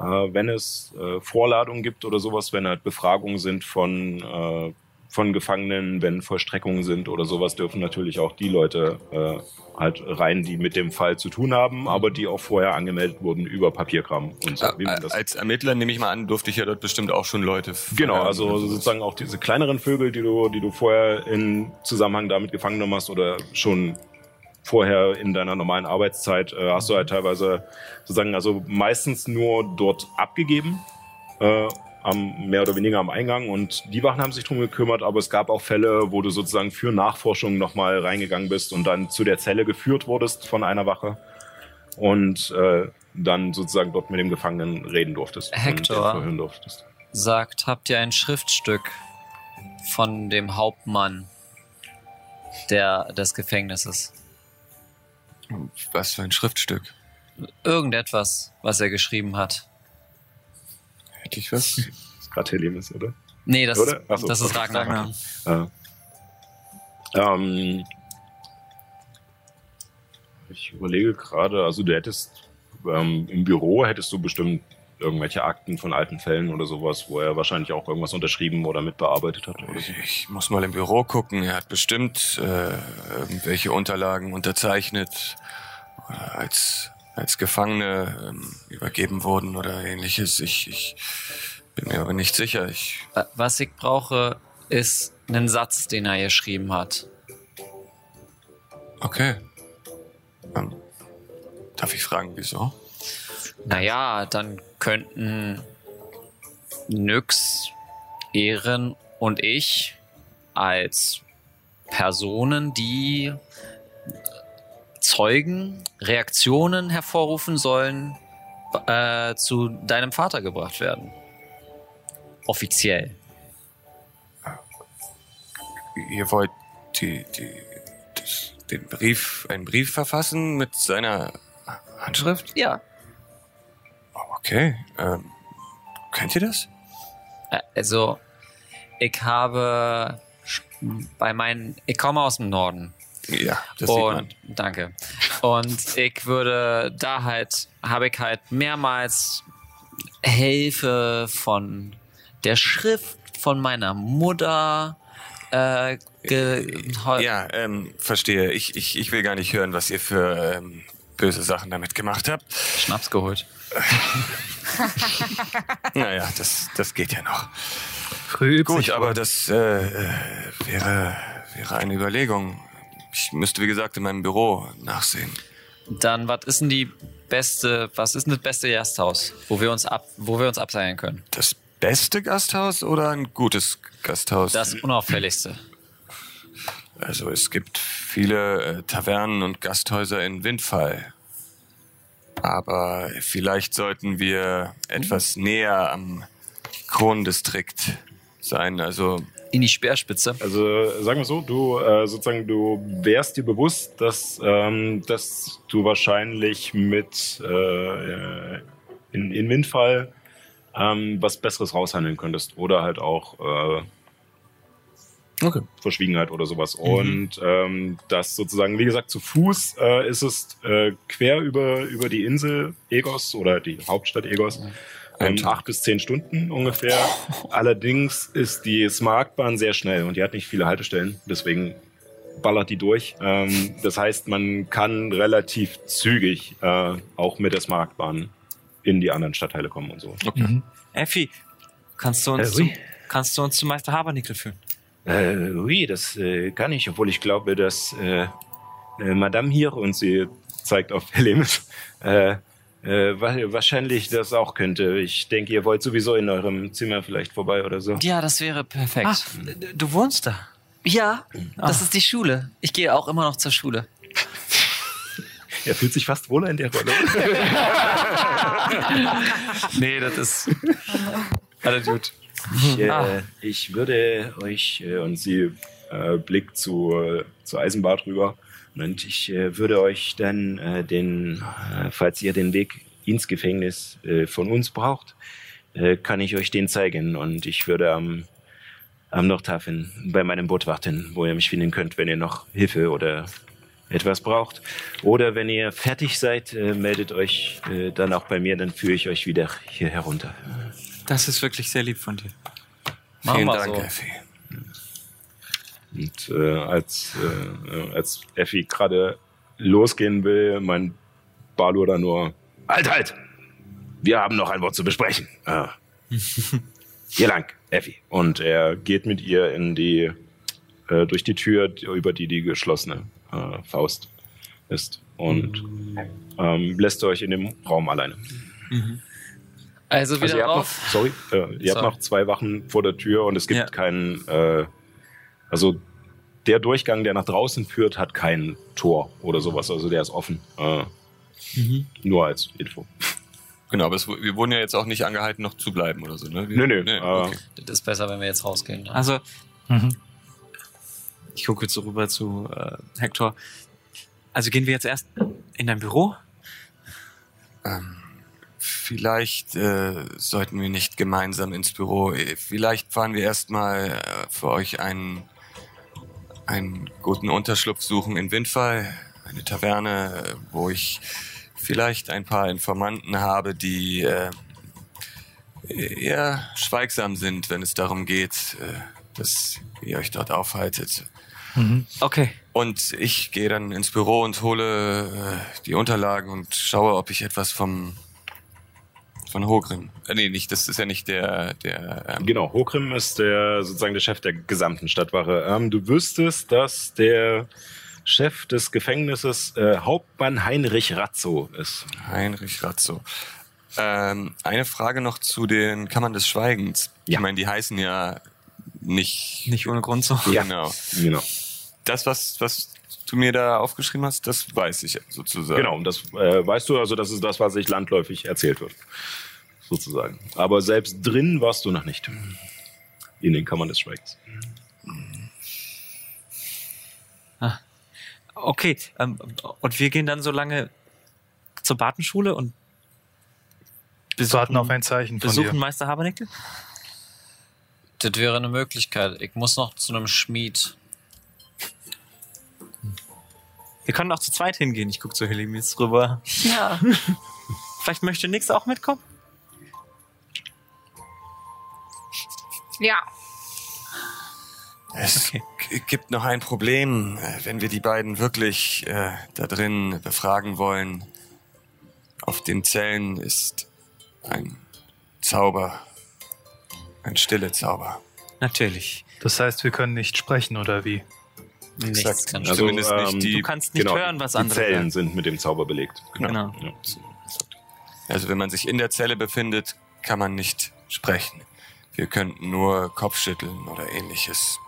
B: äh, wenn es äh, Vorladungen gibt oder sowas, wenn halt Befragungen sind von von Gefangenen, wenn Vollstreckungen sind oder sowas, dürfen natürlich auch die Leute äh, halt rein, die mit dem Fall zu tun haben, aber die auch vorher angemeldet wurden über Papierkram und so.
E: Äh, Als Ermittler nehme ich mal an, durfte ich ja dort bestimmt auch schon Leute.
B: Genau, also sozusagen auch diese kleineren Vögel, die du, die du vorher in Zusammenhang damit gefangen genommen hast oder schon vorher in deiner normalen Arbeitszeit äh, hast du halt teilweise sozusagen also meistens nur dort abgegeben, äh, am, mehr oder weniger am Eingang und die Wachen haben sich drum gekümmert, aber es gab auch Fälle, wo du sozusagen für Nachforschung nochmal reingegangen bist und dann zu der Zelle geführt wurdest von einer Wache und äh, dann sozusagen dort mit dem Gefangenen reden durftest und
H: Hector.
B: durftest.
H: sagt, habt ihr ein Schriftstück von dem Hauptmann der, des Gefängnisses?
E: Was für ein Schriftstück.
H: Irgendetwas, was er geschrieben hat.
E: Hätte ich was?
B: Das ist gerade Helemis, oder?
H: Nee, das,
B: Oder? Ach so.
H: das ist Ragnar.
B: Ja. Ähm, ich überlege gerade, also du hättest ähm, im Büro hättest du bestimmt irgendwelche Akten von alten Fällen oder sowas, wo er wahrscheinlich auch irgendwas unterschrieben oder mitbearbeitet hat. Oder so.
E: Ich muss mal im Büro gucken. Er hat bestimmt äh, irgendwelche Unterlagen unterzeichnet oder als als Gefangene ähm, übergeben wurden oder ähnliches. Ich, ich bin mir aber nicht sicher. Ich
H: Wa- Was ich brauche, ist einen Satz, den er geschrieben hat.
E: okay. Ähm, darf ich fragen, wieso?
H: Naja, dann könnten Nyx, Ehren und ich als Personen, die Zeugen, Reaktionen hervorrufen sollen, äh, zu deinem Vater gebracht werden. Offiziell.
E: Ihr wollt die, die, das, den Brief, einen Brief verfassen mit seiner Handschrift?
H: Ja.
E: Okay. Ähm, könnt ihr das?
H: Also, ich habe bei meinen, ich komme aus dem Norden.
E: Ja, das sieht man.
H: Und danke. Und ich würde da halt, habe ich halt mehrmals Hilfe von der Schrift von meiner Mutter. Äh,
E: Ja, ähm, verstehe. Ich, ich, ich will gar nicht hören, was ihr für ähm, böse Sachen damit gemacht habt.
H: Schnaps geholt.
E: Naja, das, das geht ja noch.
D: Früh
E: Gut, aber das äh, äh, wäre, wäre eine Überlegung. Ich müsste, wie gesagt, in meinem Büro nachsehen.
H: Dann, was ist denn die beste, was ist denn das beste Gasthaus, wo wir uns ab, wo wir uns abseilen können?
E: Das beste Gasthaus oder ein gutes Gasthaus?
H: Das unauffälligste.
E: Also es gibt viele äh, Tavernen und Gasthäuser in Windfall. Aber vielleicht sollten wir etwas näher am Krondistrikt sein. Also
H: In die Speerspitze.
B: Also sagen wir so, du äh, sozusagen, du wärst dir bewusst, dass, ähm, dass du wahrscheinlich mit äh, in, in Windfall ähm, was Besseres raushandeln könntest. Oder halt auch äh,
E: Okay.
B: Verschwiegenheit oder sowas. Und ähm, das sozusagen, wie gesagt, zu Fuß äh, ist es äh, quer über, über die Insel Egos oder die Hauptstadt Egos.
E: Ein
B: Ähm, acht bis zehn Stunden ungefähr. Allerdings ist die Smartbahn sehr schnell und die hat nicht viele Haltestellen. Deswegen ballert die durch. Ähm, das heißt, man kann relativ zügig äh, auch mit der Smartbahn in die anderen Stadtteile kommen und so.
C: Effi, kannst du uns,
G: Äh,
C: zum, kannst du uns zu Meister Habernickel führen?
G: Äh, oui, das äh, kann ich, obwohl ich glaube, dass äh, äh, Madame hier
B: Und sie zeigt auf Helemis.
G: äh, äh, wa- wahrscheinlich das auch könnte. Ich denke, ihr wollt sowieso in eurem Zimmer vielleicht vorbei oder so.
H: Ja, das wäre perfekt.
C: D- du wohnst da.
H: Ja, das ist die Schule. Ich gehe auch immer noch zur Schule.
B: Er fühlt sich fast wohler in der Rolle.
H: Nee, das ist alles gut.
G: Ich, äh,
H: Ah.
G: ich würde euch äh,
B: und sie äh, blickt zu, äh, zu Eisenbart rüber.
G: Und ich äh, würde euch dann äh, den, äh, falls ihr den Weg ins Gefängnis äh, von uns braucht, äh, kann ich euch den zeigen und ich würde am am Nordhafen bei meinem Boot warten, wo ihr mich finden könnt, wenn ihr noch Hilfe oder etwas braucht. Oder wenn ihr fertig seid, äh, meldet euch äh, dann auch bei mir, dann führe ich euch wieder hier herunter.
C: Das ist wirklich sehr lieb von dir.
H: Machen
E: vielen Dank,
H: so.
E: Effi.
B: Und äh, als, äh, als Effi gerade losgehen will, mein Balur da nur,
G: Halt, halt! Wir haben noch ein Wort zu besprechen. Ah. Hier lang, Effi.
B: und er geht mit ihr in die, äh, durch die Tür, über die die geschlossene äh, Faust ist. Und ähm, lässt euch in dem Raum alleine.
H: Also wieder
B: Also ihr habt noch,
H: rauf.
B: sorry, äh, ihr
H: Sorry.
B: habt noch zwei Wachen vor der Tür und es gibt
C: Ja.
B: keinen, äh, also der Durchgang, der nach draußen führt, hat kein Tor oder sowas. Also der ist offen. Äh, Nur als Info.
E: Genau, aber es, wir wurden ja jetzt auch nicht angehalten, noch zu bleiben oder so, ne? Wir,
B: Nö, nö, äh,
E: okay.
H: Das ist besser, wenn wir jetzt rausgehen. ne?
C: Also,
D: Mhm.
C: ich gucke jetzt so rüber zu äh, Hector. Also gehen wir jetzt erst in dein Büro?
E: Ähm, vielleicht äh, sollten wir nicht gemeinsam ins Büro. Vielleicht fahren wir erstmal äh, für euch einen, einen guten Unterschlupf suchen in Windfall. Eine Taverne, wo ich vielleicht ein paar Informanten habe, die äh, eher schweigsam sind, wenn es darum geht, äh, dass ihr euch dort aufhaltet.
C: Okay.
E: Und ich gehe dann ins Büro und hole äh, die Unterlagen und schaue, ob ich etwas vom von Hogrim. Äh, nee, nicht, das ist ja nicht der der ähm,
B: Genau, Hokrim ist der sozusagen der Chef der gesamten Stadtwache. Ähm, du wüsstest, dass der Chef des Gefängnisses äh, Hauptmann Heinrich Ratzo ist.
E: Heinrich Ratzo. Ähm, eine Frage noch zu den Kammern des Schweigens.
B: Ja.
E: Ich meine, die heißen ja nicht
C: Nicht ohne Grund so.
B: Ja.
E: genau.
B: Genau.
E: das, was, was du mir da aufgeschrieben hast, das weiß ich sozusagen.
B: Genau, und das äh, weißt du, also das ist das, was sich landläufig erzählt wird. Sozusagen. Aber selbst drin warst du noch nicht. In den Kammern des Schweigens.
C: Okay, ähm, und wir gehen dann so lange zur Bartenschule und
D: Warten auf ein Zeichen von
C: besuchen
D: dir.
C: Meister Habernecke?
H: Das wäre eine Möglichkeit. Ich muss noch zu einem Schmied.
C: Wir können auch zu zweit hingehen. Ich gucke zu Helimis rüber.
H: Ja.
C: Vielleicht möchte Nix auch mitkommen?
I: Ja.
E: Es
C: Okay.
E: gibt noch ein Problem, wenn wir die beiden wirklich äh, da drin befragen wollen. Auf den Zellen ist ein Zauber, ein stille Zauber.
C: Natürlich.
D: Das heißt, wir können nicht sprechen, oder wie?
H: Nichts
E: Exakt.
H: kann
E: Also, Zumindest nicht
B: ähm,
E: die-
C: Du kannst nicht
B: genau,
C: hören, was
B: die
C: andere
B: Zellen
C: sagen.
B: sind mit dem Zauber belegt.
C: Genau.
B: Ja.
E: Also wenn man sich in der Zelle befindet, kann man nicht sprechen. Wir könnten nur Kopfschütteln oder ähnliches.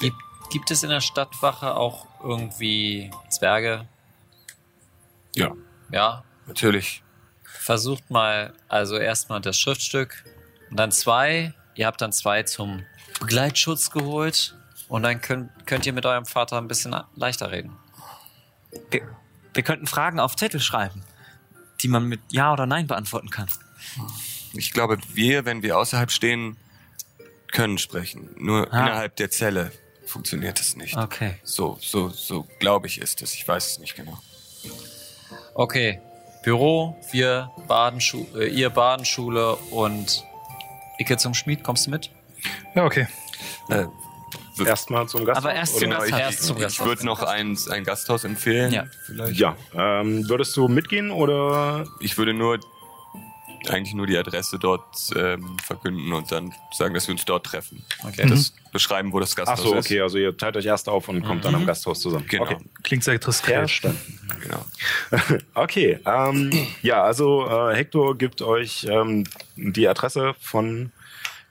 H: Gibt, gibt es in der Stadtwache auch irgendwie Zwerge?
E: Ja.
H: Ja.
E: Natürlich.
H: Versucht mal, also erstmal das Schriftstück und dann zwei. Ihr habt dann zwei zum Begleitschutz geholt und dann könnt, könnt ihr mit eurem Vater ein bisschen leichter reden.
C: Wir, wir könnten Fragen auf Zettel schreiben, die man mit Ja oder Nein beantworten kann.
E: Ich glaube, wir, wenn wir außerhalb stehen, können sprechen. Nur
C: Ah.
E: innerhalb der Zelle funktioniert es nicht.
C: Okay.
E: So, so, so glaube ich ist es. Ich weiß es nicht genau.
H: Okay, Büro, wir Badenschu äh, ihr Badenschule und Icke zum Schmied, kommst du mit?
D: Ja, okay.
E: Äh,
B: Erstmal zum Gasthaus.
C: Aber erst zum Gasthaus.
H: Erst zum
E: ich
H: Gasthaus.
E: würde noch ein, ein Gasthaus empfehlen.
H: Ja.
E: Vielleicht.
B: Ja, ähm, würdest du mitgehen oder?
E: Ich würde nur eigentlich nur die Adresse dort ähm, verkünden und dann sagen, dass wir uns dort treffen.
H: Okay.
E: Das beschreiben, wo das
B: Ach
E: Gasthaus
B: so,
E: ist.
B: okay, also ihr teilt euch erst auf und kommt dann am Gasthaus zusammen.
E: Genau.
B: Okay.
D: Klingt sehr diskret.
B: Verstanden.
E: genau.
B: Okay, ähm, ja, also äh, Hector gibt euch ähm, die Adresse von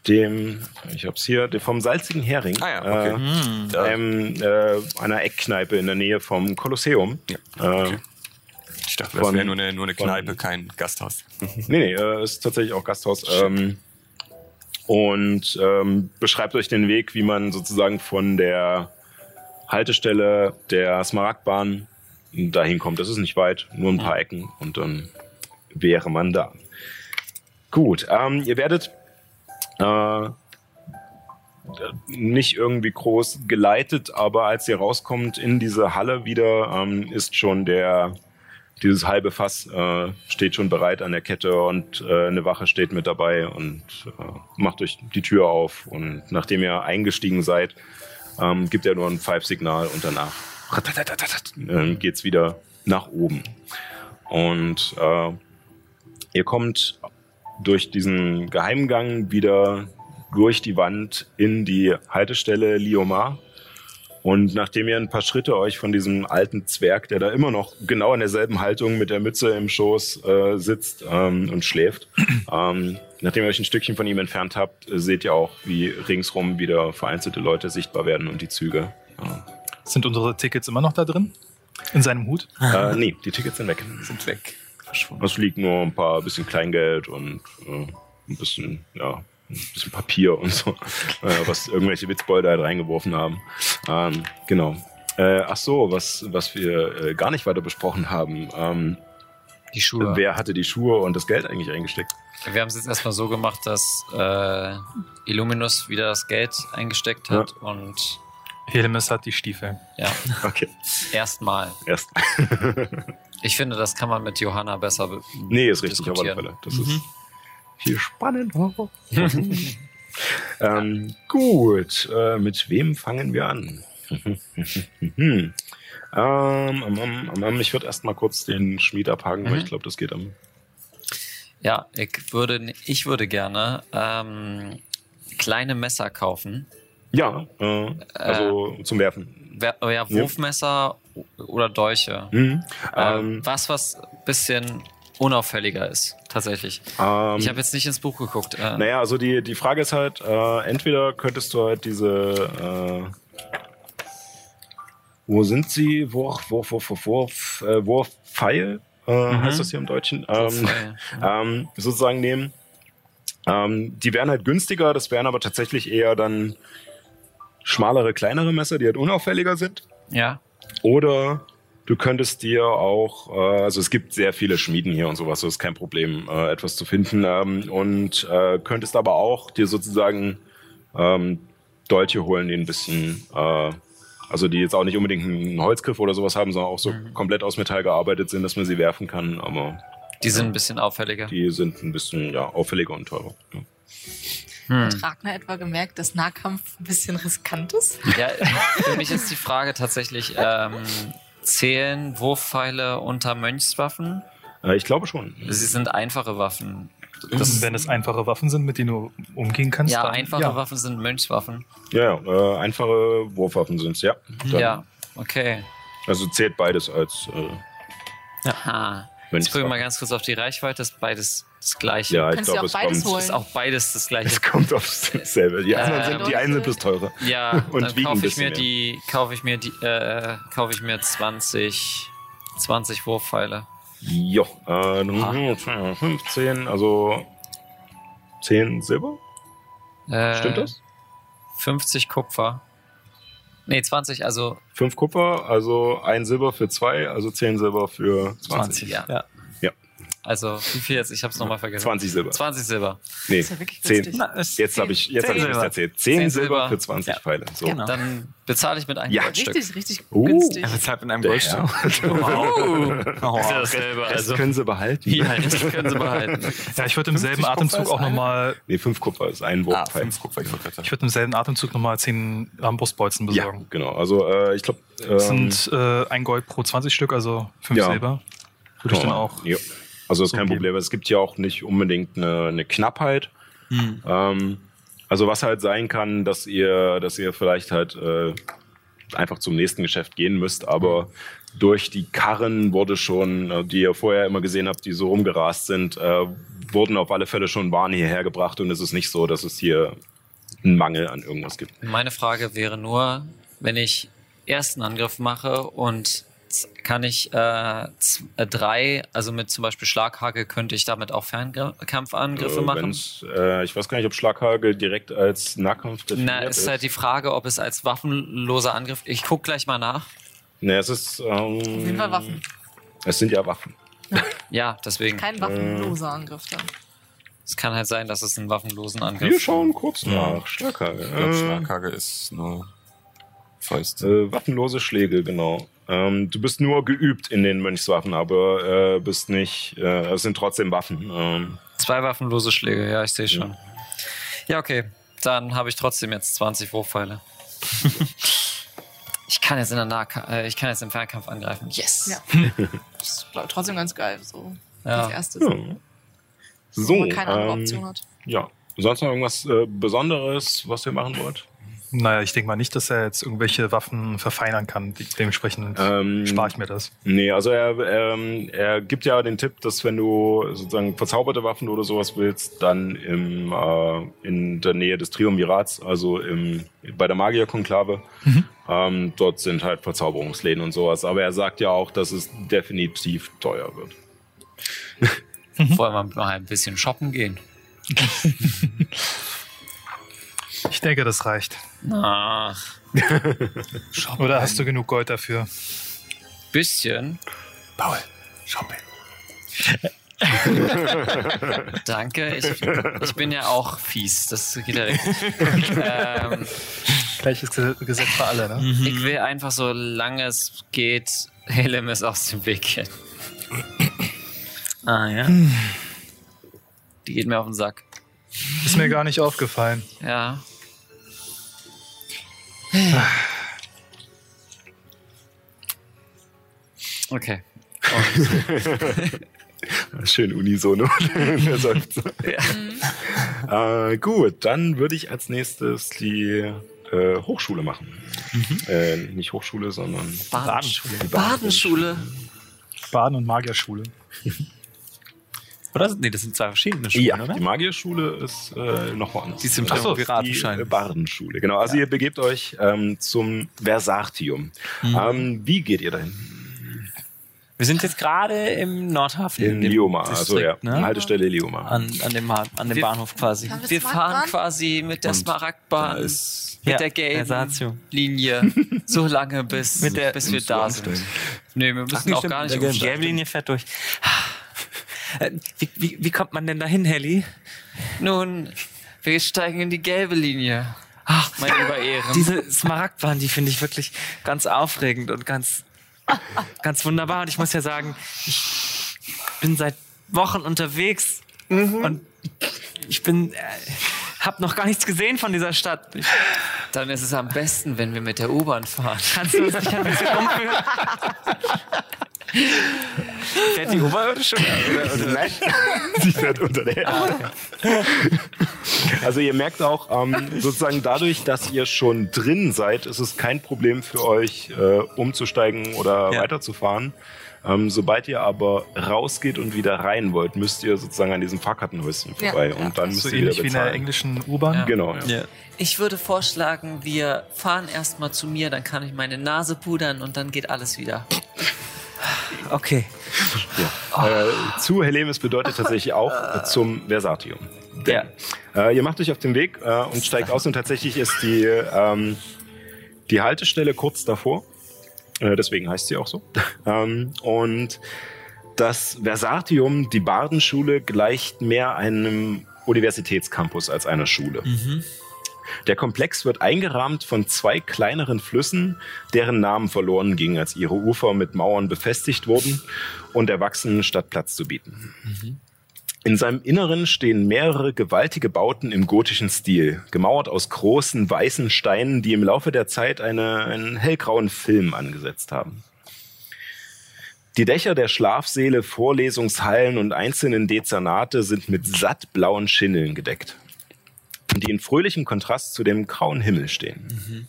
B: dem, ich hab's hier, vom salzigen Hering.
E: Ah ja, okay.
B: Äh,
E: Da,
B: einem, äh, einer Eckkneipe in der Nähe vom Kolosseum.
E: Ja,
B: Äh,
E: okay. ich dachte, das wäre nur eine, nur eine
B: von-
E: Kneipe, kein Gasthaus.
B: Nee, nee, äh, ist tatsächlich auch Gasthaus. Ähm, und ähm, beschreibt euch den Weg, wie man sozusagen von der Haltestelle der Smaragdbahn dahin kommt. Das ist nicht weit, nur ein paar Ecken und dann wäre man da. Gut, ähm, ihr werdet äh, nicht irgendwie groß geleitet, aber als ihr rauskommt in diese Halle wieder, ähm, ist schon der dieses halbe Fass äh, steht schon bereit an der Kette und äh, eine Wache steht mit dabei und äh, macht euch die Tür auf. Und nachdem ihr eingestiegen seid, ähm, gibt er nur ein Pfeifsignal und danach äh, geht's wieder nach oben. Und äh, ihr kommt durch diesen Geheimgang wieder durch die Wand in die Haltestelle Liomar. Und nachdem ihr ein paar Schritte euch von diesem alten Zwerg, der da immer noch genau in derselben Haltung mit der Mütze im Schoß äh, sitzt ähm, und schläft, ähm, nachdem ihr euch ein Stückchen von ihm entfernt habt, äh, seht ihr auch, wie ringsrum wieder vereinzelte Leute sichtbar werden und die Züge.
D: Sind unsere Tickets immer noch da drin? In seinem Hut?
B: Äh, nee, die Tickets sind weg.
E: Sind weg. Verschwunden.
B: Es liegt nur ein paar bisschen Kleingeld und äh, ein bisschen, ja, ein bisschen Papier und so, äh, was irgendwelche Witzbolde halt reingeworfen haben. Ähm, genau. Äh, ach so, was, was wir äh, gar nicht weiter besprochen haben. Ähm,
H: Die Schuhe.
B: Wer hatte die Schuhe und das Geld eigentlich eingesteckt?
H: Wir haben es jetzt erstmal so gemacht, dass äh, Illuminus wieder das Geld eingesteckt hat und
D: Helemis hat die Stiefel.
H: ja,
B: Okay,
H: erstmal.
B: erst.
H: Ich finde, das kann man mit Johanna besser be-
B: nee, ist richtig, auf alle. Fälle. Das ist viel spannender. ähm, gut, äh, mit wem fangen wir an? ähm, ähm, ich würde erst mal kurz den Schmied abhaken, weil
H: Mhm.
B: ich glaube, das geht am.
H: Ja, ich würde, ich würde gerne ähm, kleine Messer kaufen.
B: Ja, äh, also zum Werfen.
H: Wer- oh ja, Wurfmesser oder Dolche.
B: Mhm.
H: Ähm,
B: Ähm,
H: was, was bisschen unauffälliger ist, tatsächlich.
B: ähm,
H: Ich habe jetzt nicht ins Buch geguckt. Äh,
B: Naja, also die, die Frage ist halt, äh, entweder könntest du halt diese, äh, wo sind sie? Wurf, Wurf, Wurf, Wurf, Wurf, äh, Wurfpfeil, äh,
H: Mhm.
B: heißt das hier im Deutschen, ähm,
H: Wurfpfeil,
B: ähm, sozusagen nehmen. Ähm, die wären halt günstiger, das wären aber tatsächlich eher dann schmalere, kleinere Messer, die halt unauffälliger sind.
H: Ja.
B: Oder du könntest dir auch, äh, also es gibt sehr viele Schmieden hier und sowas, so ist kein Problem, äh, etwas zu finden. Ähm, und äh, könntest aber auch dir sozusagen ähm, Dolche holen, die ein bisschen, äh, also die jetzt auch nicht unbedingt einen Holzgriff oder sowas haben, sondern auch so komplett aus Metall gearbeitet sind, dass man sie werfen kann. Aber
H: Die sind ein bisschen auffälliger.
B: die sind ein bisschen ja, auffälliger und teurer. Ja.
H: Hm.
F: Hat Ragnar etwa gemerkt, dass Nahkampf ein bisschen riskant ist?
H: Ja, für mich ist die Frage tatsächlich, ähm, zählen Wurfpfeile unter Mönchswaffen?
B: Äh, ich glaube schon.
H: Sie sind einfache Waffen. Das,
D: Wenn es einfache Waffen sind, mit denen du umgehen kannst.
H: ja,
D: dann,
H: einfache
D: ja.
H: Waffen sind Mönchswaffen.
B: Ja, ja äh, einfache Wurfwaffen sind es, ja. Dann-
H: Ja, okay.
B: Also zählt beides als äh,
H: Aha. Jetzt
B: Mönchswaffen.
H: gucken wir mal ganz kurz auf die Reichweite. Ist beides das gleiche.
B: Ja, ich glaube, es
F: beides
B: kommt,
F: holen.
H: Ist auch beides das gleiche.
B: es kommt aufs selbe. Die, anderen
H: Ähm,
B: sind, die einen sind bloß teurer.
H: Ja,
B: Und
H: dann kaufe ich mir die, kaufe ich mir die, äh, kaufe ich mir 20, 20 Wurfpfeile.
B: Jo, äh,
H: Ah.
B: 15, also 10 Silber?
H: Äh,
B: Stimmt das?
H: 50 Kupfer. Nee, 20, also
B: 5 Kupfer, also ein Silber für 2, also 10 Silber für 20.
H: 20, ja.
D: Ja.
B: Ja.
H: Also, wie viel jetzt? Ich hab's nochmal vergessen.
B: 20 Silber.
H: 20 Silber.
B: Nee,
F: ist ja wirklich
B: 10.
F: günstig.
B: Jetzt habe ich jetzt hab ich
H: Silber.
B: Mist erzählt. 10,
H: 10
B: Silber,
H: Silber.
B: für 20
H: Ja.
B: Pfeile. So.
F: Genau.
H: Dann bezahle ich mit einem
B: Ja.
H: Goldstück.
F: Richtig, richtig
B: Uh.
F: günstig.
C: Er bezahlt mit einem
B: Der
C: Goldstück.
H: Oh, ist ja dasselbe.
B: Das
H: Also,
B: können sie behalten.
H: ja, das können sie behalten.
D: Ja, ich würde im
C: 50
D: selben
C: Kupfer
D: Atemzug
C: ist
D: auch nochmal,
B: Nee, 5 Kupfer ist ein
C: Ah,
B: Wurfpfeil.
C: fünf Kupfer, ich wollte
D: ich würde im selben Atemzug nochmal 10 ähm, Brustbolzen
B: ja,
D: besorgen.
B: genau. Also äh, ich glaube,
D: Das
B: ähm,
D: sind äh, ein Gold pro 20 Stück, also 5
B: Ja.
D: Silber. Würde ich dann auch.
B: Ja. Also ist
D: so
B: kein
D: geben.
B: Problem. Es gibt ja auch nicht unbedingt eine, eine Knappheit.
C: Hm.
B: Ähm, also was halt sein kann, dass ihr, dass ihr vielleicht halt äh, einfach zum nächsten Geschäft gehen müsst, aber durch die Karren wurde schon, äh, die ihr vorher immer gesehen habt, die so rumgerast sind, äh, wurden auf alle Fälle schon Waren hierher gebracht und es ist nicht so, dass es hier einen Mangel an irgendwas gibt.
H: Meine Frage wäre nur, wenn ich ersten Angriff mache und kann ich äh, äh, drei, also mit zum Beispiel Schlaghagel, könnte ich damit auch Fernkampfangriffe
B: Äh,
H: machen?
B: äh, ich weiß gar nicht, ob Schlaghagel direkt als Nahkampf
H: Na,
B: definiert
H: es ist halt die Frage, ob es als waffenloser Angriff. Ich guck gleich mal nach.
B: Nee, es ist. Ähm,
F: Auf jeden Fall Waffen.
B: Es sind ja Waffen.
H: Ja, deswegen.
F: Kein waffenloser Angriff dann.
H: Es kann halt sein, dass es einen waffenlosen Angriff
B: Wir schauen kurz nach. Schlaghagel.
C: Ich glaube,
B: Äh,
C: Schlaghagel ist nur Fäuste.
B: Äh, waffenlose Schläge, genau. Ähm, du bist nur geübt in den Mönchswaffen, aber äh, bist nicht. Äh, es sind trotzdem Waffen. Ähm,
H: Zwei waffenlose Schläge, ja, ich sehe schon. Ja, okay. Dann habe ich trotzdem jetzt 20 Wurfpfeile. ich kann jetzt in der Nahka äh, ich kann jetzt im Fernkampf angreifen. Yes.
F: Ja. Das ist glaub ich, trotzdem ganz geil. So
H: Ja.
F: als erstes.
B: ja.
F: Wo
B: So.
F: man keine andere
B: ähm,
F: Option hat.
B: Ja. Sonst noch irgendwas äh, Besonderes, was ihr machen wollt?
D: Naja, ich denke mal nicht, dass er jetzt irgendwelche Waffen verfeinern kann. Die- Dementsprechend
B: Ähm,
D: spare ich mir das.
B: Nee, also er, ähm, er gibt ja den Tipp, dass wenn du sozusagen verzauberte Waffen oder sowas willst, dann im, äh, in der Nähe des Triumvirats, also im, bei der Magierkonklave, ähm, dort sind halt Verzauberungsläden und sowas. Aber er sagt ja auch, dass es definitiv teuer wird.
H: Wollen wir mal ein bisschen shoppen gehen?
D: Ich denke, das reicht.
H: Ach,
D: Oder hast du genug Gold dafür?
H: bisschen.
C: Paul, Shopping.
H: Danke. Ich, ich bin ja auch fies. Das geht ja ähm,
D: Gleiches Ge- Gesetz für alle, ne?
H: Ich will einfach, solange es geht, Helemis aus dem Weg gehen. Ah, ja. Die geht mir auf den Sack.
D: Ist mir gar nicht aufgefallen.
H: Ja. Okay.
B: Schön unisono. Seufzer. äh, gut, dann würde ich als nächstes die äh, Hochschule machen. Äh, nicht Hochschule, sondern
H: Badenschule. Badenschule.
D: Baden- und Magierschule.
C: Oder? Nee, das sind zwei verschiedene Schulen,
B: Ja,
C: oder?
B: die Magierschule ist äh, noch woanders.
C: Die ist im
B: Ach so,
C: Triumviratenschein.
B: Die äh, Bardenschule, genau. Also ihr begebt euch ähm, zum Versartium.
C: Mhm.
B: Ähm, wie geht ihr dahin?
C: Wir sind jetzt gerade im Nordhafen.
B: In Lioma, also ja,
C: ne?
B: Haltestelle Lioma.
C: An, an dem, an dem
H: Wir-
C: Bahnhof quasi.
H: Wir fahren quasi mit der Smaragdbahn, mit
C: Ja,
H: der gelben. Linie, so lange bis,
C: Mit der-
H: bis wir da sind. Nee, wir müssen auch gar nicht
C: Die gelbe Linie fährt durch. Äh, Wie, wie, wie kommt man denn dahin, Helly?
H: Nun, wir steigen in die gelbe Linie. Ach, mein lieber Ehren.
C: Diese Smaragdbahn, die finde ich wirklich ganz aufregend und ganz, ganz wunderbar. Und ich muss ja sagen, ich bin seit Wochen unterwegs und ich bin, äh, hab noch gar nichts gesehen von dieser Stadt. Ich,
H: Dann ist es am besten, wenn wir mit der U-Bahn fahren.
C: kannst du uns nicht ein bisschen umführen? Fährt die oberirdische? Oder, oder?
B: Nein, sie fährt unter der Erde. Also ihr merkt auch, ähm, sozusagen dadurch, dass ihr schon drin seid, ist es kein Problem für euch, äh, umzusteigen oder
C: Ja.
B: weiterzufahren. Ähm, sobald ihr aber rausgeht und wieder rein wollt, müsst ihr sozusagen an diesem Fahrkartenhäuschen
I: Ja.
B: vorbei und dann müsst
D: So
B: ihr wieder
D: ähnlich wie in der
B: bezahlen.
D: englischen U-Bahn.
C: Ja.
B: Genau, ja.
C: Ja.
H: Ich würde vorschlagen, wir fahren erstmal zu mir, dann kann ich meine Nase pudern und dann geht alles wieder.
C: Okay.
B: Äh, zu Helemis bedeutet tatsächlich auch äh, zum Versatium.
C: Ja.
B: Äh, ihr macht euch auf den Weg äh, und steigt aus und tatsächlich ist die, ähm, die Haltestelle kurz davor. Äh, deswegen heißt sie auch so. ähm, und das Versatium, die Bardenschule, gleicht mehr einem Universitätscampus als einer Schule. Der Komplex wird eingerahmt von zwei kleineren Flüssen, deren Namen verloren gingen, als ihre Ufer mit Mauern befestigt wurden und erwachsenen statt Platz zu bieten. In seinem Inneren stehen mehrere gewaltige Bauten im gotischen Stil, gemauert aus großen weißen Steinen, die im Laufe der Zeit eine, einen hellgrauen Film angesetzt haben. Die Dächer der Schlafsäle, Vorlesungshallen und einzelnen Dezernate sind mit sattblauen Schindeln gedeckt, die in fröhlichem Kontrast zu dem grauen Himmel stehen.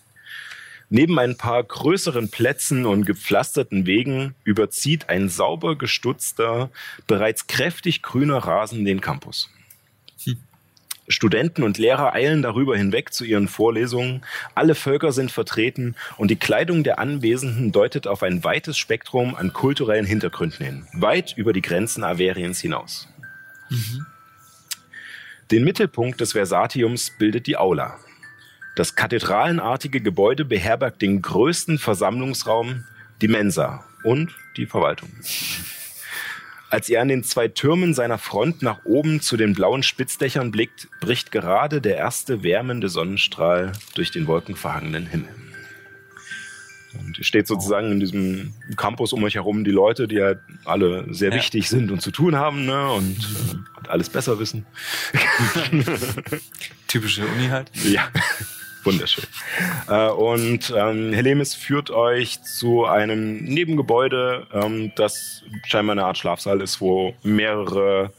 B: Neben ein paar größeren Plätzen und gepflasterten Wegen überzieht ein sauber gestutzter, bereits kräftig grüner Rasen den Campus. Studenten und Lehrer eilen darüber hinweg zu ihren Vorlesungen. Alle Völker sind vertreten und die Kleidung der Anwesenden deutet auf ein weites Spektrum an kulturellen Hintergründen hin, weit über die Grenzen Averiens hinaus. Den Mittelpunkt des Versatiums bildet die Aula. Das kathedralenartige Gebäude beherbergt den größten Versammlungsraum, die Mensa und die Verwaltung. Als er an den zwei Türmen seiner Front nach oben zu den blauen Spitzdächern blickt, bricht gerade der erste wärmende Sonnenstrahl durch den wolkenverhangenen Himmel. Und ihr steht sozusagen in diesem Campus um euch herum die Leute, die halt alle sehr
C: Ja.
B: wichtig sind und zu tun haben ne? und äh, alles besser wissen.
C: Typische Uni halt.
B: Ja, wunderschön. Äh, und ähm, Helemis führt euch zu einem Nebengebäude, ähm, das scheinbar eine Art Schlafsaal ist, wo mehrere,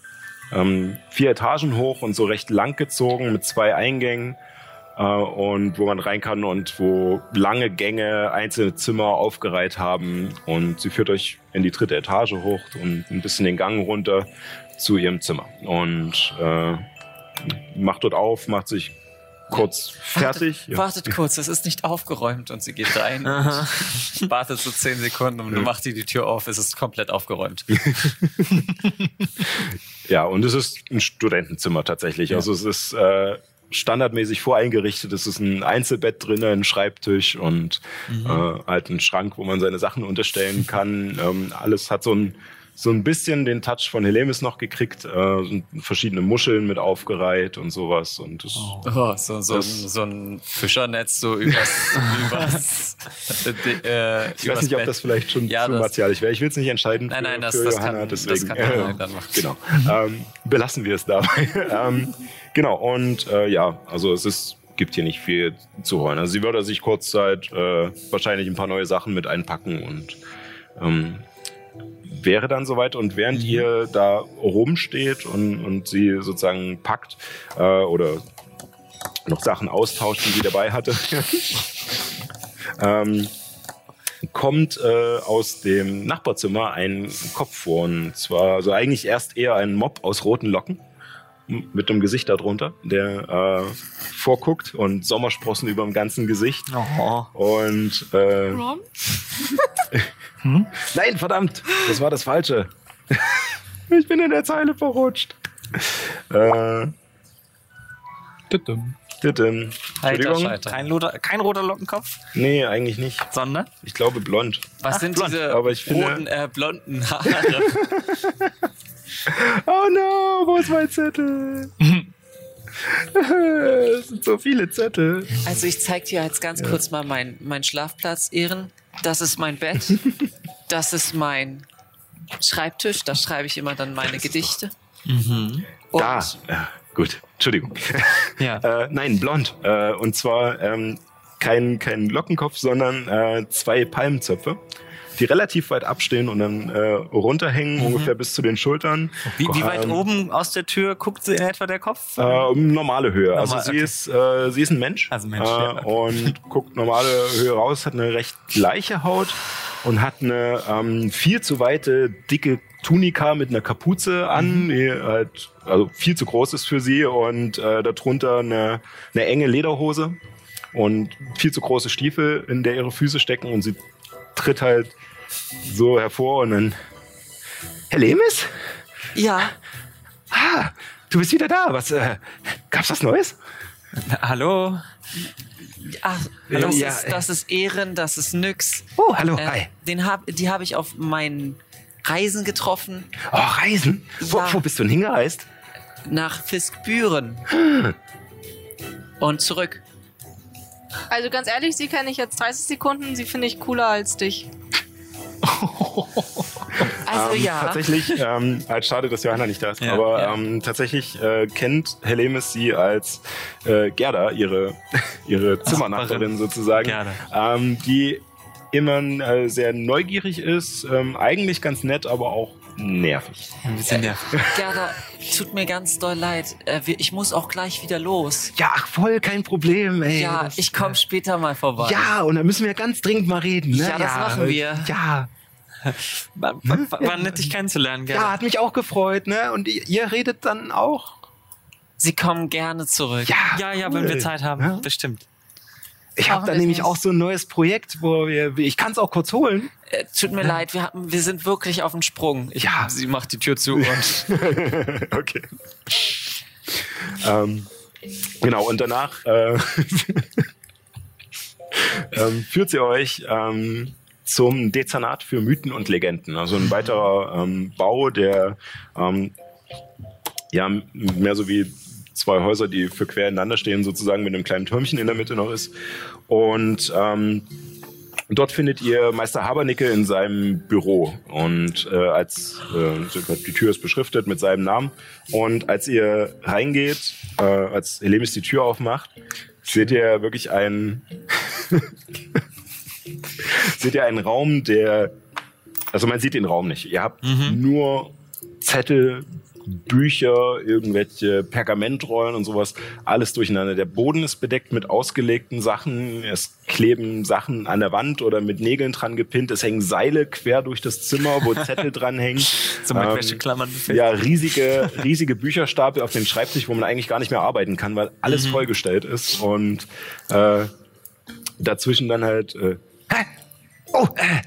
B: ähm, vier Etagen hoch und so recht lang gezogen mit zwei Eingängen äh, und wo man rein kann und wo lange Gänge einzelne Zimmer aufgereiht haben. Und sie führt euch in die dritte Etage hoch und ein bisschen den Gang runter zu ihrem Zimmer. Und äh, macht dort auf, macht sich kurz fertig.
H: Wartet, wartet kurz, es ist nicht aufgeräumt und sie geht rein. und wartet so zehn Sekunden und du machst die, die Tür auf, es ist komplett aufgeräumt.
B: Ja, und es ist ein Studentenzimmer tatsächlich. Also es ist äh, standardmäßig voreingerichtet. Es ist ein Einzelbett drin, ein Schreibtisch und äh, halt ein Schrank, wo man seine Sachen unterstellen kann. Ähm, alles hat so ein so ein bisschen den Touch von Helemis noch gekriegt, äh, sind verschiedene Muscheln mit aufgereiht und sowas. Und das,
H: Oh, so, so, ein,
B: Das-
H: so ein Fischernetz so übers, übers, äh,
B: ich weiß nicht, ob das vielleicht schon
H: Ja,
B: zu martialisch wäre. Ich will es nicht entscheiden
H: Nein,
B: für,
H: nein, das-
B: für
H: das
B: Johanna,
H: kann- das
B: deswegen.
H: kann Johanna dann machen.
B: Genau. Ähm, belassen wir es dabei. ähm, genau, und äh, ja, also es ist gibt hier nicht viel zu holen. Also sie würde sich kurzzeit äh, wahrscheinlich ein paar neue Sachen mit einpacken und ähm, wäre dann soweit. Und während
H: Mhm.
B: ihr da rumsteht und, und sie sozusagen packt äh, oder noch Sachen austauscht, die sie dabei hatte, ähm, kommt äh, aus dem Nachbarzimmer ein Kopf vor. Und zwar also eigentlich erst eher ein Mob aus roten Locken mit einem Gesicht darunter, der äh, vorguckt und Sommersprossen über dem ganzen Gesicht.
C: Oh.
B: Und äh,
I: Ron?
B: nein, verdammt, das war das Falsche. ich bin in der Zeile verrutscht. Äh,
D: Tütüm.
H: Alter
B: Entschuldigung.
H: Scheiter.
C: Kein, roter, kein roter Lockenkopf,
B: Nee, eigentlich nicht.
C: sondern
B: Ich glaube blond.
H: Was sind
B: blond,
H: diese
B: aber ich finde-
H: roten, äh, blonden Haare?
B: Oh no, wo ist mein Zettel? es sind so viele Zettel.
M: Also ich zeig dir jetzt ganz kurz mal meinen mein Schlafplatz, Ehren. Das ist mein Bett. Das ist mein Schreibtisch. Da schreibe ich immer dann meine Gedichte. Und
B: Da. Ja, gut, Entschuldigung.
C: Ja.
B: äh, nein, blond. Äh, und zwar ähm, kein, kein Lockenkopf, sondern äh, zwei Palmzöpfe, die relativ weit abstehen und dann äh, runterhängen, ungefähr bis zu den Schultern.
C: wie, wie weit
B: Ähm,
C: oben aus der Tür guckt sie in etwa der Kopf?
B: Äh, normale Höhe. also
C: Normal,
B: sie,
C: okay.
B: ist, äh, sie ist ein Mensch.
C: Also Mensch,
B: äh,
C: ja, okay.
B: Und guckt normale Höhe raus, hat eine recht gleiche Haut und hat eine ähm, viel zu weite, dicke Tunika mit einer Kapuze an,
C: Mhm.
B: die halt also viel zu groß ist für sie und äh, darunter eine, eine enge Lederhose und viel zu große Stiefel, in der ihre Füße stecken und sie tritt halt so hervor und dann Herr Lemis?
M: ja,
B: Ah, du bist wieder da. Was äh, gab's was Neues?
C: Hallo?
M: ach,
B: Hallo?
M: das,
B: Ja,
M: ist,
B: äh.
M: das ist Ehren, das ist Nyx.
B: Oh, hallo,
M: Äh,
B: hi.
M: den hab, die habe ich auf meinen Reisen getroffen
B: Oh, Reisen. Wo,
M: Ja.
B: wo bist du denn hingereist?
M: nach Fiskbüren. Und zurück.
I: Also ganz ehrlich, sie kenne ich jetzt 30 Sekunden, sie finde ich cooler als dich.
M: Also
B: ähm,
M: ja.
B: Tatsächlich, ähm, halt schade, dass Johanna nicht da ist,
C: Ja,
B: aber
C: ja.
B: Ähm, tatsächlich äh, kennt Helemis sie als äh, Gerda, ihre, ihre Zimmernachbarin sozusagen,
C: Gerda.
B: ähm, die immer äh, sehr neugierig ist, ähm, eigentlich ganz nett, aber auch nervig.
C: Ein bisschen nervig.
M: Gerda, tut mir ganz doll leid. Äh, ich muss auch gleich wieder los.
B: Ja, ach, voll, kein Problem, ey.
M: Ja,
B: Das-
M: ich komme später mal vorbei.
B: Ja, und da müssen wir ganz dringend mal reden. Ne?
M: Ja, das machen wir.
B: Ja,
C: War, war, war nett, dich kennenzulernen, gell?
B: ja, hat mich auch gefreut, ne? Und ihr, ihr redet dann auch?
M: Sie kommen gerne zurück.
B: Ja,
C: ja, ja,
B: cool.
C: wenn wir Zeit haben,
B: Ja?
C: bestimmt.
B: Ich habe da nämlich
I: nicht.
B: auch so ein neues Projekt, wo wir, ich kann es auch kurz holen.
M: Äh, tut mir leid, wir, haben, wir sind wirklich auf dem Sprung. Ich,
B: Ja.
M: Sie macht die Tür zu und
B: okay. ähm, genau, und danach äh, ähm, führt sie euch ähm, zum Dezernat für Mythen und Legenden. Also ein weiterer ähm, Bau, der ähm, ja mehr so wie zwei Häuser, die für quer ineinander stehen, sozusagen mit einem kleinen Türmchen in der Mitte noch ist. Und ähm, Dort findet ihr Meister Habernicke in seinem Büro und äh, als äh, die Tür ist beschriftet mit seinem Namen und als ihr reingeht, äh, als Helemis die Tür aufmacht, seht ihr wirklich einen seht ihr einen Raum, der also man sieht den Raum nicht. Ihr habt nur Zettel, Bücher, irgendwelche Pergamentrollen und sowas, alles durcheinander. Der Boden ist bedeckt mit ausgelegten Sachen. Es kleben Sachen an der Wand oder mit Nägeln dran gepinnt. Es hängen Seile quer durch das Zimmer, wo Zettel dran hängen.
C: So mit Wäscheklammern.
B: Ja, riesige, riesige Bücherstapel auf dem Schreibtisch, wo man eigentlich gar nicht mehr arbeiten kann, weil alles vollgestellt ist. Und äh, dazwischen dann halt. Äh, Hä? oh, äh,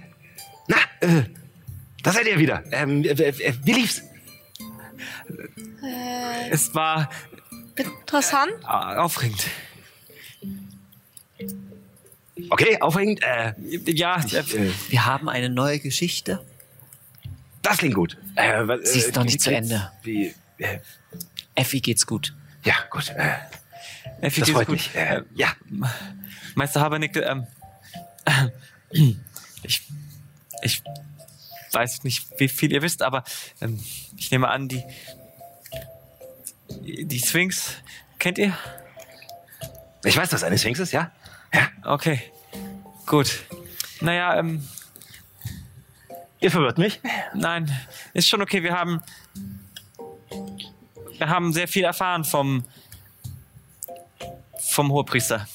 B: na, äh, da seid ihr wieder. Ähm, äh, äh, wie lief's?
C: Es war
I: Interessant.
C: äh, aufregend.
B: Okay, aufregend. Äh,
C: Ja, äh,
B: äh,
M: wir haben eine neue Geschichte.
B: das klingt gut. Äh, was,
M: Sie ist noch nicht zu? Ende.
B: Wie, äh,
M: Effi geht's gut.
B: ja, gut. Äh,
C: Effi,
B: das
C: geht's
B: freut
C: gut.
B: mich. Äh, ja,
C: Meister Habernickel, ähm, ich, ich weiß nicht, wie viel ihr wisst, aber ähm, ich nehme an, die, die Sphinx kennt ihr?
B: ich weiß, dass eine Sphinx ist, ja?
C: Okay, gut. Naja, ähm,
B: Ihr verwirrt mich.
C: nein, ist schon okay. Wir haben, wir haben sehr viel erfahren vom, vom Hohepriester.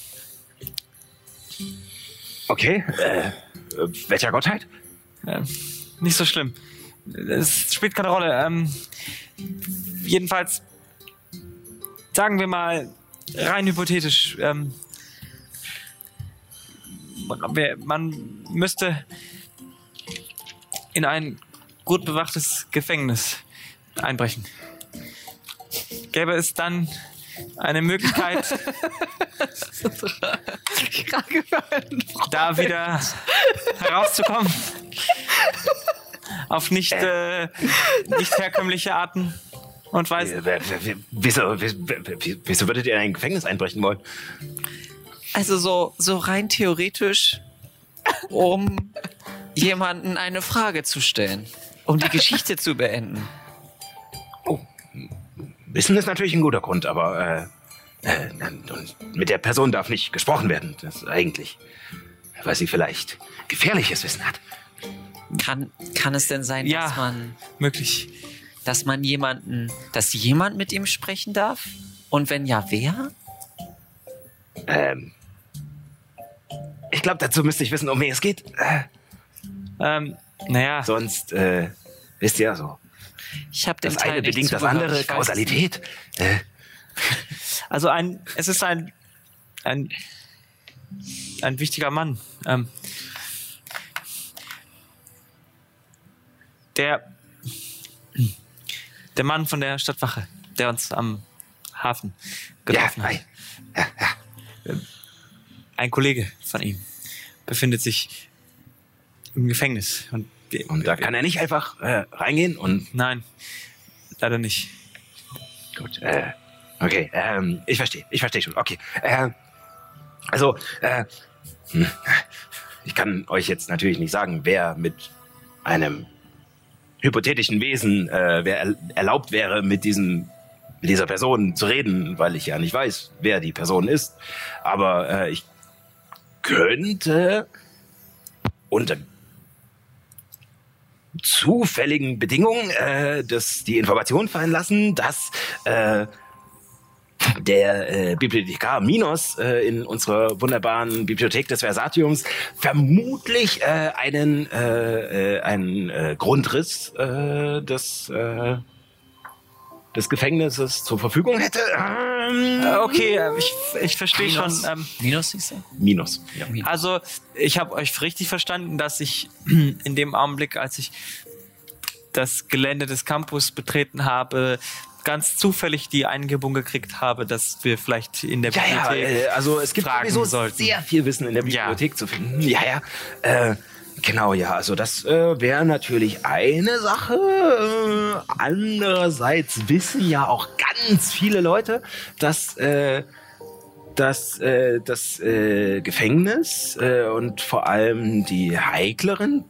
B: Okay. Äh, welcher Gottheit?
C: Ähm, nicht so schlimm. Es spielt keine Rolle. Ähm, jedenfalls, sagen wir mal, rein hypothetisch, ähm, man, müsste in ein gut bewachtes Gefängnis einbrechen. Gäbe es dann eine Möglichkeit, da wieder herauszukommen? Auf nicht, äh, nicht herkömmliche Arten und Weisen?
B: Äh, Wieso, wieso, wieso würdet ihr in ein Gefängnis einbrechen wollen?
H: Also so, so rein theoretisch, um jemanden eine Frage zu stellen, um die Geschichte zu beenden.
B: Wissen ist natürlich ein guter Grund, aber äh, äh, und mit der Person darf nicht gesprochen werden. Das ist eigentlich, weil sie vielleicht gefährliches Wissen hat.
H: Kann, kann es denn sein,
C: Ja.
H: dass man,
C: Möglich.
H: dass man jemanden, dass jemand mit ihm sprechen darf? Und wenn ja, wer?
B: Ähm, ich glaube, dazu müsste ich wissen, um wen es geht. Äh,
C: Ähm, naja,
B: sonst, äh, wisst ihr, so,
H: Ich habe
B: das
H: Teil
B: eine bedingt das andere, Kausalität. Äh,
C: also ein, es ist ein, ein, ein wichtiger Mann. Ähm, der, der Mann von der Stadtwache, der uns am Hafen
B: ja,
C: getroffen hat.
B: ei.
C: Ein Kollege von ihm befindet sich im Gefängnis. Und,
B: Und da kann er nicht einfach äh, reingehen und
C: Nein, leider nicht.
B: Gut, äh, okay, ähm, ich verstehe, ich verstehe schon, okay. Äh, also, äh, hm, ich kann euch jetzt natürlich nicht sagen, wer mit einem hypothetischen Wesen, äh, wer er, erlaubt wäre, mit diesem mit dieser Person zu reden, weil ich ja nicht weiß, wer die Person ist. Aber äh, ich könnte unter zufälligen Bedingungen äh, das, die Information fallen lassen, dass äh, der äh, Bibliothekar Minos äh, in unserer wunderbaren Bibliothek des Versatiums vermutlich äh, einen, äh, äh, einen äh, Grundriss äh, des, äh, des Gefängnisses zur Verfügung hätte. Ähm,
C: Äh, okay, äh, ich, ich verstehe schon.
H: Minus.
C: Ähm,
H: Minus, siehst du?
B: Minus. Ja.
C: Also, ich habe euch richtig verstanden, dass ich in dem Augenblick, als ich das Gelände des Campus betreten habe, ganz zufällig die Eingebung gekriegt habe, dass wir vielleicht in der
B: Ja, ja,
C: Bibliothek
B: äh, also es gibt sowieso
C: sollten.
B: sehr viel Wissen in der
C: Ja.
B: Bibliothek zu finden. Ja, ja. Äh, genau, ja. Also das äh, wäre natürlich eine Sache. Äh, andererseits wissen ja auch ganz viele Leute, dass äh, dass äh, das äh, Gefängnis äh, und vor allem die heikleren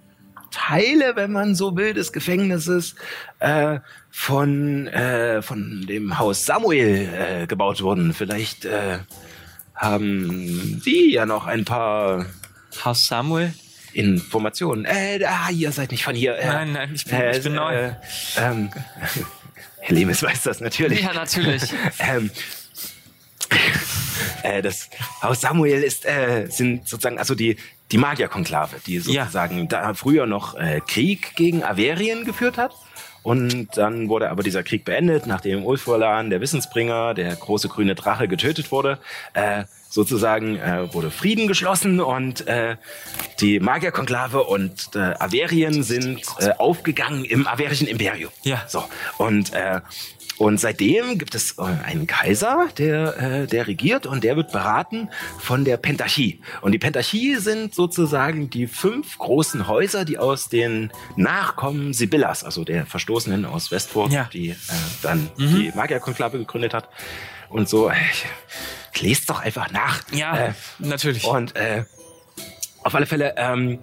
B: Teile, wenn man so will, des Gefängnisses äh, von, äh, von dem Haus Samuel äh, gebaut wurden. Vielleicht äh, haben Sie ja noch ein paar
C: Haus Samuel.
B: Informationen. Äh, ah, ihr seid nicht von hier. Äh,
C: Nein, nein, ich bin- ich bin neu.
B: Äh, ähm, Herr Lemes weiß das natürlich.
H: Ja, natürlich.
B: ähm, äh, das Haus Samuel ist, äh, sind sozusagen, also die, die Magierkonklave, die sozusagen da früher noch äh, Krieg gegen Averien geführt hat. Und dann wurde aber dieser Krieg beendet, nachdem Ulfurlan, der Wissensbringer, der große grüne Drache, getötet wurde. Äh, sozusagen äh, wurde Frieden geschlossen und äh, die Magierkonklave und äh, Averien sind äh, aufgegangen im averischen Imperium.
C: Ja.
B: So. Und äh, und seitdem gibt es äh, einen Kaiser, der, äh, der regiert und der wird beraten von der Pentarchie. Und die Pentarchie sind sozusagen die fünf großen Häuser, die aus den Nachkommen Sibyllas, also der Verstoßenen aus Westfurt,
C: Ja.
B: die äh, dann die Magierkonklave gegründet hat. Und so, äh, lest doch einfach nach.
C: Ja,
B: Äh,
C: natürlich.
B: und äh, auf alle Fälle, ähm,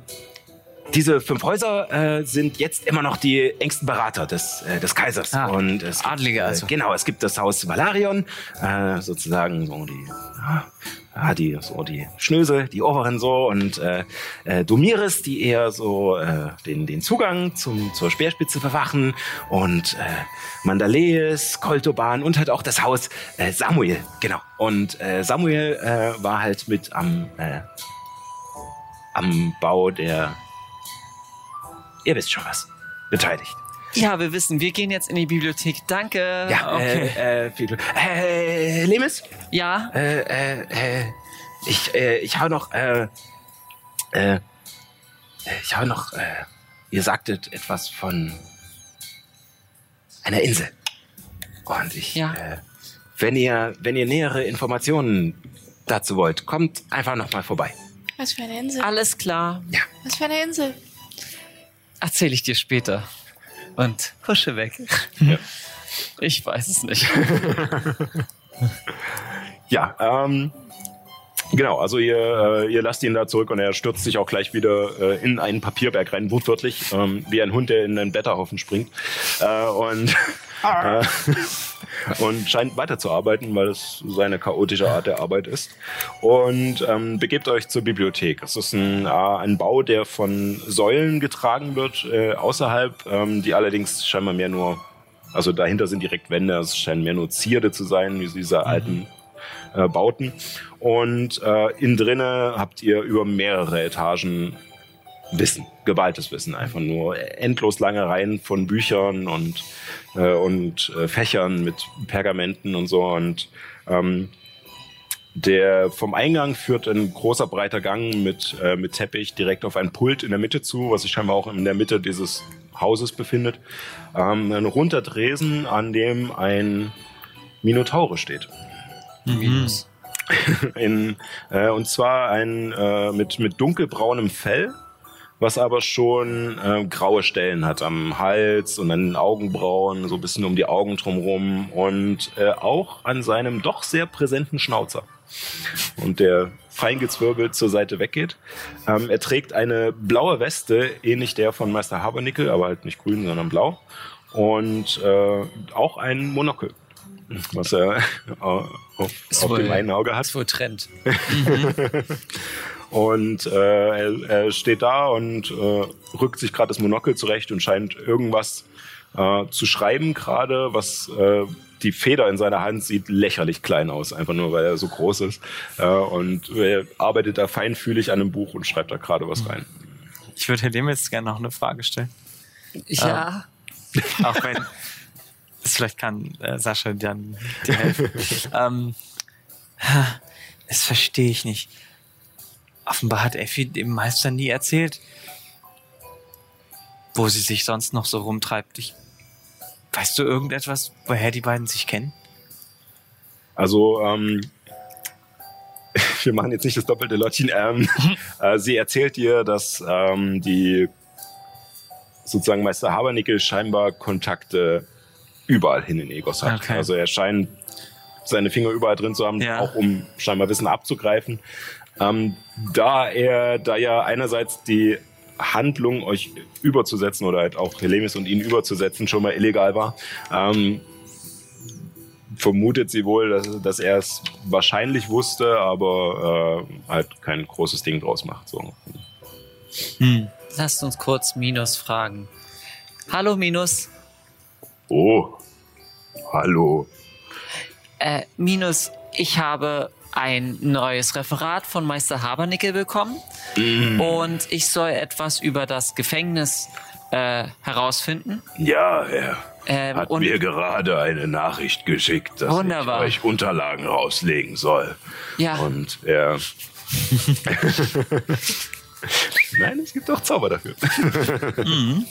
B: diese fünf Häuser äh, sind jetzt immer noch die engsten Berater des, äh, des Kaisers.
C: Ah,
B: und es gibt,
C: Adlige also.
B: Äh, genau, es gibt das Haus Valarion, äh, sozusagen so die, ja, die, so die Schnösel, die Oberen so und äh, äh, Domiris, die eher so äh, den, den Zugang zum, zur Speerspitze verwachen und äh, Mandalees, Koltoban und halt auch das Haus äh, Samuel, genau. Und äh, Samuel äh, war halt mit am äh,
N: am Bau der, ihr wisst schon was, beteiligt.
H: Ja, wir wissen, wir gehen jetzt in die Bibliothek. Danke.
N: Ja,
H: okay.
N: äh, äh, viel Glück. Äh, Lemis?
H: Ja?
N: Äh, äh, äh, ich, äh, ich hau noch, äh, äh, ich hau noch, äh, ihr sagtet etwas von einer Insel. Und ich,
H: Ja.
N: äh, wenn ihr, wenn ihr nähere Informationen dazu wollt, kommt einfach noch mal vorbei.
I: Was für eine Insel?
H: Alles klar.
I: Was für eine Insel?
H: Erzähle ich dir später. Und husche weg. Ich weiß es nicht.
B: Ja, ähm, genau, also ihr, äh, ihr lasst ihn da zurück und er stürzt sich auch gleich wieder äh, in einen Papierberg rein, wortwörtlich, ähm, wie ein Hund, der in einen Blätterhaufen springt. Äh, und, äh, und scheint weiterzuarbeiten, weil es seine chaotische Art der Arbeit ist. Und ähm, begebt euch zur Bibliothek. Es ist ein, äh, ein Bau, der von Säulen getragen wird, äh, außerhalb, ähm, die allerdings scheinbar mehr nur also dahinter sind direkt Wände, es scheinen mehr nur Zierde zu sein, wie diese alten äh, Bauten. Und äh, innen drinne habt ihr über mehrere Etagen Wissen, geballtes Wissen, einfach nur endlos lange Reihen von Büchern und, äh, und äh, Fächern mit Pergamenten und so. Und ähm, der vom Eingang führt ein großer breiter Gang mit, äh, mit Teppich direkt auf ein Pult in der Mitte zu, was sich scheinbar auch in der Mitte dieses Hauses befindet. Ähm, ein runder Tresen, an dem ein Minotaure steht.
H: Minus.
B: In, äh, und zwar ein äh, mit, mit dunkelbraunem Fell, was aber schon äh, graue Stellen hat am Hals und an den Augenbrauen, so ein bisschen um die Augen drumherum und äh, auch an seinem doch sehr präsenten Schnauzer. Und der feingezwirbelt zur Seite weggeht. Ähm, er trägt eine blaue Weste, ähnlich der von Meister Habernickel, aber halt nicht grün, sondern blau. Und äh, auch ein Monokel, was er auf, auf dem einen Auge hat.
H: Ist wohl Trend.
B: Und äh, er, er steht da und äh, rückt sich gerade das Monokel zurecht und scheint irgendwas äh, zu schreiben gerade, was äh, die Feder in seiner Hand sieht lächerlich klein aus, einfach nur weil er so groß ist. Äh, und er arbeitet da feinfühlig an einem Buch und schreibt da gerade was rein.
C: Ich würde dem jetzt gerne noch eine Frage stellen.
H: Ja.
C: Auch wenn. Das vielleicht kann äh, Sascha dann dir helfen. ähm, das verstehe ich nicht. Offenbar hat Effi dem Meister nie erzählt, wo sie sich sonst noch so rumtreibt. Ich, weißt du irgendetwas, woher die beiden sich kennen?
B: Also, ähm, wir machen jetzt nicht das doppelte Lottchen. Ähm, äh, sie erzählt dir, dass ähm, die sozusagen Meister Habernickel scheinbar Kontakte überall hin in Egos hat.
C: Okay.
B: Also er scheint seine Finger überall drin zu haben,
C: Ja.
B: auch um scheinbar Wissen abzugreifen. Ähm, da er, da ja einerseits die Handlung, euch überzusetzen oder halt auch Helemis und ihn überzusetzen, schon mal illegal war, ähm, vermutet sie wohl, dass, dass er es wahrscheinlich wusste, aber äh, halt kein großes Ding draus macht. So.
H: Lasst uns kurz Minus fragen. Hallo Minus.
B: Oh, hallo.
H: Äh, Minus, ich habe ein neues Referat von Meister Habernickel bekommen und ich soll etwas über das Gefängnis äh, herausfinden.
N: Ja, er
H: Ähm,
N: hat mir gerade eine Nachricht geschickt, dass
H: Wunderbar.
N: ich euch Unterlagen rauslegen soll.
H: ja,
B: Und er. Nein, es gibt auch Zauber dafür.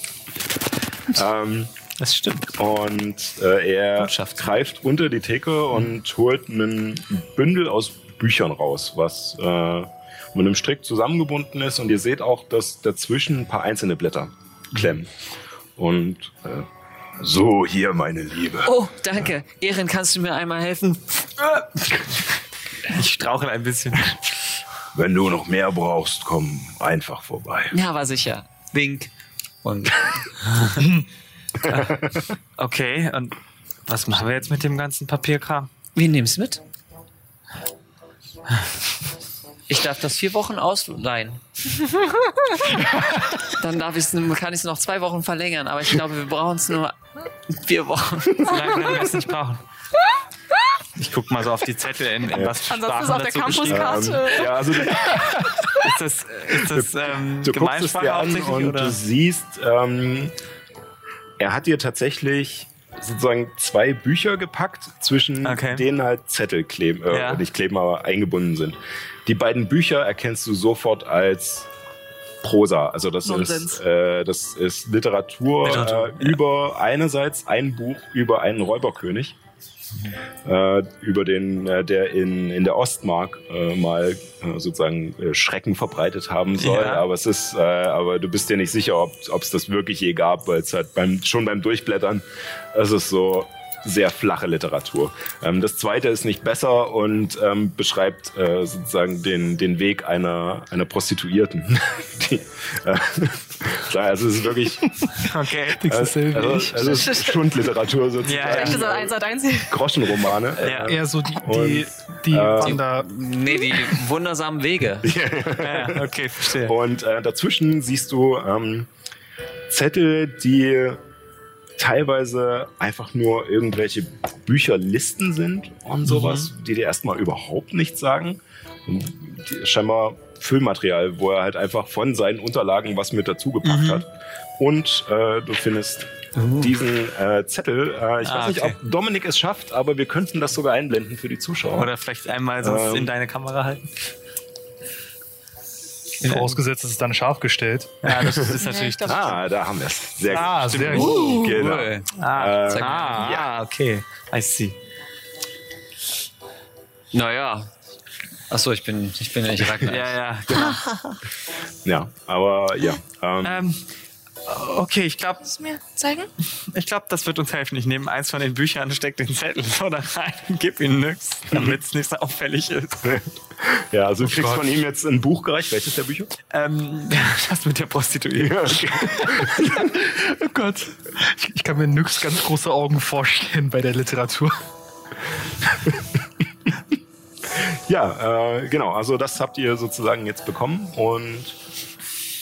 B: ähm,
C: Das stimmt.
B: Und äh, er
C: Botschaft.
B: greift unter die Theke und holt einen Bündel aus Büchern raus, was äh, mit einem Strick zusammengebunden ist. Und ihr seht auch, dass dazwischen ein paar einzelne Blätter klemmen. Und äh,
N: So, hier, meine Liebe.
H: Oh, danke. Erin, kannst du mir einmal helfen?
C: Ich strauchel ein bisschen.
N: Wenn du noch mehr brauchst, komm einfach vorbei.
H: Ja, war sicher. Wink. Und
C: Okay, und was machen wir jetzt mit dem ganzen Papierkram?
H: wir nehmen es mit. Ich darf das vier Wochen ausleihen. Dann darf ich's, kann ich es noch zwei Wochen verlängern, aber ich glaube, wir brauchen es nur vier Wochen.
C: So lange werden wir es nicht brauchen. Ich guck mal so auf die Zettel, in, in was für
I: Ansonsten ist auf der Campuskarte.
B: ähm, ja, also
C: Ist das, ist das ähm,
B: Du guckst es
C: Gemeinsprache
B: dir an
C: hauptsächlich,
B: und
C: oder?
B: du siehst, ähm, er hat dir tatsächlich sozusagen zwei Bücher gepackt, zwischen
C: Okay.
B: denen halt Zettel kleben, äh,
C: Ja.
B: nicht kleben, aber eingebunden sind. Die beiden Bücher erkennst du sofort als Prosa. Also das
A: Nonsens.
B: ist, äh, das ist Literatur,
C: Literatur,
B: äh, über einerseits ein Buch über einen Räuberkönig. Äh, über den, äh, der in, in der Ostmark äh, mal äh, sozusagen äh, Schrecken verbreitet haben soll.
C: Ja.
B: Aber es ist, äh, aber du bist dir nicht sicher, ob es das wirklich je gab, weil es halt beim, schon beim Durchblättern, es ist so sehr flache Literatur. Ähm, das zweite ist nicht besser und ähm, beschreibt äh, sozusagen den, den Weg einer, einer Prostituierten. Die, äh, also es ist wirklich
C: Okay.
B: äh, also, also es ist Schundliteratur sozusagen.
C: Ja, ja.
A: Eins eins.
B: Groschenromane.
C: Ja.
D: Eher so die, die,
B: Und,
D: die
B: äh,
D: Wander.
M: Nee, die wundersamen Wege.
C: Ja, okay, verstehe.
B: Und äh, dazwischen siehst du ähm, Zettel, die teilweise einfach nur irgendwelche Bücherlisten sind und sowas, die dir erstmal überhaupt nichts sagen. Scheinbar Füllmaterial, wo er halt einfach von seinen Unterlagen was mit dazugepackt hat. Und äh, du findest diesen äh, Zettel. Äh, ich
C: Ah,
B: weiß nicht,
C: okay.
B: ob Dominik es schafft, aber wir könnten das sogar einblenden für die Zuschauer.
C: Oder vielleicht einmal sonst
B: Ähm.
C: in deine Kamera halten.
D: Vorausgesetzt, es ist dann scharf gestellt.
C: Ja, das ist
I: Ja,
C: natürlich.
I: ich glaub,
B: ah, da haben wir es. Sehr
D: Ah,
B: gut.
D: sehr
B: Genau.
M: Cool.
C: Ah,
B: Äh,
C: ah,
B: ja.
C: okay. I see.
M: Naja. Achso, ich bin, ich bin ja nicht Ragnar.
C: Ja, ja, genau.
B: Ja, aber ja. Ähm,
C: ähm, okay, ich glaube,
I: Kannst du mir zeigen?
C: ich glaub, das wird uns helfen. Ich nehme eins von den Büchern, steck den Zettel so da rein und gib ihm nix, damit es nicht so auffällig ist.
B: ja, also du kriegst von ihm jetzt ein Buch gereicht. Welches der Bücher?
C: Ähm, das mit der Prostituierten.
B: okay.
D: Oh Gott. Ich, ich kann mir nix ganz große Augen vorstellen bei der Literatur.
B: Ja, äh, genau. Also das habt ihr sozusagen jetzt bekommen und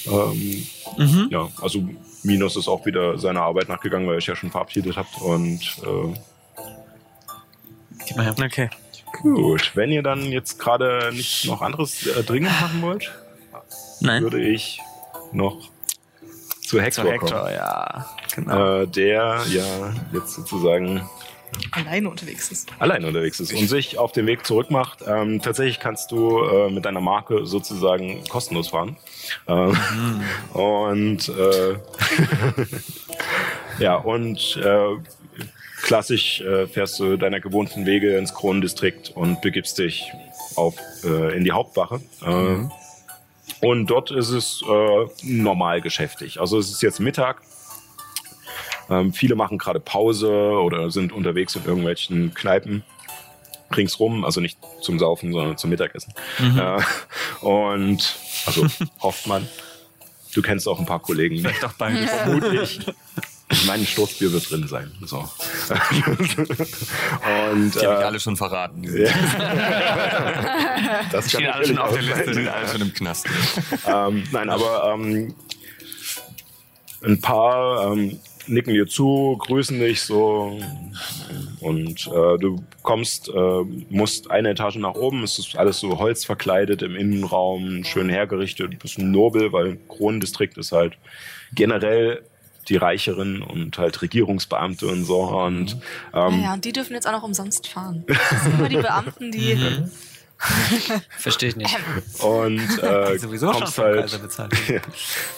B: ähm, ja, also Minos ist auch wieder seiner Arbeit nachgegangen, weil ihr euch ja schon verabschiedet habt und äh,
M: Gib mal her.
C: Okay.
B: gut. Wenn ihr dann jetzt gerade nicht noch anderes äh, dringend machen wollt,
C: Nein.
B: würde ich noch zu Hector,
C: Zu Hector, ja. Genau.
B: kommen, äh, der ja jetzt sozusagen
A: Alleine unterwegs ist.
B: allein unterwegs ist und sich auf den Weg zurück macht. Ähm, tatsächlich kannst du äh, mit deiner Marke sozusagen kostenlos fahren. Ähm, Und äh, ja, und äh, klassisch äh, fährst du deiner gewohnten Wege ins Kronendistrikt und begibst dich auf, äh, in die Hauptwache. Äh, Und dort ist es äh, normal geschäftig. Also es ist jetzt Mittag. Ähm, viele machen gerade Pause oder sind unterwegs in irgendwelchen Kneipen ringsrum, also nicht zum Saufen, sondern zum Mittagessen. Äh, und also hofft man. Du kennst auch ein paar Kollegen.
C: Vielleicht auch beide.
B: Vermutlich. Mein Sturzbier wird drin sein. So. und
E: Die habe ich
B: äh,
E: alle schon verraten.
B: das kann
C: Stehen alle schon auf der Liste.
E: sind alle schon im Knast.
B: ähm, nein, aber ähm, ein paar ähm, nicken dir zu, grüßen dich so und äh, du kommst, äh, musst eine Etage nach oben. Es ist alles so holzverkleidet im Innenraum, schön hergerichtet, ein bisschen nobel, weil Kronendistrikt ist halt generell die Reicheren und halt Regierungsbeamte und so und ähm,
I: Naja, und die dürfen jetzt auch noch umsonst fahren. Das sind immer die Beamten, die.
M: Verstehe ich nicht.
B: und äh, kommst halt
C: bezahlt.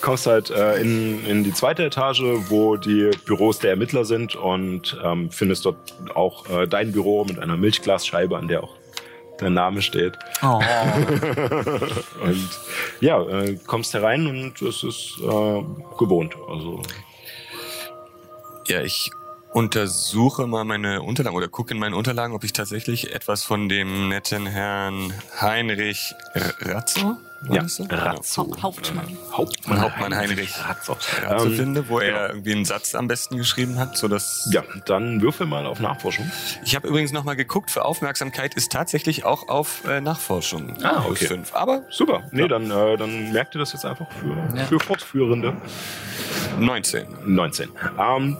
B: kommst halt äh, in, in die zweite Etage, wo die Büros der Ermittler sind und ähm, findest dort auch äh, dein Büro mit einer Milchglasscheibe, an der auch dein Name steht.
C: Oh.
B: Und ja, äh, kommst herein und es ist äh, gewohnt. Also
E: Ja, ich untersuche mal meine Unterlagen oder gucke in meine Unterlagen, ob ich tatsächlich etwas von dem netten Herrn Heinrich R- Ratzo,
B: ja,
E: das so?
B: Razzo.
I: Hauptmann.
B: Hauptmann,
E: Hauptmann Heinrich
B: Razzo.
E: Ratzo
B: Ähm,
E: finde, wo er irgendwie einen Satz am besten geschrieben hat, so dass
B: ja, dann würfel mal auf Nachforschung.
E: Ich habe übrigens noch mal geguckt, für Aufmerksamkeit ist tatsächlich auch auf äh, Nachforschung
B: Ah, okay.
E: fünf. Aber
B: Super. Nee, dann, äh, dann merkt ihr das jetzt einfach für,
M: Ja.
B: für Fortführende.
E: 19.
B: 19. Ähm,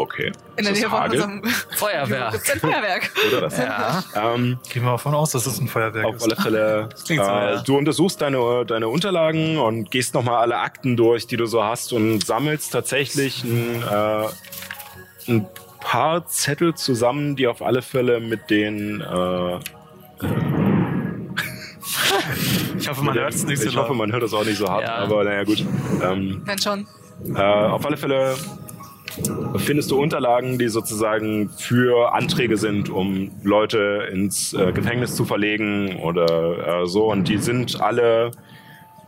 B: Okay.
I: In der Nähe
B: das
I: von unserem
M: Feuerwehr.
I: Gibt's ein Feuerwerk.
B: Oder das?
M: Ja.
B: Ähm,
D: Gehen wir davon aus, dass es ein Feuerwerk
B: auf
D: ist.
B: alle Fälle.
C: so,
B: äh,
C: ja.
B: Du untersuchst deine, deine Unterlagen und gehst nochmal alle Akten durch, die du so hast und sammelst tatsächlich ein, äh, ein paar Zettel zusammen, die auf alle Fälle mit den äh,
C: Ich hoffe, man hört es nicht so
B: ich hoffe, man hört es auch nicht so hart,
M: Ja.
B: aber naja gut. Ähm,
I: Wenn schon.
B: äh, auf alle Fälle findest du Unterlagen, die sozusagen für Anträge sind, um Leute ins äh, Gefängnis zu verlegen oder äh, so. Und die sind alle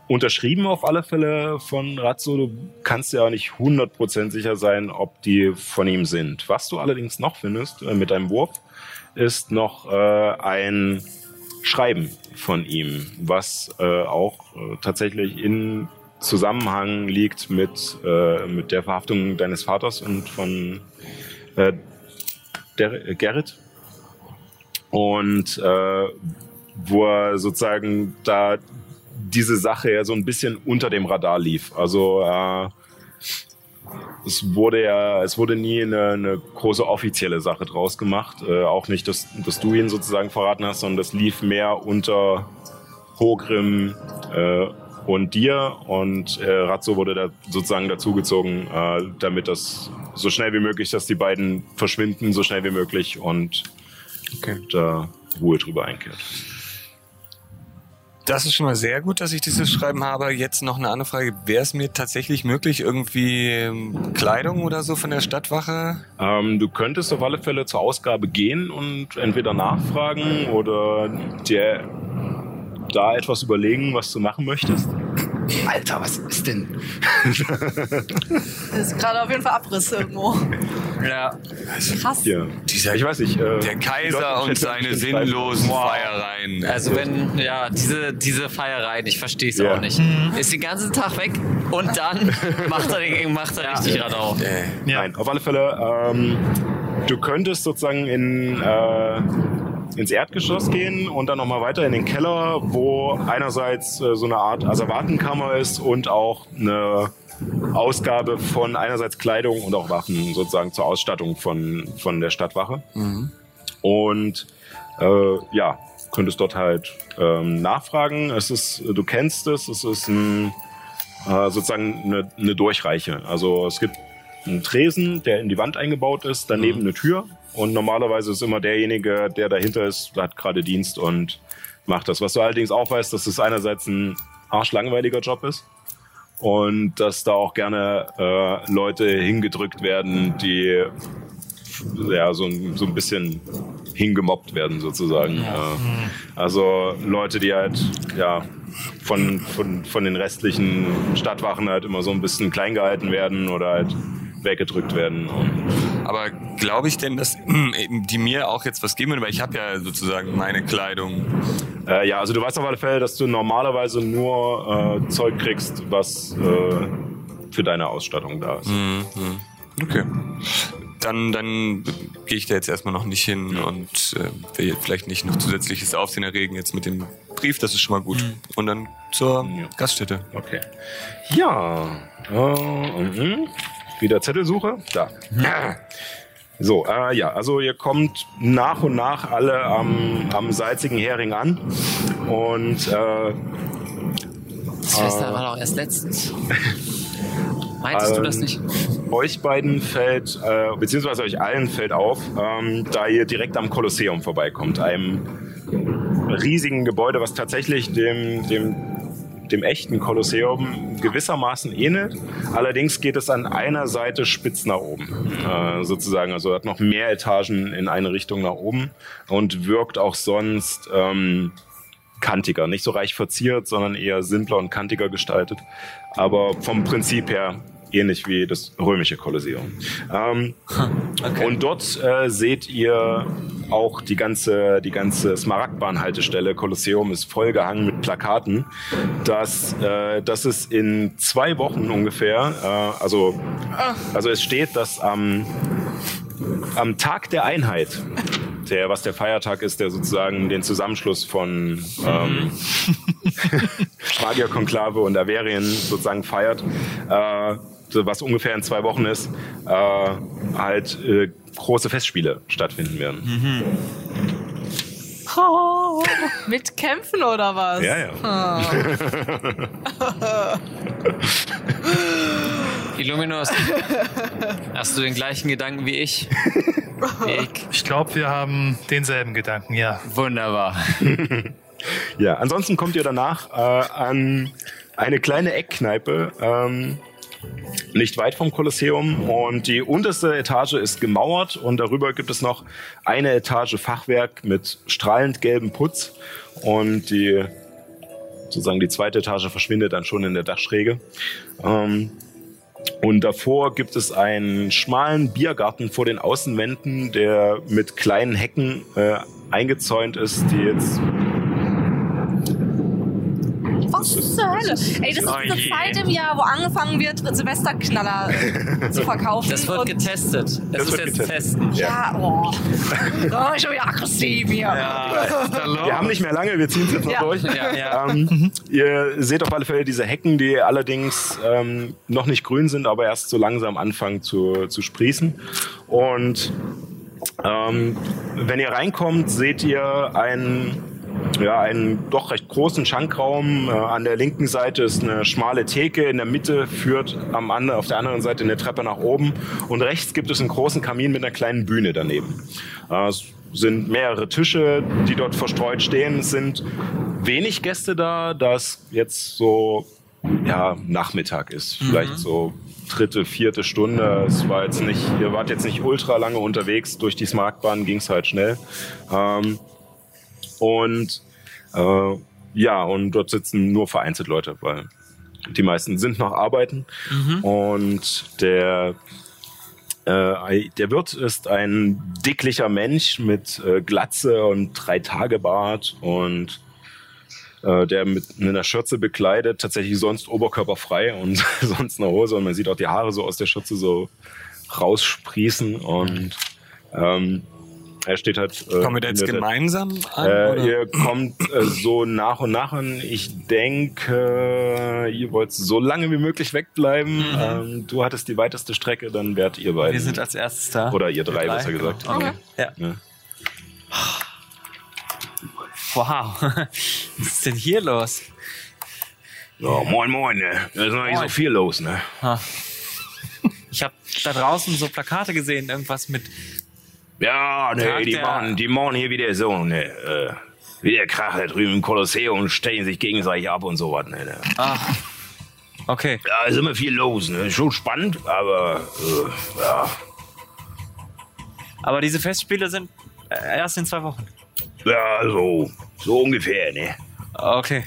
B: unterschrieben auf alle Fälle von Razzo. Du kannst ja nicht 100% sicher sein, ob die von ihm sind. Was du allerdings noch findest äh, mit deinem Wurf, ist noch äh, ein Schreiben von ihm, was äh, auch äh, tatsächlich in Zusammenhang liegt mit, äh, mit der Verhaftung deines Vaters und von äh, der, Gerrit. Und äh, wo er sozusagen da diese Sache ja so ein bisschen unter dem Radar lief. Also äh, es wurde ja, es wurde nie eine, eine große offizielle Sache draus gemacht. Äh, auch nicht, dass, dass du ihn sozusagen verraten hast, sondern das lief mehr unter Hogrim äh, und dir. Und äh, Razzo wurde da sozusagen dazugezogen, äh, damit das so schnell wie möglich, dass die beiden verschwinden, so schnell wie möglich und da Ruhe drüber einkehrt.
E: Das ist schon mal sehr gut, dass ich dieses Schreiben habe. Jetzt noch eine andere Frage. Wäre es mir tatsächlich möglich, irgendwie ähm, Kleidung oder so von der Stadtwache?
B: Ähm, du könntest auf alle Fälle zur Ausgabe gehen und entweder nachfragen oder dir da etwas überlegen, was du machen möchtest.
G: Alter, was ist denn?
I: Das ist gerade auf jeden Fall Abriss irgendwo.
M: Ja.
I: Krass.
B: Ja.
E: Dieser,
B: Ich weiß nicht. Äh,
E: der Kaiser und seine sinnlosen Feiereien.
M: Also wenn, ja, diese, diese Feiereien, ich verstehe es
B: Ja.
M: auch nicht. Ist den ganzen Tag weg und dann macht er, den, macht er richtig Radau.
E: Äh,
B: Nein, auf alle Fälle. Ähm, du könntest sozusagen in, äh, ins Erdgeschoss gehen und dann nochmal weiter in den Keller, wo einerseits äh, so eine Art Asservatenkammer ist und auch eine Ausgabe von einerseits Kleidung und auch Waffen sozusagen zur Ausstattung von, von der Stadtwache. Und äh, ja, könntest dort halt ähm, nachfragen. Es ist, du kennst es, es ist ein, äh, sozusagen eine, eine Durchreiche. Also es gibt einen Tresen, der in die Wand eingebaut ist, daneben eine Tür und normalerweise ist immer derjenige, der dahinter ist, hat gerade Dienst und macht das. Was du allerdings auch weißt, dass es einerseits ein arschlangweiliger Job ist und dass da auch gerne äh, Leute hingedrückt werden, die ja so, ein- so ein bisschen hingemobbt werden sozusagen. Äh, also Leute, die halt ja von, von, von den restlichen Stadtwachen halt immer so ein bisschen klein gehalten werden oder halt weggedrückt werden.
E: Aber glaube ich denn, dass eben die mir auch jetzt was geben würden? Weil ich habe ja sozusagen meine Kleidung.
B: Äh, ja, also du weißt auf alle Fälle, dass du normalerweise nur äh, Zeug kriegst, was äh, für deine Ausstattung da ist.
E: Mhm. Okay. Dann, dann gehe ich da jetzt erstmal noch nicht hin und äh, will jetzt vielleicht nicht noch zusätzliches Aufsehen erregen jetzt mit dem Brief, das ist schon mal gut. Und dann zur
B: Ja.
E: Gaststätte.
B: Okay. Ja. Äh, mhm. Wieder Zettelsuche? Da. So, äh, ja, also ihr kommt nach und nach alle am, am salzigen Hering an. Und äh,
M: Das Fest war doch erst letztens. Meintest du das
B: Ähm,
M: nicht?
B: euch beiden fällt, äh, beziehungsweise euch allen fällt auf, ähm, da ihr direkt am Kolosseum vorbeikommt, einem riesigen Gebäude, was tatsächlich dem, dem, dem echten Kolosseum gewissermaßen ähnelt. Allerdings geht es an einer Seite spitz nach oben, äh, sozusagen. Also hat noch mehr Etagen in eine Richtung nach oben und wirkt auch sonst ähm, kantiger, nicht so reich verziert, sondern eher simpler und kantiger gestaltet. Aber vom Prinzip her ähnlich wie das römische Kolosseum. Ähm, Und dort äh, seht ihr auch die ganze, die ganze Smaragdbahn-Haltestelle. Kolosseum ist vollgehangen mit Plakaten, dass, äh, dass es in zwei Wochen ungefähr, äh, also, also es steht, dass am, am Tag der Einheit, der, was der Feiertag ist, der sozusagen den Zusammenschluss von ähm, Magierkonklave und Averien sozusagen feiert, äh, was ungefähr in zwei Wochen ist, äh, halt äh, große Festspiele stattfinden werden.
I: Oh, mit Kämpfen oder was?
B: Ja, ja.
I: Ah.
M: Illuminus, hast du den gleichen Gedanken wie ich? Ich.
D: Ich glaube, wir haben denselben Gedanken, ja.
M: Wunderbar.
B: Ja, ansonsten kommt ihr danach äh, an eine kleine Eckkneipe, ähm, nicht weit vom Kolosseum. Und die unterste Etage ist gemauert und darüber gibt es noch eine Etage Fachwerk mit strahlend gelbem Putz. Und die sozusagen die zweite Etage verschwindet dann schon in der Dachschräge. Ähm, und davor gibt es einen schmalen Biergarten vor den Außenwänden, der mit kleinen Hecken äh, eingezäunt ist, die jetzt
I: Was zur Hölle? Ey, das ist eine Zeit im Jahr, wo angefangen wird, Silvesterknaller äh, zu verkaufen.
M: Das wird getestet. Es
B: Das
M: ist
B: wird
M: jetzt
B: getestet.
M: testen.
I: Ja, oh. oh ich bin ja aggressiv hier.
B: Wir haben nicht mehr lange, wir ziehen es jetzt noch
I: Ja.
B: durch.
M: Ja, ja.
B: Ähm, ihr seht auf alle Fälle diese Hecken, die allerdings ähm, noch nicht grün sind, aber erst so langsam anfangen zu, zu sprießen. Und ähm, wenn ihr reinkommt, seht ihr einen, ja, einen doch recht großen Schankraum. Äh, an der linken Seite ist eine schmale Theke, in der Mitte führt am andre, auf der anderen Seite eine Treppe nach oben und rechts gibt es einen großen Kamin mit einer kleinen Bühne daneben. Äh, es sind mehrere Tische, die dort verstreut stehen. Es sind wenig Gäste da, da es jetzt so ja, Nachmittag ist. Vielleicht so dritte, vierte Stunde. Es war jetzt nicht, ihr wart jetzt nicht ultra lange unterwegs. Durch die Marktbahn ging es halt schnell. Ähm, und äh, ja, und dort sitzen nur vereinzelt Leute, weil die meisten sind noch arbeiten. Und der äh, der Wirt ist ein dicklicher Mensch mit äh, Glatze und drei Tage Bart und äh, der mit einer Schürze bekleidet, tatsächlich sonst oberkörperfrei und sonst eine Hose. Und man sieht auch die Haare so aus der Schürze so raussprießen. Und ähm, er steht halt. Äh,
E: Kommen wir da jetzt gemeinsam an?
B: äh,
E: oder?
B: ihr kommt äh, so nach und nach an. Ich denke, ihr wollt so lange wie möglich wegbleiben. Ähm, du hattest die weiteste Strecke, dann wärt ihr beiden.
C: Wir sind als erstes da.
B: Oder ihr drei,
C: Wir
B: besser gesagt.
C: Okay. Ja.
B: Ja.
C: Wow. Was ist denn hier los?
B: Ja, moin, moin. Ne? Da ist noch nicht so viel los. Ne?
C: Ich habe da draußen so Plakate gesehen, irgendwas mit.
B: Ja, ne,
C: Tag
B: die
C: der-
B: machen, die machen hier wieder so, ne, äh, wie der Krach da drüben im Kolosseum und stechen sich gegenseitig ab und sowas. Ne, ne.
C: Ach. Okay.
B: Ja, ist immer viel los. Ne? Schon spannend, aber äh, ja.
C: Aber diese Festspiele sind äh, erst in zwei Wochen.
B: ja, so, so ungefähr. Ne?
C: Okay.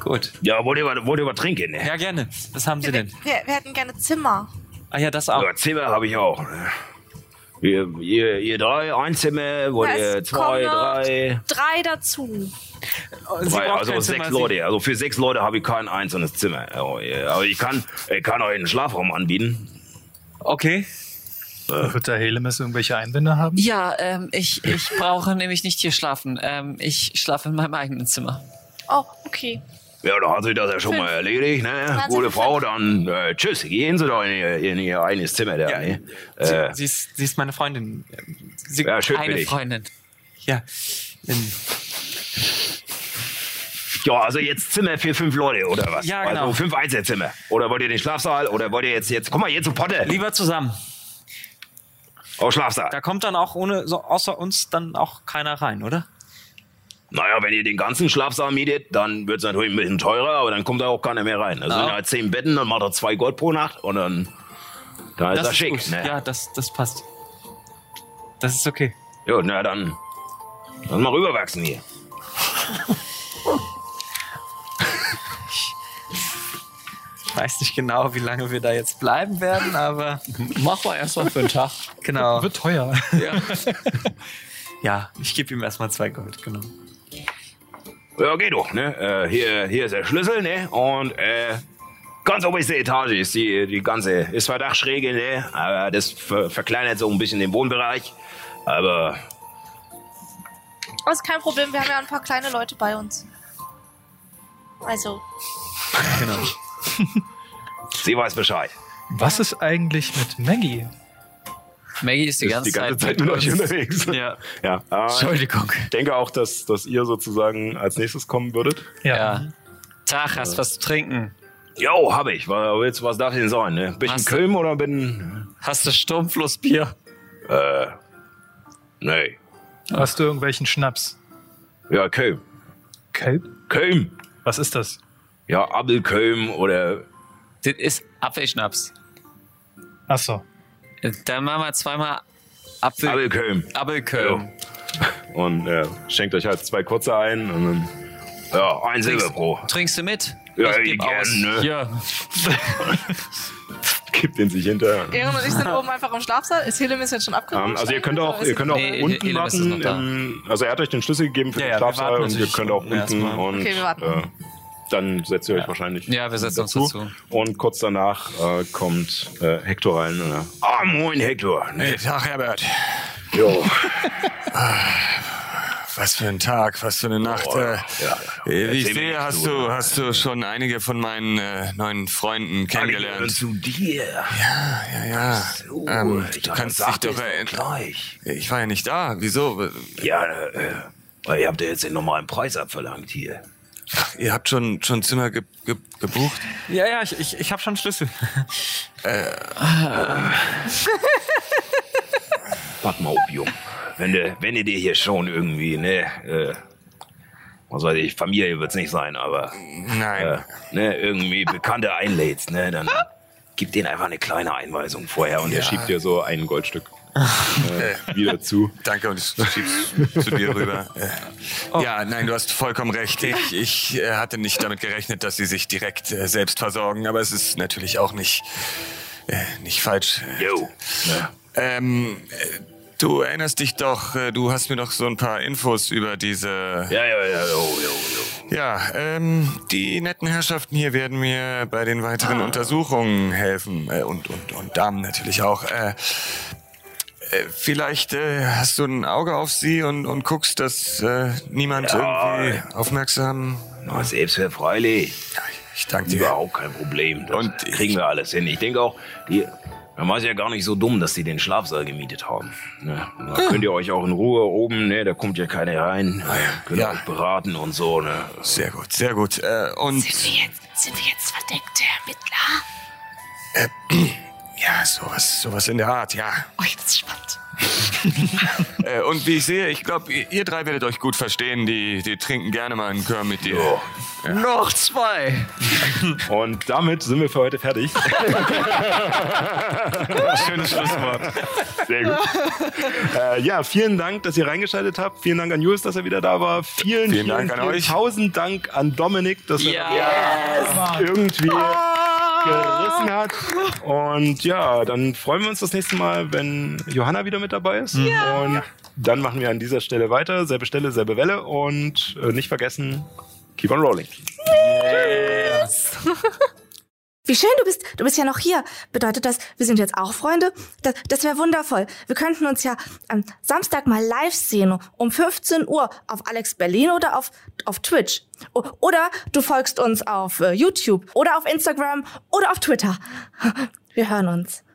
C: Gut.
B: Ja, wollt ihr, was- wollt ihr was trinken? Ne?
C: Ja, gerne. Was haben Sie denn?
I: Wir, wir hätten gerne Zimmer.
C: Ah ja, das auch.
B: Ja, Zimmer habe ich auch. Ne? Ihr, ihr, ihr drei, ein Zimmer, wollt
I: Ja,
B: ihr zwei, drei?
I: Drei dazu.
B: Drei, also sechs
C: Sie-
B: Leute. Also für sechs Leute habe ich kein einzelnes Zimmer. Oh. Aber ich kann, ich kann euch einen Schlafraum anbieten.
C: Okay.
D: Wird der Helemis irgendwelche Einwände haben?
M: Ja, ähm, ich, ich brauche nämlich nicht hier schlafen. Ähm, ich schlafe in meinem eigenen Zimmer.
I: Oh, okay.
B: Ja, da hat sich das ja schon
I: Fünf.
B: mal erledigt, ne? Gute Frau, dann äh, tschüss. Gehen Sie doch in Ihr, in ihr eigenes Zimmer da,
C: Ja.
B: ne?
C: Sie,
B: Äh,
C: sie, ist, sie ist meine Freundin. Sie,
B: ja, schön
M: Eine. Freundin.
C: ja. In,
B: Ja, also jetzt Zimmer für fünf Leute, oder was?
C: Ja, genau.
B: Also fünf Einzelzimmer. Oder wollt ihr den Schlafsaal, oder wollt ihr jetzt, jetzt, guck mal, jetzt zu Potte.
C: lieber zusammen.
B: Oh, Schlafsaal.
C: Da kommt dann auch ohne, so, außer uns dann auch keiner rein, oder?
B: Naja, wenn ihr den ganzen Schlafsaal mietet, dann wird es natürlich ein bisschen teurer, aber dann kommt da auch keiner mehr rein. Also
C: Ja.
B: sind halt zehn Betten, dann macht er zwei Gold pro Nacht und dann, da ist
C: das
B: er schick.
C: gut.
B: Ne?
C: Ja, das, das passt. Das ist okay.
B: Ja, na dann, lass mal rüberwachsen hier.
C: Ich weiß nicht genau, wie lange wir da jetzt bleiben werden, aber
M: Mach mal erstmal für einen Tag.
C: genau.
D: Wird teuer.
C: Ja, ich gebe ihm erstmal zwei Gold, genau.
B: Ja, geht doch, ne? Äh, hier, hier ist der Schlüssel, ne? Und äh, ganz oberste Etage ist die, die ganze, ist zwar Dachschräge, ne? Aber das ver verkleinert so ein bisschen den Wohnbereich. Aber
I: Das ist kein Problem, wir haben ja ein paar kleine Leute bei uns. Also,
C: genau.
G: Sie weiß Bescheid.
D: Was ist eigentlich mit Maggie?
H: Maggie ist die
B: Ist
H: ganze,
B: die ganze
H: Zeit,
B: Zeit mit euch unterwegs.
H: Ja.
B: Ja, äh,
H: Entschuldigung.
B: ich denke auch, dass, dass ihr sozusagen als nächstes kommen würdet.
D: Ja.
H: Ja. Tag, hast was zu trinken?
G: Jo, hab ich. Was, willst- was darf denn sein? Ne?
H: Hast du-
G: Köln oder bin.
H: Hast du Sturmflussbier?
G: Äh. Nee.
D: Hast du irgendwelchen Schnaps?
G: Ja, Köln.
D: Kelp?
G: Köln.
D: Was ist das?
G: Ja, Abelköln oder.
H: Das ist Apfelschnaps.
D: Achso.
H: Dann machen wir zweimal Apfel
G: Abelköln.
H: Apfelköln.
B: Und äh, schenkt euch halt zwei kurze ein und dann
G: Ja, ein Silber pro.
H: Trinkst du mit?
G: Ja,
H: ich geb
G: gern,
H: aus.
G: ne?
H: Hier.
B: kippt den sich hinter.
I: Ehren und ich sind oben einfach im Schlafsaal. Ist ist jetzt schon abgerutscht?
B: Ähm, also ihr könnt auch, ihr könnt auch
H: Nee,
B: unten warten.
H: noch da.
B: Im, also er hat euch den Schlüssel gegeben für
C: Ja,
B: den
C: ja,
B: Schlafsaal und ihr könnt auch
C: unten
B: und
I: Okay, wir warten.
B: Dann setzt ihr euch wahrscheinlich
H: Ja, wir setzen uns dazu.
B: Und kurz danach äh, kommt äh, Hector rein.
G: Ah, moin, Hector. Ne?
E: Hey, Tag, Herbert.
G: Jo.
E: Was für ein Tag, was für eine Nacht.
G: Oh,
E: äh,
G: ja, ja.
E: Wie ich sehe, hast
G: du.
E: du, hast du schon einige von meinen äh, neuen Freunden kennengelernt.
G: zu dir.
E: Ja, ja.
G: So,
E: ähm,
G: ich
E: du kannst dich doch erinnern.
G: gleich.
E: Ich war ja nicht da. Wieso?
G: Ja, äh, weil ihr habt ja jetzt den normalen Preis abverlangt hier.
E: Ihr habt schon, schon Zimmer ge ge gebucht?
C: Ja, ja, ich, ich, ich habe schon Schlüssel.
G: Pack mal auf, Jung. Wenn du, wenn du dir hier schon irgendwie, ne, äh, was weiß ich, Familie wird's nicht sein, aber
E: Nein.
G: äh, ne, irgendwie Bekannte einlädst, ne, dann gib denen einfach eine kleine Einweisung vorher und
B: er
G: der
B: schiebt dir so ein Goldstück äh, wieder zu.
E: Danke und ich schieb's zu dir rüber. Äh, Ja, nein, du hast vollkommen recht. Ich, ich äh, hatte nicht damit gerechnet, dass sie sich direkt äh, selbst versorgen, aber es ist natürlich auch nicht, äh, nicht falsch.
G: Jo. Ne?
E: Ähm, äh, du erinnerst dich doch, du hast mir doch so ein paar Infos über diese.
G: Ja, ja, ja, jo, jo, jo.
E: Ja, ähm, die netten Herrschaften hier werden mir bei den weiteren Untersuchungen helfen. Äh, und, und, und Damen natürlich auch. Äh, vielleicht äh, hast du ein Auge auf sie und, und guckst, dass äh, niemand
G: Ja.
E: irgendwie aufmerksam.
G: Na, selbstverfreilich.
E: Ja, ich danke dir.
G: Überhaupt kein Problem. Das
E: Und ich-
G: kriegen wir alles hin. Ich denke auch, die, man war ja gar nicht so dumm, dass die den Schlafsaal gemietet haben. Ne? Da könnt ihr euch auch in Ruhe oben, ne? Da kommt ja keiner rein. Könnt ihr
E: Ja.
G: euch beraten und so, ne?
E: Sehr gut, sehr gut. Äh, und
I: Sind wir jetzt, sind wir jetzt verdeckte Ermittler?
E: ja, sowas, sowas in der Art, ja.
I: Oh, jetzt ist spannend.
E: Äh, und wie ich sehe, ich glaube, ihr, ihr drei werdet euch gut verstehen. Die, die trinken gerne mal einen Kör mit dir.
H: Noch zwei.
B: Und damit sind wir für heute fertig.
E: Schönes Schlusswort.
B: Sehr gut. äh, ja, vielen Dank, dass ihr reingeschaltet habt. Vielen Dank an Jules, dass er wieder da war. Vielen,
E: Vielen
B: vielen
E: Dank an
B: vielen
E: euch.
B: Tausend Dank an Dominik, dass er
H: Ja.
B: irgendwie gerissen hat. Und ja, dann freuen wir uns das nächste Mal, wenn Johanna wieder mit dabei ist. Und dann machen wir an dieser Stelle weiter. Selbe Stelle, selbe Welle. Und äh, nicht vergessen, keep on rolling.
A: Wie schön du bist. Du bist ja noch hier. Bedeutet das, wir sind jetzt auch Freunde? Das, das wäre wundervoll. Wir könnten uns ja am Samstag mal live sehen um 15 Uhr auf Alex Berlin oder auf, auf Twitch. O oder du folgst uns auf äh, YouTube oder auf Instagram oder auf Twitter. Wir hören uns.